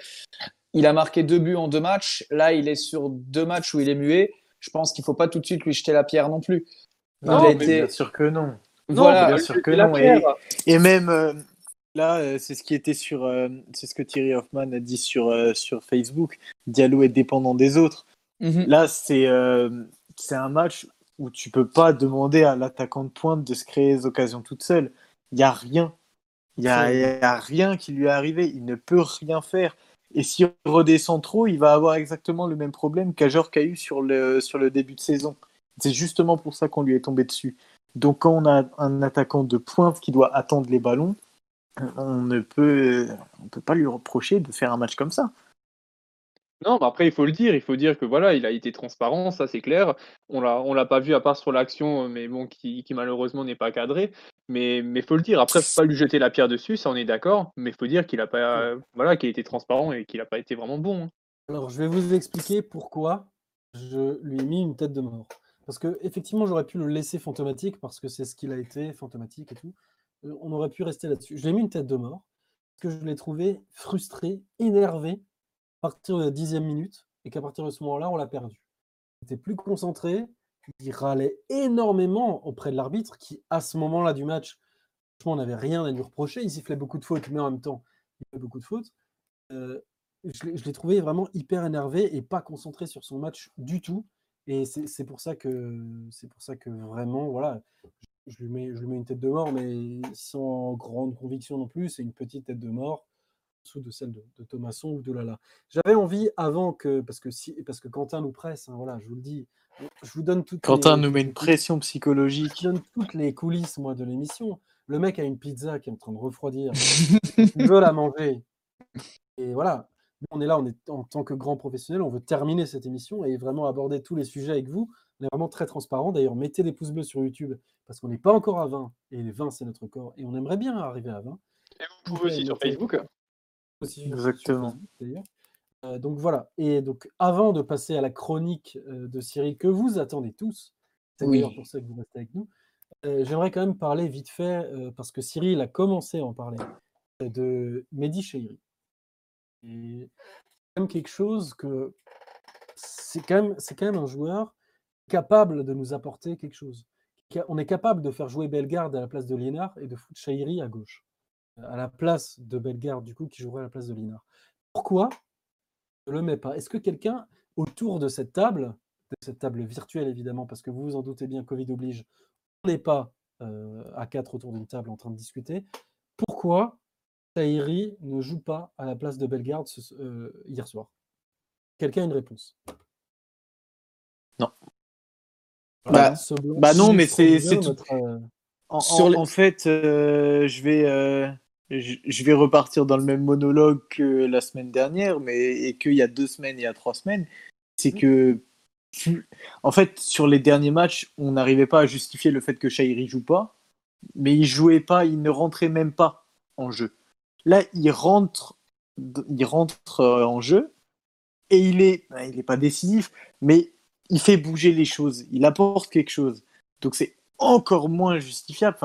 Il a marqué deux buts en deux matchs. Là, il est sur deux matchs où il est muet. Je pense qu'il faut pas tout de suite lui jeter la pierre non plus. Non, il a mais été. Bien sûr que non. Non, Voilà. bien sûr que non, et- même euh, là, euh, c'est ce qui était sur, euh, c'est ce que Thierry Hoffman a dit sur sur Facebook. Diallo est dépendant des autres. Mhm. Là, c'est c'est un match où tu peux pas demander à l'attaquant de pointe de se créer des occasions toute seule. Il y a rien. Il y a, il y a rien qui lui est arrivé. Il ne peut rien faire. Et s'il redescend trop, il va avoir exactement le même problème qu'Ajor a eu sur le, sur le début de saison. C'est justement pour ça qu'on lui est tombé dessus. Donc quand on a un attaquant de pointe qui doit attendre les ballons, on ne peut, on peut pas lui reprocher de faire un match comme ça. Non, mais après, il faut le dire, il faut dire que voilà, il a été transparent, ça c'est clair. On l'a, on l'a pas vu à part sur l'action, mais bon, qui, qui malheureusement n'est pas cadré. Mais il faut le dire. Après, faut pas lui jeter la pierre dessus, ça on est d'accord. Mais il faut dire qu'il a pas, voilà, qu'il a été transparent et qu'il a pas été vraiment bon. hein. Alors, je vais vous expliquer pourquoi je lui ai mis une tête de mort. Parce que effectivement, j'aurais pu le laisser fantomatique parce que c'est ce qu'il a été, fantomatique et tout. Euh, On aurait pu rester là-dessus. Je lui ai mis une tête de mort parce que je l'ai trouvé frustré, énervé à partir de la dixième minute et qu'à partir de ce moment-là, on l'a perdu. Il était plus concentré, il râlait énormément auprès de l'arbitre qui, à ce moment-là du match, franchement, on n'avait rien à lui reprocher. Il sifflait beaucoup de fautes, mais en même temps, il fait beaucoup de fautes. Euh, l'ai- je l'ai trouvé vraiment hyper énervé et pas concentré sur son match du tout. Et c'est pour ça que c'est pour ça que vraiment, voilà, je, lui mets, je lui mets une tête de mort, mais sans grande conviction non plus. C'est une petite tête de mort en dessous de celle de, de Thomasson ou de Lala. J'avais envie avant que, parce que si, parce que Quentin nous presse, hein, voilà, je vous le dis, je vous donne toutes Quentin les- nous met une pression psychologique. je donne toutes les coulisses moi de l'émission. Le mec a une pizza qui est en train de refroidir. il veut la manger. Et voilà. On est là, on est en tant que grand professionnel, on veut terminer cette émission et vraiment aborder tous les sujets avec vous. On est vraiment très transparent. D'ailleurs, mettez des pouces bleus sur YouTube parce qu'on n'est pas encore à 20 et les 20 c'est notre corps et on aimerait bien arriver à 20. Et vous pouvez aussi sur Facebook. Aussi Exactement. sur Facebook, d'ailleurs. Euh, donc voilà. Et donc avant de passer à la chronique euh, de Cyril que vous attendez tous, c'est Oui. d'ailleurs pour ça que vous restez avec nous. euh, J'aimerais quand même parler vite fait euh, parce que Cyril a commencé à en parler de Mehdi. C'est quand même quelque chose que c'est quand même c'est quand même un joueur capable de nous apporter quelque chose. On est capable de faire jouer Bellegarde à la place de Liénard et de foutre Chahiri à gauche, à la place de Bellegarde du coup qui jouerait à la place de Liénard. Pourquoi? Ne le met pas Est-ce que quelqu'un autour de cette table, de cette table virtuelle évidemment, parce que vous vous en doutez bien, Covid oblige, on n'est pas euh, à quatre autour d'une table en train de discuter. Pourquoi Tahiri ne joue pas à la place de Bellegarde ce- euh, hier soir Quelqu'un a une réponse Non. Voilà, Bah, ce blanc bah non, mais c'est- tout. euh, En, Sur en- les- en fait, euh, je vais, euh, je, vais repartir dans le même monologue que la semaine dernière, mais et qu'il y a deux semaines et il y a trois semaines. C'est que, en fait, sur les derniers matchs, on n'arrivait pas à justifier le fait que Shairi joue pas, mais il jouait pas, il ne rentrait même pas en jeu. Là, il rentre, il rentre euh, en jeu et il est, ben, il est pas décisif, mais il fait bouger les choses, il apporte quelque chose. Donc c'est encore moins justifiable.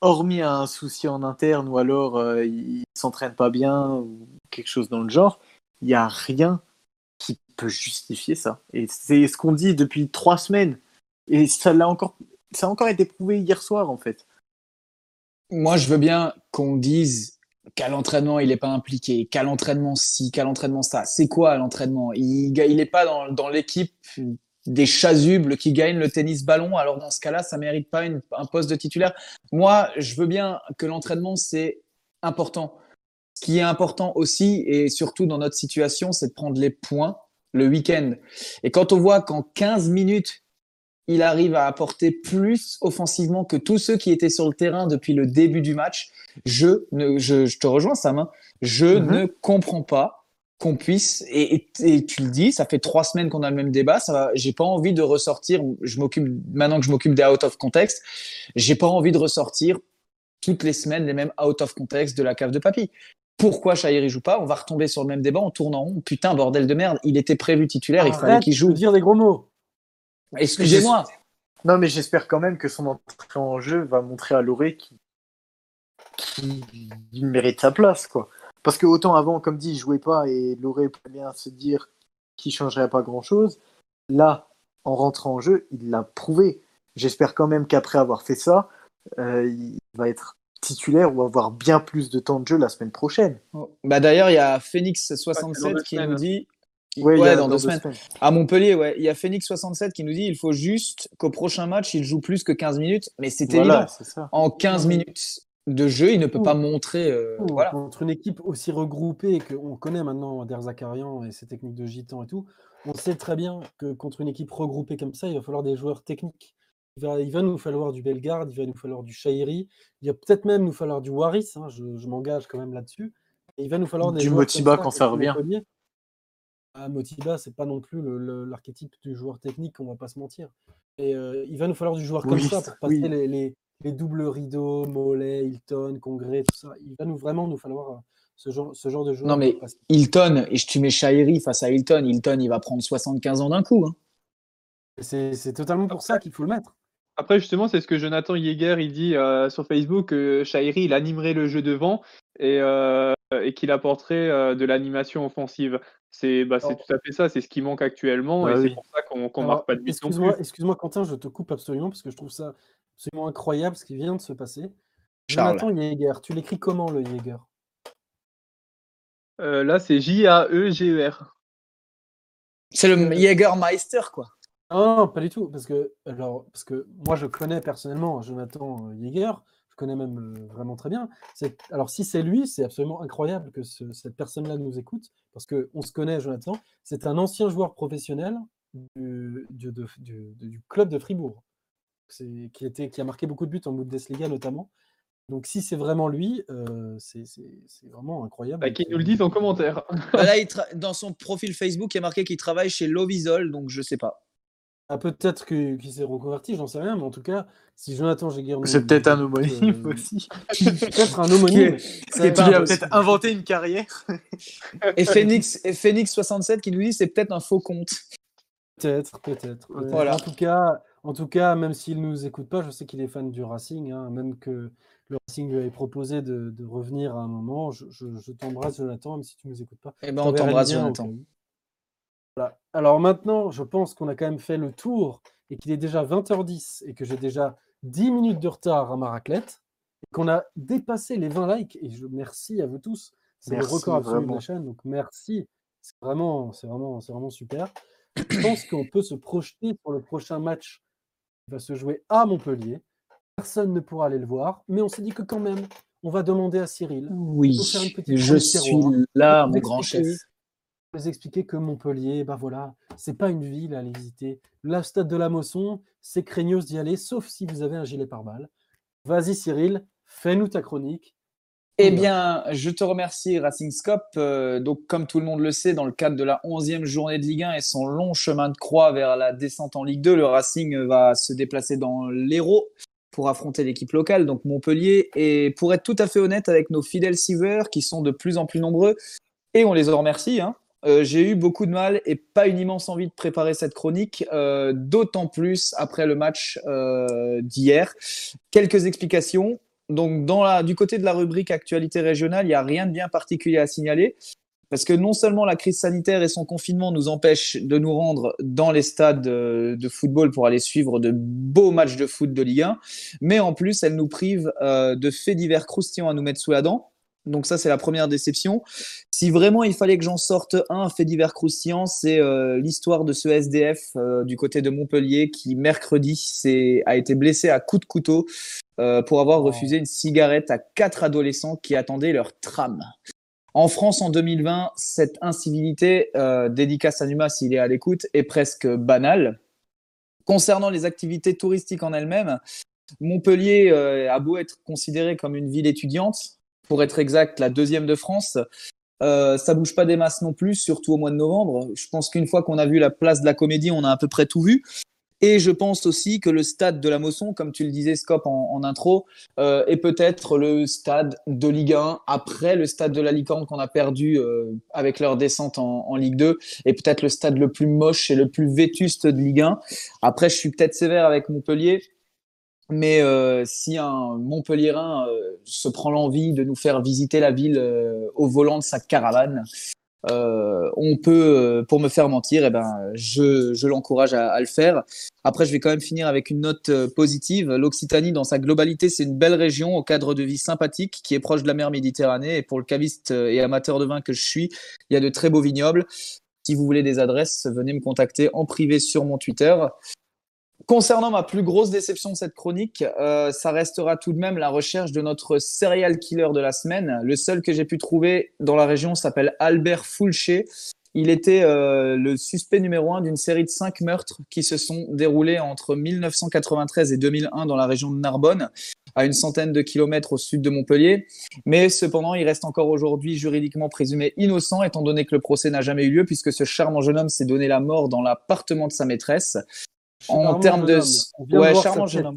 Hormis un souci en interne ou alors euh, il s'entraîne pas bien ou quelque chose dans le genre, il n'y a rien qui peut justifier ça. Et c'est ce qu'on dit depuis trois semaines. Et ça l'a encore, ça a encore été prouvé hier soir en fait. Moi, je veux bien qu'on dise qu'à l'entraînement, il n'est pas impliqué, qu'à l'entraînement ci, qu'à l'entraînement ça. C'est quoi l'entraînement? Il n'est pas dans, dans l'équipe des chasubles qui gagnent le tennis ballon. Alors dans ce cas-là, ça mérite pas un poste de titulaire. Moi, je veux bien que l'entraînement, c'est important. Ce qui est important aussi, et surtout dans notre situation, c'est de prendre les points le week-end. Et quand on voit qu'en 15 minutes, il arrive à apporter plus offensivement que tous ceux qui étaient sur le terrain depuis le début du match. Je, ne, je, je te rejoins, Sam. hein. Je Mhm. ne comprends pas qu'on puisse, et, et, et tu le dis, ça fait trois semaines qu'on a le même débat. Ça j'ai pas envie de ressortir. Je m'occupe maintenant que je m'occupe des out of context. J'ai pas envie de ressortir toutes les semaines les mêmes out of context de la cave de papy. Pourquoi Chahiri joue pas? On va retomber sur le même débat, on tourne en rond. Putain, bordel de merde, il était prévu titulaire, il fallait qu'il de joue. dire des gros mots. Excusez-moi. Non, mais j'espère quand même que son entrée en jeu va montrer à Loré qu'il mérite sa place, quoi. Parce que autant avant, comme dit, il jouait pas et Loré pouvait bien se dire qu'il changerait pas grand-chose. Là, en rentrant en jeu, il l'a prouvé. J'espère quand même qu'après avoir fait ça, euh, il va être titulaire ou avoir bien plus de temps de jeu la semaine prochaine. Bah d'ailleurs, il y a Phoenix dans 67 deux qui semaines. nous dit Ouais, a dans deux semaines. à Montpellier, ouais, il y a Phoenix 67 qui nous dit il faut juste qu'au prochain match, il joue plus que 15 minutes, mais c'est Voilà, évident. En 15 minutes de jeu, il ne peut Ouh. pas montrer euh, Ouh, voilà. Contre une équipe aussi regroupée qu'on connaît maintenant Der Zakarian et ses techniques de gitan et tout, on sait très bien que contre une équipe regroupée comme ça, il va falloir des joueurs techniques. Il va, il va nous falloir du Bellegarde, il va nous falloir du Shairi, il va peut-être même nous falloir du Waris, hein, je, je m'engage quand même là-dessus. Et il va nous falloir des Du Motiba quand ça revient. Ah, Motiba, c'est pas non plus l'archétype du joueur technique, on va pas se mentir. Et euh, il va nous falloir du joueur comme Oui, ça pour passer oui. les, les- les doubles rideaux, Mollet, Hilton, Congrès, tout ça. Il va nous vraiment nous falloir euh, ce genre, ce genre de joueur. Non, mais. Hilton, et je- tu mets Shairi face à Hilton, Hilton, il va prendre 75 ans d'un coup. hein. C'est c'est totalement pour ça qu'il faut le mettre. Après, justement, c'est ce que Jonathan Yeager il dit euh, sur Facebook que Shairi il animerait le jeu devant et, euh, et qu'il apporterait euh, de l'animation offensive. C'est bah, tout à fait ça, c'est ce qui manque actuellement Bah et oui. c'est pour ça qu'on Alors, marque pas de but non Excuse-moi, plus. excuse-moi, Quentin, je te coupe absolument parce que je trouve ça absolument incroyable ce qui vient de se passer. Charles. Jonathan Yeager, tu l'écris comment le Yeager Euh, là, c'est J-A-E-G-E-R. C'est le Jägermeister, quoi. Non, non, pas du tout. Parce que, alors, parce que moi, je connais personnellement Jonathan euh, Yeager. Je connais même euh, vraiment très bien. C'est- Alors, si c'est lui, c'est absolument incroyable que ce- cette personne-là nous écoute. Parce qu'on se connaît, Jonathan. C'est un ancien joueur professionnel du, du- de- du- du club de Fribourg. C'est- Qui, était, qui a marqué beaucoup de buts en Bundesliga notamment. Donc si c'est vraiment lui, euh, c'est vraiment incroyable. Bah, Qu'ils nous le disent en commentaire. Bah là, il dans son profil Facebook, il y a marqué qu'il travaille chez Lovisol, donc je sais pas. Ah, peut-être que- qu'il s'est reconverti, j'en sais rien, mais en tout cas, si Jonathan nous- C'est peut-être un homonyme aussi. Peut-être un homonyme. Pas a peut-être inventé une carrière. Et Phoenix, et Phoenix 67 qui nous dit c'est peut-être un faux compte. Peut-être, peut-être. Euh, Voilà. En tout cas, en tout cas, même s'il nous écoute pas, je sais qu'il est fan du Racing, hein, même que le Racing lui avait proposé de, de revenir à un moment. Je, je- je t'embrasse, Jonathan, même si tu nous écoutes pas. Eh ben, Je on t'embrasse, Jonathan. Voilà. Alors maintenant, je pense qu'on a quand même fait le tour et qu'il est déjà 20h10 et que j'ai déjà 10 minutes de retard à ma raclette et qu'on a dépassé les 20 likes. Et je merci à vous tous. C'est le record absolu de vraiment. la chaîne. Donc merci. C'est vraiment, c'est vraiment, c'est vraiment super. Je pense qu'on peut se projeter pour le prochain match qui va se jouer à Montpellier. Personne ne pourra aller le voir, mais on s'est dit que quand même, on va demander à Cyril Oui, faut faire une petite je suis là, mon grand chef. Vous expliquer que Montpellier, bah voilà, c'est pas une ville à aller visiter. Le stade de la Mosson, c'est craignos d'y aller, sauf si vous avez un gilet pare-balles. Vas-y Cyril, fais-nous ta chronique. Eh bien, je te remercie, Racing Scope. Euh, donc, comme tout le monde le sait, dans le cadre de la 11e journée de Ligue 1 et son long chemin de croix vers la descente en Ligue 2, le Racing va se déplacer dans l'Hérault pour affronter l'équipe locale, donc Montpellier. Et pour être tout à fait honnête avec nos fidèles suiveurs, qui sont de plus en plus nombreux, et on les en remercie, hein, euh, j'ai eu beaucoup de mal et pas une immense envie de préparer cette chronique, euh, d'autant plus après le match euh, d'hier. Quelques explications. Donc, du côté de la rubrique actualité régionale, il n'y a rien de bien particulier à signaler. Parce que non seulement la crise sanitaire et son confinement nous empêchent de nous rendre dans les stades de football pour aller suivre de beaux matchs de foot de Ligue 1, mais en plus, elle nous prive de faits divers croustillants à nous mettre sous la dent. Donc ça, c'est la première déception. Si vraiment il fallait que j'en sorte un fait divers croustillant, c'est euh, l'histoire de ce SDF euh, du côté de Montpellier qui, mercredi, a été blessé à coups de couteau euh, pour avoir Oh. refusé une cigarette à quatre adolescents qui attendaient leur tram. En France, en 2020, cette incivilité, dédicace à Numa s'il est à l'écoute, est presque banale. Concernant les activités touristiques en elles-mêmes, Montpellier a beau être considéré comme une ville étudiante, pour être exact, la deuxième de France, euh, ça bouge pas des masses non plus, surtout au mois de novembre. Je pense qu'une fois qu'on a vu la place de la Comédie, on a à peu près tout vu. Et je pense aussi que le stade de la Mosson, comme tu le disais, Scop, en, en intro, euh, est peut-être le stade de Ligue 1 après le stade de la Licorne qu'on a perdu euh, avec leur descente en, en Ligue 2 et peut-être le stade le plus moche et le plus vétuste de Ligue 1. Après, je suis peut-être sévère avec Montpellier, mais euh, si un Montpellierin euh, se prend l'envie de nous faire visiter la ville euh, au volant de sa caravane, on peut, pour me faire mentir, eh ben, je, je l'encourage à, à le faire. Après, je vais quand même finir avec une note positive. L'Occitanie, dans sa globalité, c'est une belle région au cadre de vie sympathique qui est proche de la mer Méditerranée. Et pour le caviste et amateur de vin que je suis, il y a de très beaux vignobles. Si vous voulez des adresses, venez me contacter en privé sur mon Twitter. Concernant ma plus grosse déception de cette chronique, euh, ça restera tout de même la recherche de notre serial killer de la semaine. Le seul que j'ai pu trouver dans la région s'appelle Albert Fulché. Il était euh, le suspect numéro un d'une série de cinq meurtres qui se sont déroulés entre 1993 et 2001 dans la région de Narbonne, à une centaine de kilomètres au sud de Montpellier. Mais cependant, il reste encore aujourd'hui juridiquement présumé innocent, étant donné que le procès n'a jamais eu lieu, puisque ce charmant jeune homme s'est donné la mort dans l'appartement de sa maîtresse. En termes de- Ouais, charmant hein.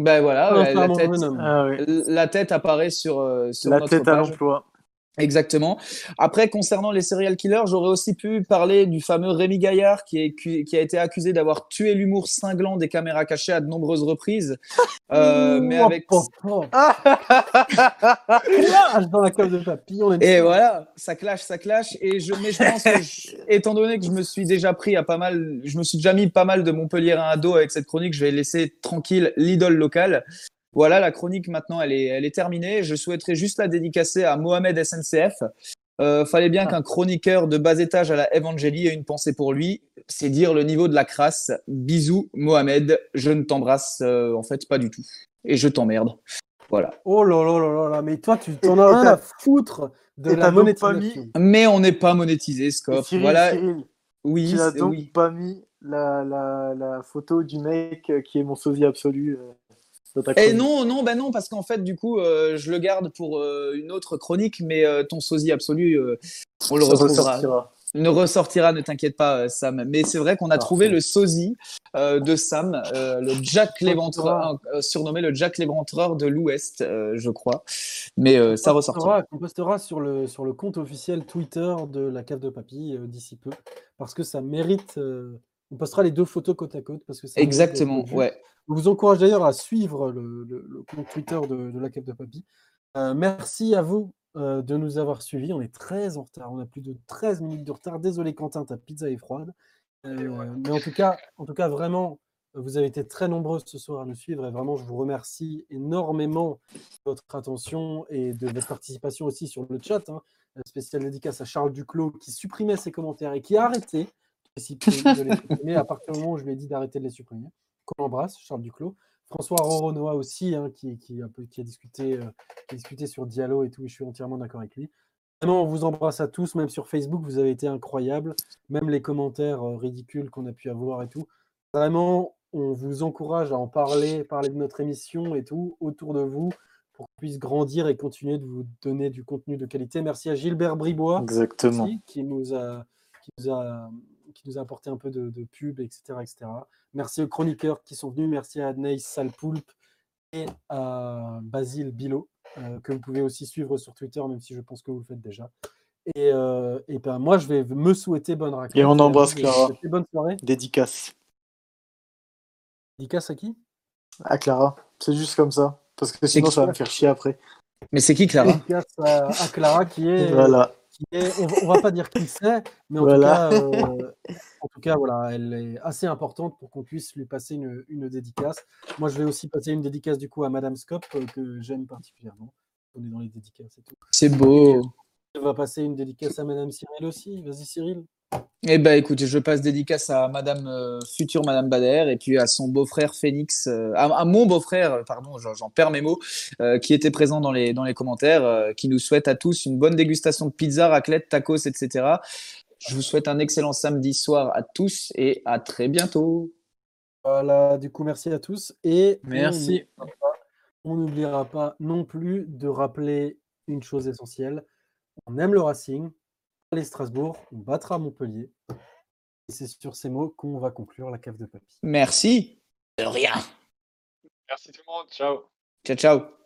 Ben voilà, la, tête. Ah la tête apparaît sur, euh, sur La notre tête à l'emploi. Exactement. Après, concernant les serial killers, j'aurais aussi pu parler du fameux Rémi Gaillard qui, est, qui a été accusé d'avoir tué l'humour cinglant des caméras cachées à de nombreuses reprises. Euh, mais Oh, avec... oh, oh. Clash dans la cave de papy, on aime Et voilà, ça clash, ça clash. Et je, mais je pense que, je- étant donné que je me suis déjà pris à pas mal, je me suis déjà mis pas mal de Montpellier à dos avec cette chronique, je vais laisser tranquille l'idole locale. Voilà, la chronique maintenant, elle est, elle est terminée. Je souhaiterais juste la dédicacer à Mohamed SNCF. Euh, fallait bien qu'un chroniqueur de bas étage à la Evangélie ait une pensée pour lui. C'est dire le niveau de la crasse. Bisous, Mohamed. Je ne t'embrasse euh, en fait pas du tout. Et je t'emmerde. Voilà. Oh là là là là là, mais toi, tu t'en as rien à foutre de la monétisation. Mais on n'est pas monétisé, Scop. Cyril, voilà. Cyril, Oui, tu n'as donc oui. pas mis la, la, la photo du mec euh, qui est mon sosie absolu. Et chronique. non, non, bah non, parce qu'en fait, du coup, euh, je le garde pour euh, une autre chronique, mais euh, ton sosie absolu, on le ressortira. Ne ressortira, ne t'inquiète pas, Sam. Mais c'est vrai qu'on a trouvé le sosie de Sam, le Jack l'éventreur, surnommé le Jack l'éventreur de l'Ouest, je crois. Mais ça ressortira. On postera sur le, sur le compte officiel Twitter de la cave de papy d'ici peu. Parce que ça mérite. On postera les deux photos côte à côte. Parce que ça Exactement, ouais. Je vous encourage d'ailleurs à suivre le, le- le compte Twitter de, de la cave de papy. Euh, merci à vous euh, de nous avoir suivis. On est très en retard. On a plus de 13 minutes de retard. Désolé Quentin, ta pizza est froide. Euh, mais en tout cas, en tout cas, vraiment, vous avez été très nombreux ce soir à nous suivre et vraiment, je vous remercie énormément de votre attention et de votre participation aussi sur le chat. Hein. Spécial dédicace à Charles Duclos qui supprimait ses commentaires et qui a arrêté de les supprimer- de les supprimer à partir du moment où je lui ai dit d'arrêter de les supprimer. Qu'on embrasse, Charles Duclos. François Roronoa aussi, hein, qui, qui, un peu- qui a discuté, euh, qui a discuté sur Diallo et tout, et je suis entièrement d'accord avec lui. Vraiment, on vous embrasse à tous, même sur Facebook, vous avez été incroyables, même les commentaires euh, ridicules qu'on a pu avoir et tout. Vraiment, on vous encourage à en parler, parler de notre émission et tout autour de vous pour qu'on puisse grandir et continuer de vous donner du contenu de qualité. Merci à Gilbert Bribois Exactement. aussi, qui nous a, qui nous a, qui nous a apporté un peu de, de pub, etc., etc. Merci aux chroniqueurs qui sont venus. Merci à Anaïs Salpoulpe et à Basile Bilo, euh, que vous pouvez aussi suivre sur Twitter, même si je pense que vous le faites déjà. Et, euh, et ben, moi, je vais me souhaiter bonne raclette. Et on embrasse Clara. Bonne soirée. Dédicace Dédicace à qui? À Clara. C'est juste comme ça. Parce que sinon, ça va me faire chier après. Mais c'est qui, Clara? Dédicace à, à Clara qui est, Voilà. Qui est- on, va, on va pas dire qui c'est, mais en Voilà. tout cas, euh, en tout cas, voilà, elle est assez importante pour qu'on puisse lui passer une, une dédicace. Moi, je vais aussi passer une dédicace du coup à Madame Scop euh, que j'aime particulièrement. On est dans les dédicaces et tout. C'est beau. On va passer une dédicace à Madame Cyril aussi. Vas-y Cyril. Eh ben, écoute, je passe dédicace à Madame euh, future Madame Bader et puis à son beau-frère Phoenix, euh, à, à mon beau-frère, euh, pardon, j'en perds mes mots, euh, qui était présent dans les dans les commentaires, qui nous souhaite à tous une bonne dégustation de pizza, raclette, tacos, etc. Je vous souhaite un excellent samedi soir à tous et à très bientôt. Voilà, du coup, merci à tous. Et Merci. On n'oubliera pas non plus de rappeler une chose essentielle. On aime le Racing. Allez Strasbourg, on battra Montpellier. Et c'est sur ces mots qu'on va conclure la cave de papy. Merci. De rien. Merci tout le monde. Ciao. Ciao, ciao.